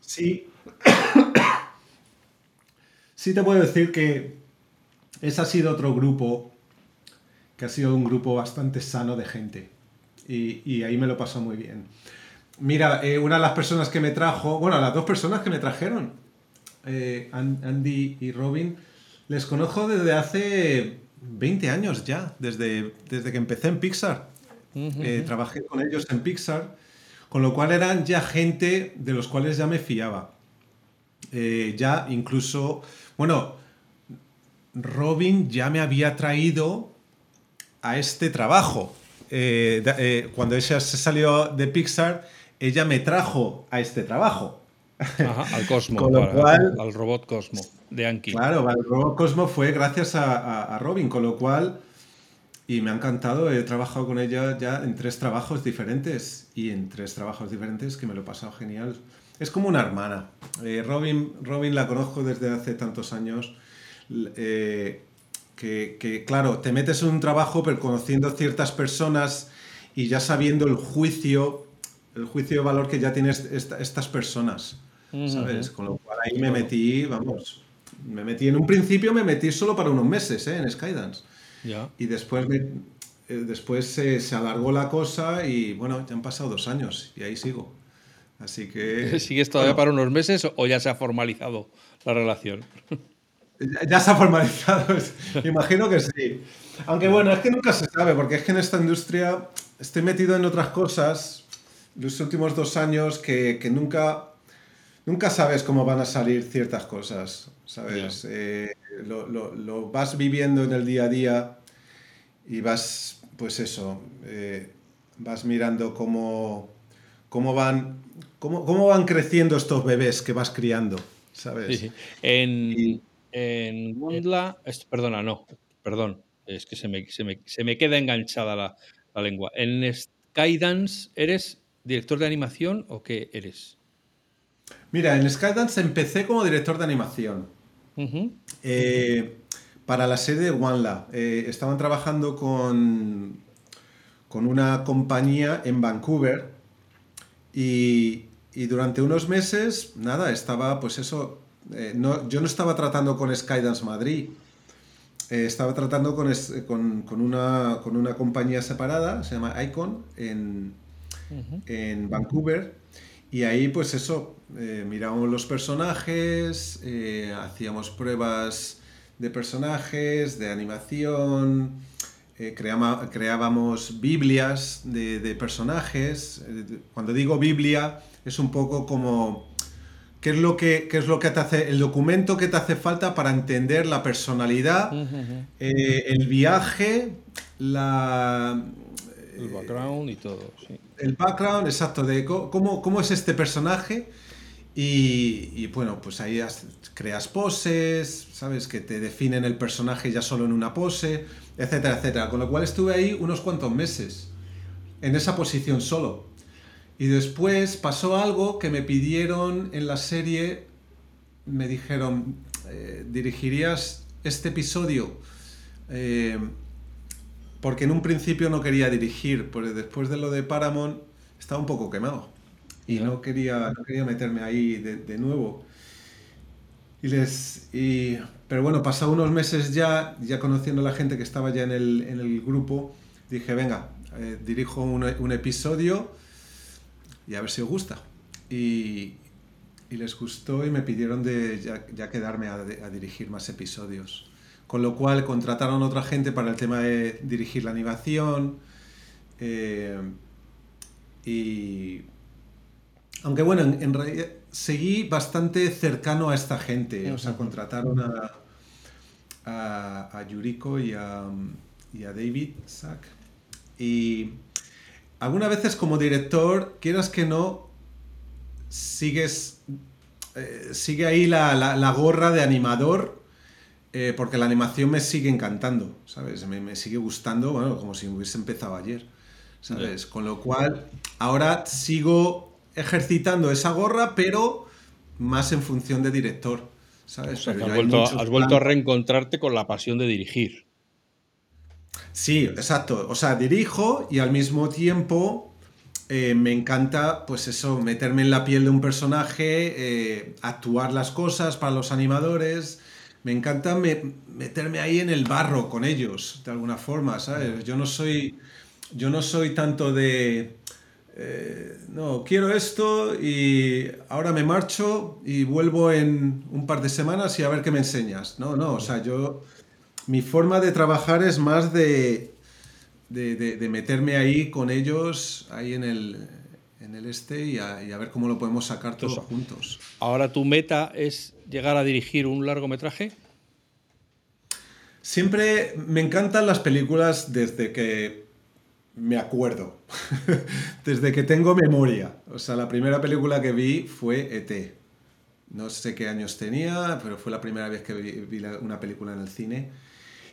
Sí. sí te puedo decir que ese ha sido otro grupo que ha sido un grupo bastante sano de gente. Y, ahí me lo pasó muy bien. Mira, eh, una de las personas que me trajo, bueno, las dos personas que me trajeron, eh, Andy y Robin, les conozco desde hace 20 años ya, desde, desde que empecé en Pixar. Eh, trabajé con ellos en Pixar, con lo cual eran ya gente de los cuales ya me fiaba. Eh, ya incluso, bueno, Robin ya me había traído a este trabajo. Eh, eh, cuando ella se salió de Pixar, ella me trajo a este trabajo. al Cosmo, al robot Cosmo de Anki. Claro, el robot Cosmo fue gracias a, Robin, con lo cual, y me ha encantado, he trabajado con ella ya en tres trabajos diferentes y en tres trabajos diferentes que me lo he pasado genial. Es como una hermana. Eh, Robin, Robin la conozco desde hace tantos años. Eh, que, claro, te metes en un trabajo pero conociendo ciertas personas y ya sabiendo el juicio, el juicio de valor que ya tienes estas personas. ¿Sabes? Con lo cual ahí me metí, vamos, me metí en un principio, me metí solo para unos meses ¿eh? en Skydance. Y después, eh, después se, alargó la cosa y bueno, ya han pasado dos años y ahí sigo. Así que... ¿Sigues todavía para unos meses o ya se ha formalizado la relación? Ya se ha formalizado, imagino que sí. Aunque bueno, es que nunca se sabe, porque es que en esta industria estoy metido en otras cosas los últimos dos años que, que nunca nunca sabes cómo van a salir ciertas cosas, ¿sabes? Eh, lo, vas viviendo en el día a día y vas, pues eso, eh, vas mirando cómo, cómo, van, cómo, cómo, van creciendo estos bebés que vas criando, ¿sabes? En, en perdona, no, perdón, es que se me, se me, queda enganchada la, la lengua. ¿En Skydance eres director de animación o qué eres? Mira, en Skydance empecé como director de animación. Eh, para la serie de Wanla. Eh, estaban trabajando con, con una compañía en Vancouver y, durante unos meses, nada, estaba pues eso, eh, no, yo no estaba tratando con Skydance Madrid, estaba tratando con, con, una, con, una, compañía separada, se llama Icon, en, en Vancouver, y ahí pues eso, eh, mirábamos los personajes, eh, hacíamos pruebas de personajes, de animación, eh, creábamos Biblias de, personajes. Cuando digo Biblia es un poco como qué es lo que, es lo que te hace, el documento que te hace falta para entender la personalidad, el viaje, la... El background y todo, sí. El background, exacto, de cómo, cómo es este personaje y, bueno, pues ahí creas poses, ¿sabes? Que te definen el personaje ya solo en una pose, etcétera, etcétera. Con lo cual estuve ahí unos cuantos meses, en esa posición solo. Y después pasó algo que me pidieron en la serie, me dijeron, eh, dirigirías este episodio, eh, porque en un principio no quería dirigir, porque después de lo de Paramount estaba un poco quemado y no quería, no quería meterme ahí de, nuevo. Y les, y, pero bueno, pasado unos meses ya, ya conociendo a la gente que estaba ya en el, en el grupo, dije, venga, eh, dirijo un, un, episodio y a ver si os gusta. Y, y les gustó y me pidieron de ya, ya quedarme a, a, dirigir más episodios. Con lo cual contrataron a otra gente para el tema de dirigir la animación. Eh, y aunque bueno, en, realidad seguí bastante cercano a esta gente. O sea, contrataron a, a, Yuriko y a, y a David Sack. Y algunas veces como director, quieras que no, sigues, eh, sigue ahí la, la, gorra de animador, eh, porque la animación me sigue encantando, ¿sabes? Me, me, sigue gustando, bueno, como si hubiese empezado ayer, ¿sabes? Con lo cual, ahora sigo ejercitando esa gorra, pero más en función de director. ¿sabes? has, vuelto, a reencontrarte con la pasión de dirigir. Sí, exacto. O sea, dirijo y al mismo tiempo eh, me encanta, pues eso, meterme en la piel de un personaje, eh, actuar las cosas para los animadores. Me encanta meterme ahí en el barro con ellos, de alguna forma, ¿sabes? Yo no soy, yo no soy tanto de eh, no, quiero esto y ahora me marcho y vuelvo en un par de semanas y a ver qué me enseñas. No, no, o sea, yo, mi forma de trabajar es más de, de, meterme ahí con ellos, ahí en el, en el este y a, ver cómo lo podemos sacar todos juntos. Ahora tu meta es llegar a dirigir un largometraje. Siempre me encantan las películas desde que me acuerdo, desde que tengo memoria. O sea, la primera película que vi fue ET. No sé qué años tenía, pero fue la primera vez que vi, una película en el cine.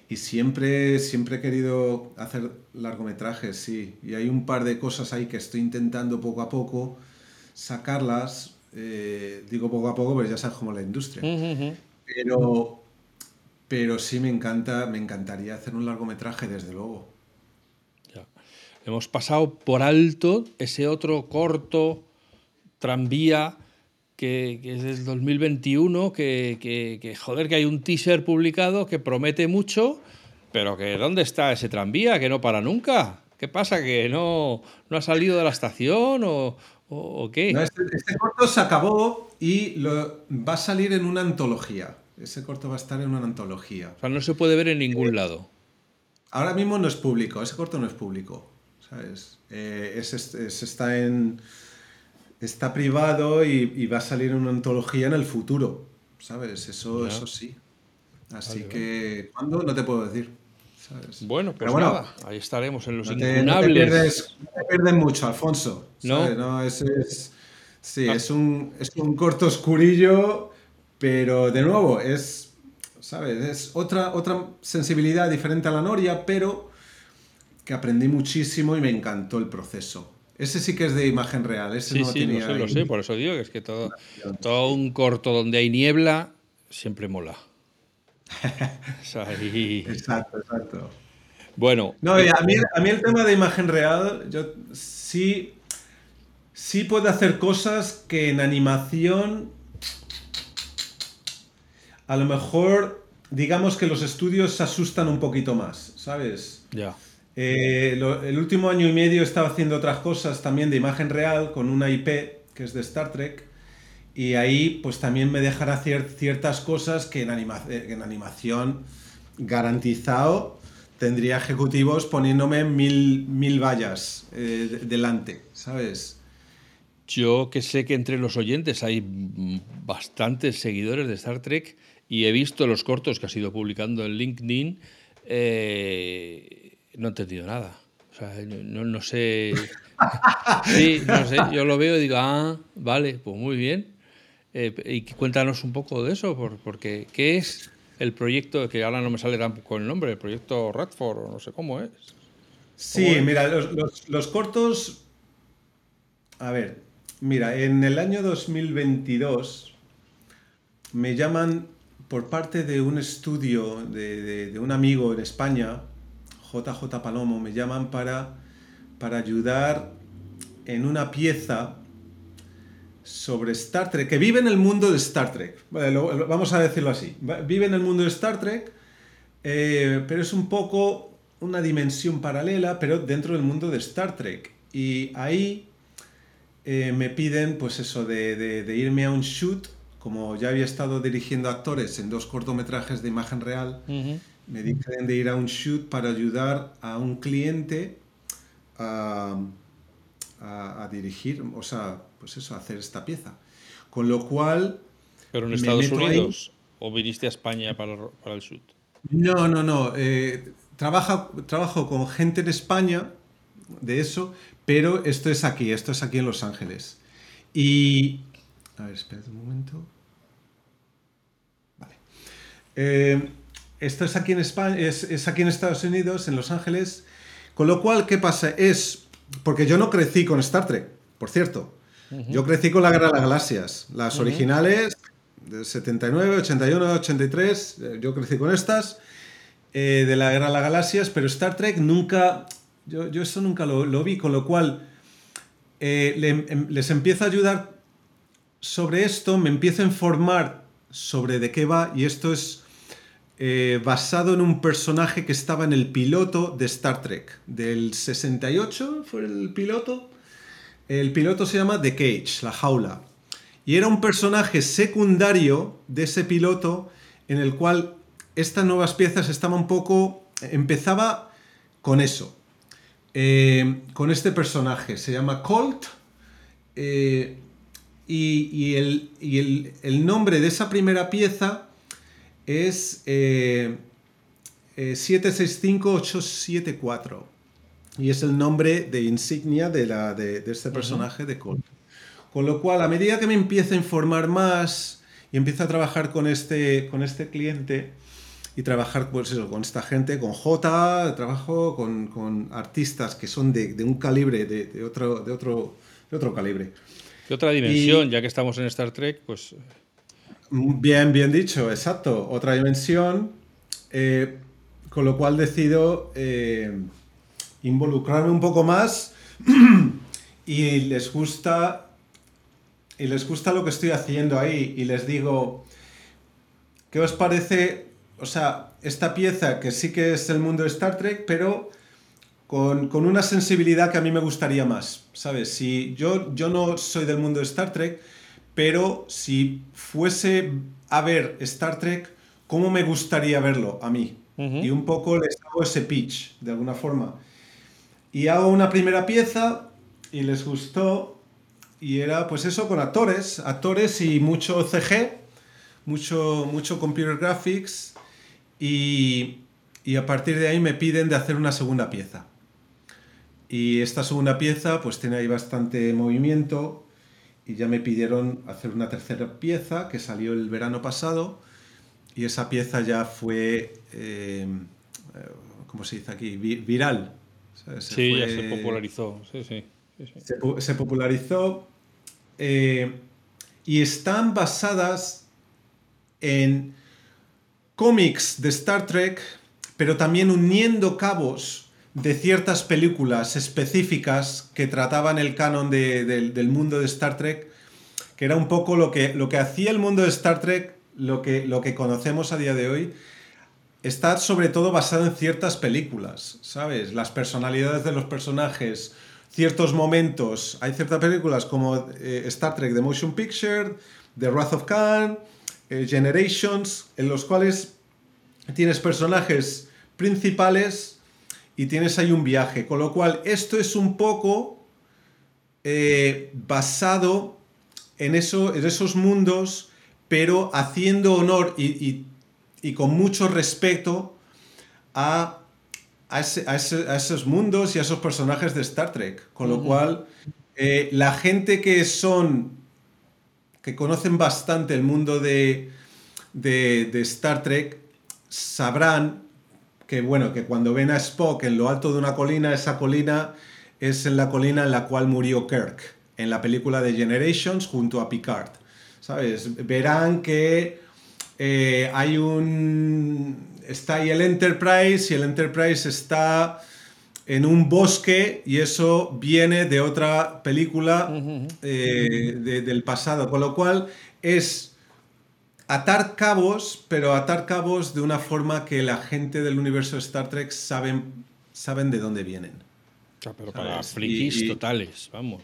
Y siempre, siempre he querido hacer largometrajes, sí. Y hay un par de cosas ahí que estoy intentando poco a poco sacarlas. Eh, digo poco a poco, pero ya sabes cómo la industria. Pero pero sí me encanta, me encantaría hacer un largometraje, desde luego. Hemos pasado por alto ese otro corto tranvía que, es del 2021, que, que, joder, que hay un teaser publicado que promete mucho, pero que ¿dónde está ese tranvía? Que no para nunca. ¿Qué pasa? ¿Que no, no ha salido de la estación o, o, qué? este, este, corto se acabó y lo, va a salir en una antología. Ese corto va a estar en una antología. O sea, no se puede ver en ningún eh, lado. Ahora mismo no es público, ese corto no es público. ¿Sabes? Eh, está en. Está privado y, va a salir una antología en el futuro. ¿Sabes? Eso, eso sí. Así que. ¿Cuándo? No te puedo decir. Bueno, pero pues bueno, ahí estaremos en los no te, no te, pierdes, mucho, Alfonso. No. Es, sí, ah. es, un, es un corto oscurillo pero de nuevo, es, ¿sabes? Es otra, otra sensibilidad diferente a la Noria, pero que aprendí muchísimo y me encantó el proceso. Ese sí que es de imagen real, ese sí, sí, lo sé, lo sé, por eso digo que es que todo, todo un corto donde hay niebla siempre mola. Exacto, exacto. Bueno. No, a mí, a mí el tema de imagen real, yo sí, sí puedo hacer cosas que en animación a lo mejor digamos que los estudios se asustan un poquito más, ¿sabes? Ya. Eh, el último año y medio estaba haciendo otras cosas también de imagen real con una IP que es de Star Trek y ahí pues también me dejará hacer ciertas cosas que en, eh, animación garantizado tendría ejecutivos poniéndome mil, mil vallas eh, delante, ¿sabes? Yo que sé que entre los oyentes hay bastantes seguidores de Star Trek y he visto los cortos que has ido publicando en LinkedIn, no he entendido nada. O sea, no, sé. Sí, no sé. Yo lo veo y digo, ah, vale, pues muy bien. Eh, y cuéntanos un poco de eso, porque ¿qué es el proyecto? Que ahora no me sale tampoco el nombre, el proyecto Radford, o no sé cómo es. Sí, mira, los, los cortos. A ver, mira, en el año 2022 me llaman por parte de un estudio de, un amigo en España, JJ Palomo, me llaman para, para ayudar en una pieza sobre Star Trek, que vive en el mundo de Star Trek. vamos a decirlo así. Vive en el mundo de Star Trek, eh, pero es un poco una dimensión paralela, pero dentro del mundo de Star Trek. Y ahí eh, me piden, pues eso, de, de irme a un shoot como ya había estado dirigiendo actores en dos cortometrajes de imagen real, me dicen de ir a un shoot para ayudar a un cliente a, dirigir, o sea, pues eso, a hacer esta pieza. Con lo cual... ¿Pero en Estados Unidos? ¿O viniste a España para, el shoot? No, no, no. Eh, trabajo con gente en España de eso, pero esto es aquí, esto es aquí en Los Ángeles. Y a ver, espérate un momento. Vale. Eh, esto es aquí en España, es, aquí en Estados Unidos, en Los Ángeles. Con lo cual, ¿qué pasa? Es. Porque yo no crecí con Star Trek, por cierto. Yo crecí con la Guerra de las Galaxias. Las originales, de 79, 81, 83. Yo crecí con estas. Eh, de la Guerra de las Galaxias, pero Star Trek nunca. Yo, yo eso nunca lo, vi, con lo cual. Eh, em, les empiezo a ayudar sobre esto me empiezo a informar sobre de qué va y esto es eh, basado en un personaje que estaba en el piloto de Star Trek del 68 fue el piloto. El piloto se llama The Cage la jaula. Y era un personaje secundario de ese piloto en el cual estas nuevas piezas estaban un poco empezaba con eso eh, con este personaje. Se llama Colt eh, y, el, nombre de esa primera pieza es, eh, 765874. Eh, y es el nombre de insignia de, la, de, este personaje de Colt. Con lo cual, a medida que me empiezo a informar más y empiezo a trabajar con este, con este cliente y trabajar pues con esta gente, con J, trabajo con, con artistas que son de, de un calibre, de, de, otro, de, otro, de otro calibre. De otra dimensión, ya que estamos en Star Trek, pues... Bien, bien dicho, exacto. Otra dimensión. Eh, con lo cual decido eh, involucrarme un poco más y les gusta y les gusta lo que estoy haciendo ahí y les digo ¿qué os parece? O sea, esta pieza que sí que es el mundo de Star Trek, pero con, una sensibilidad que a mí me gustaría más, ¿sabes? Si yo, yo no soy del mundo de Star Trek, pero si fuese a ver Star Trek, ¿cómo me gustaría verlo a mí? Y un poco les hago ese pitch, de alguna forma. Y hago una primera pieza y les gustó. Y era pues eso con actores, actores y mucho CG, mucho, mucho computer graphics. Y, y a partir de ahí me piden de hacer una segunda pieza. Y esta segunda pieza pues tiene ahí bastante movimiento y ya me pidieron hacer una tercera pieza que salió el verano pasado y esa pieza ya fue, eh, ¿cómo se dice aquí? viral. sí, ya se popularizó. Se, popularizó eh, y están basadas en cómics de Star Trek, pero también uniendo cabos de ciertas películas específicas que trataban el canon del mundo de Star Trek, que era un poco lo que, lo que hacía el mundo de Star Trek lo que, lo que conocemos a día de hoy está sobre todo basado en ciertas películas, ¿sabes? Las personalidades de los personajes, ciertos momentos. Hay ciertas películas como eh, Star Trek The Motion Picture, The Wrath of Khan, eh, Generations, en los cuales tienes personajes principales y tienes ahí un viaje. Con lo cual, esto es un poco eh, basado en, eso, en esos mundos pero haciendo honor y, con mucho respeto a, esos mundos y a esos personajes de Star Trek. Con lo cual, eh, la gente que son, que conocen bastante el mundo de, Star Trek, sabrán que, bueno, que cuando ven a Spock en lo alto de una colina, esa colina es en la colina en la cual murió Kirk, en la película de Generations junto a Picard. ¿sabes? Verán que eh, hay un... Está ahí el Enterprise y el Enterprise está en un bosque y eso viene de otra película eh, del pasado, con lo cual es atar cabos, pero atar cabos de una forma que la gente del universo de Star Trek saben, saben de dónde vienen. pero para frikis totales, vamos.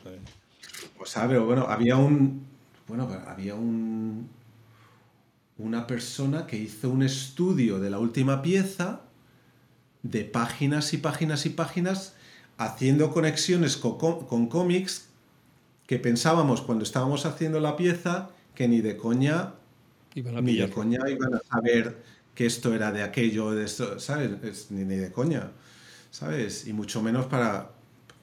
Pues sabe, bueno, había un, bueno, había un, una persona que hizo un estudio de la última pieza de páginas y páginas y páginas haciendo conexiones con, cómics que pensábamos cuando estábamos haciendo la pieza que ni de coña ni de coña iban a saber que esto era de aquello, de esto, ¿sabes? Ni, de coña, ¿sabes? Y mucho menos para,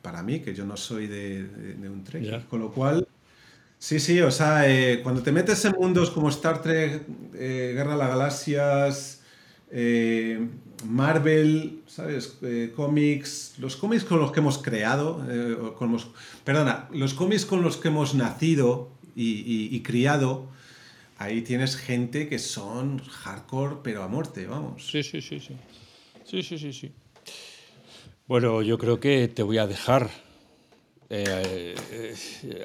para mí, que yo no soy de, un Trek. Con lo cual, Sí, sí, o sea, eh, cuando te metes en mundos como Star Trek, eh, Guerra de las Galaxias, eh, Marvel, ¿sabes? cómics, los cómics con los que hemos creado, con perdona, los cómics con los que hemos nacido y, criado, ahí tienes gente que son hardcore, pero a muerte, vamos. Sí, sí, sí, sí. Sí, sí, sí, sí. Bueno, yo creo que te voy a dejar eh, eh,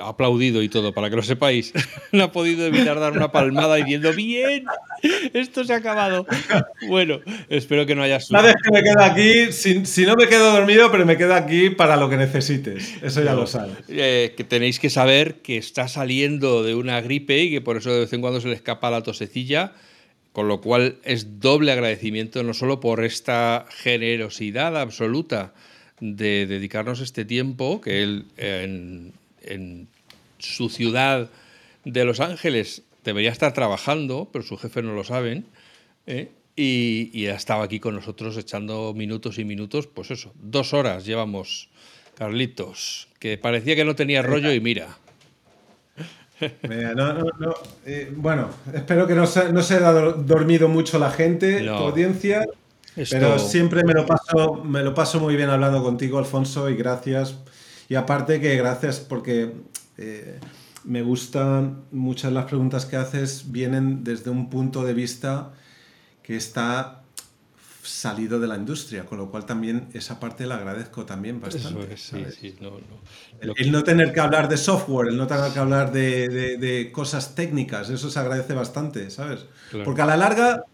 aplaudido y todo, para que lo sepáis. no ha podido evitar dar una palmada diciendo, bien, esto se ha acabado. Bueno, espero que no haya Sabes que me quedo aquí, si, no me quedo dormido, pero me quedo aquí para lo que necesites. Eso ya lo sabes. Eh, que tenéis que saber que está saliendo de una gripe y que por eso de vez en cuando se le escapa la tosecilla. Con lo cual es doble agradecimiento, no solo por esta generosidad absoluta de dedicarnos este tiempo, que él en, su ciudad de Los Ángeles debería estar trabajando, pero su jefe no lo saben, ¿eh? y, y ha estado aquí con nosotros echando minutos y minutos, pues eso, dos horas llevamos, Carlitos, que parecía que no tenía rollo y mira. Eh, bueno, espero que no se, no se haya dormido mucho la gente, tu audiencia. Pero siempre me lo, paso, me lo paso muy bien hablando contigo, Alfonso, y gracias. Y aparte que gracias porque eh, me gustan muchas de las preguntas que haces, vienen desde un punto de vista que está salido de la industria, con lo cual también esa parte la agradezco también bastante. El, no tener que hablar de software, el no tener que hablar de, cosas técnicas, eso se agradece bastante, ¿sabes? Porque a la larga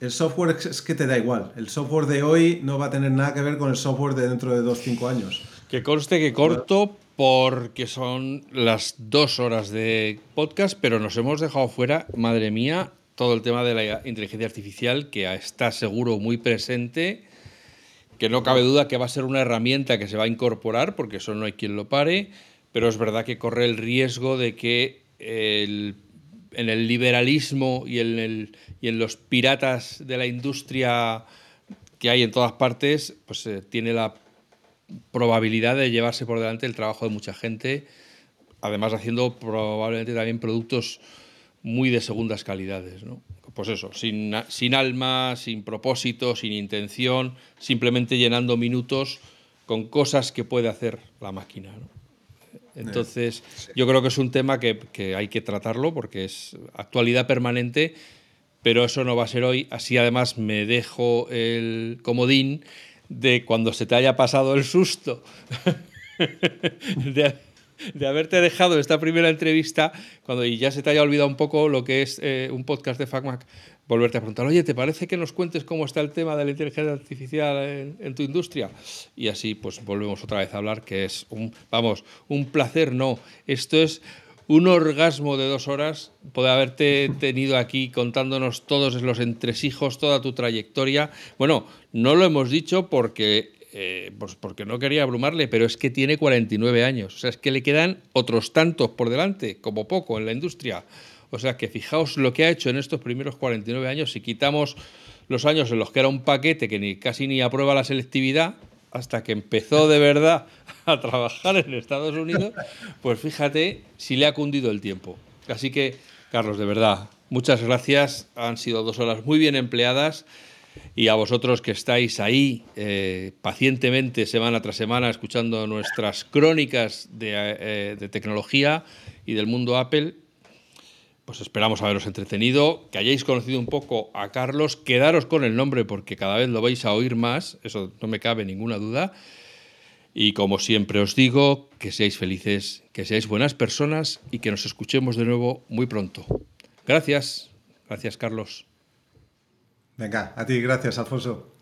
el software es que te da igual. El software de hoy no va a tener nada que ver con el software de dentro de 2-5 años. Que conste que corto porque son las dos horas de podcast, pero nos hemos dejado fuera, madre mía, todo el tema de la inteligencia artificial que está seguro muy presente, que no cabe duda que va a ser una herramienta que se va a incorporar, porque eso no hay quien lo pare, pero es verdad que corre el riesgo de que en el liberalismo y en, los piratas de la industria que hay en todas partes, pues eh, tiene la probabilidad de llevarse por delante el trabajo de mucha gente, además haciendo probablemente también productos muy de segundas calidades. ¿no? Pues eso, sin, sin alma, sin propósito, sin intención, simplemente llenando minutos con cosas que puede hacer la máquina. Entonces, yo creo que es un tema que, que, hay que tratarlo porque es actualidad permanente, pero eso no va a ser hoy. Así además me dejo el comodín de cuando se te haya pasado el susto de, haberte dejado esta primera entrevista cuando ya se te haya olvidado un poco lo que es eh, un podcast de FacMac, volverte a preguntar, oye, ¿te parece que nos cuentes cómo está el tema de la inteligencia artificial en, tu industria? Y así pues volvemos otra vez a hablar, que es un, vamos, un placer, no, esto es un orgasmo de dos horas poder haberte tenido aquí contándonos todos los entresijos, toda tu trayectoria. Bueno, no lo hemos dicho porque eh, pues porque no quería abrumarle, pero es que tiene 49 años. O sea, es que le quedan otros tantos por delante, como poco, en la industria. O sea, que fijaos lo que ha hecho en estos primeros 49 años. Si quitamos los años en los que era un paquete que ni, casi ni aprueba la selectividad, hasta que empezó de verdad a trabajar en Estados Unidos, pues fíjate si le ha cundido el tiempo. Así que, Carlos, de verdad, muchas gracias. Han sido dos horas muy bien empleadas y a vosotros que estáis ahí eh, pacientemente semana tras semana escuchando nuestras crónicas eh, de, tecnología y del mundo Apple, pues esperamos haberos entretenido, que hayáis conocido un poco a Carlos, quedaros con el nombre porque cada vez lo vais a oír más, eso no me cabe ninguna duda. Y como siempre os digo, que seáis felices, que seáis buenas personas y que nos escuchemos de nuevo muy pronto. Gracias, gracias Carlos. Venga, a ti, gracias, Alfonso.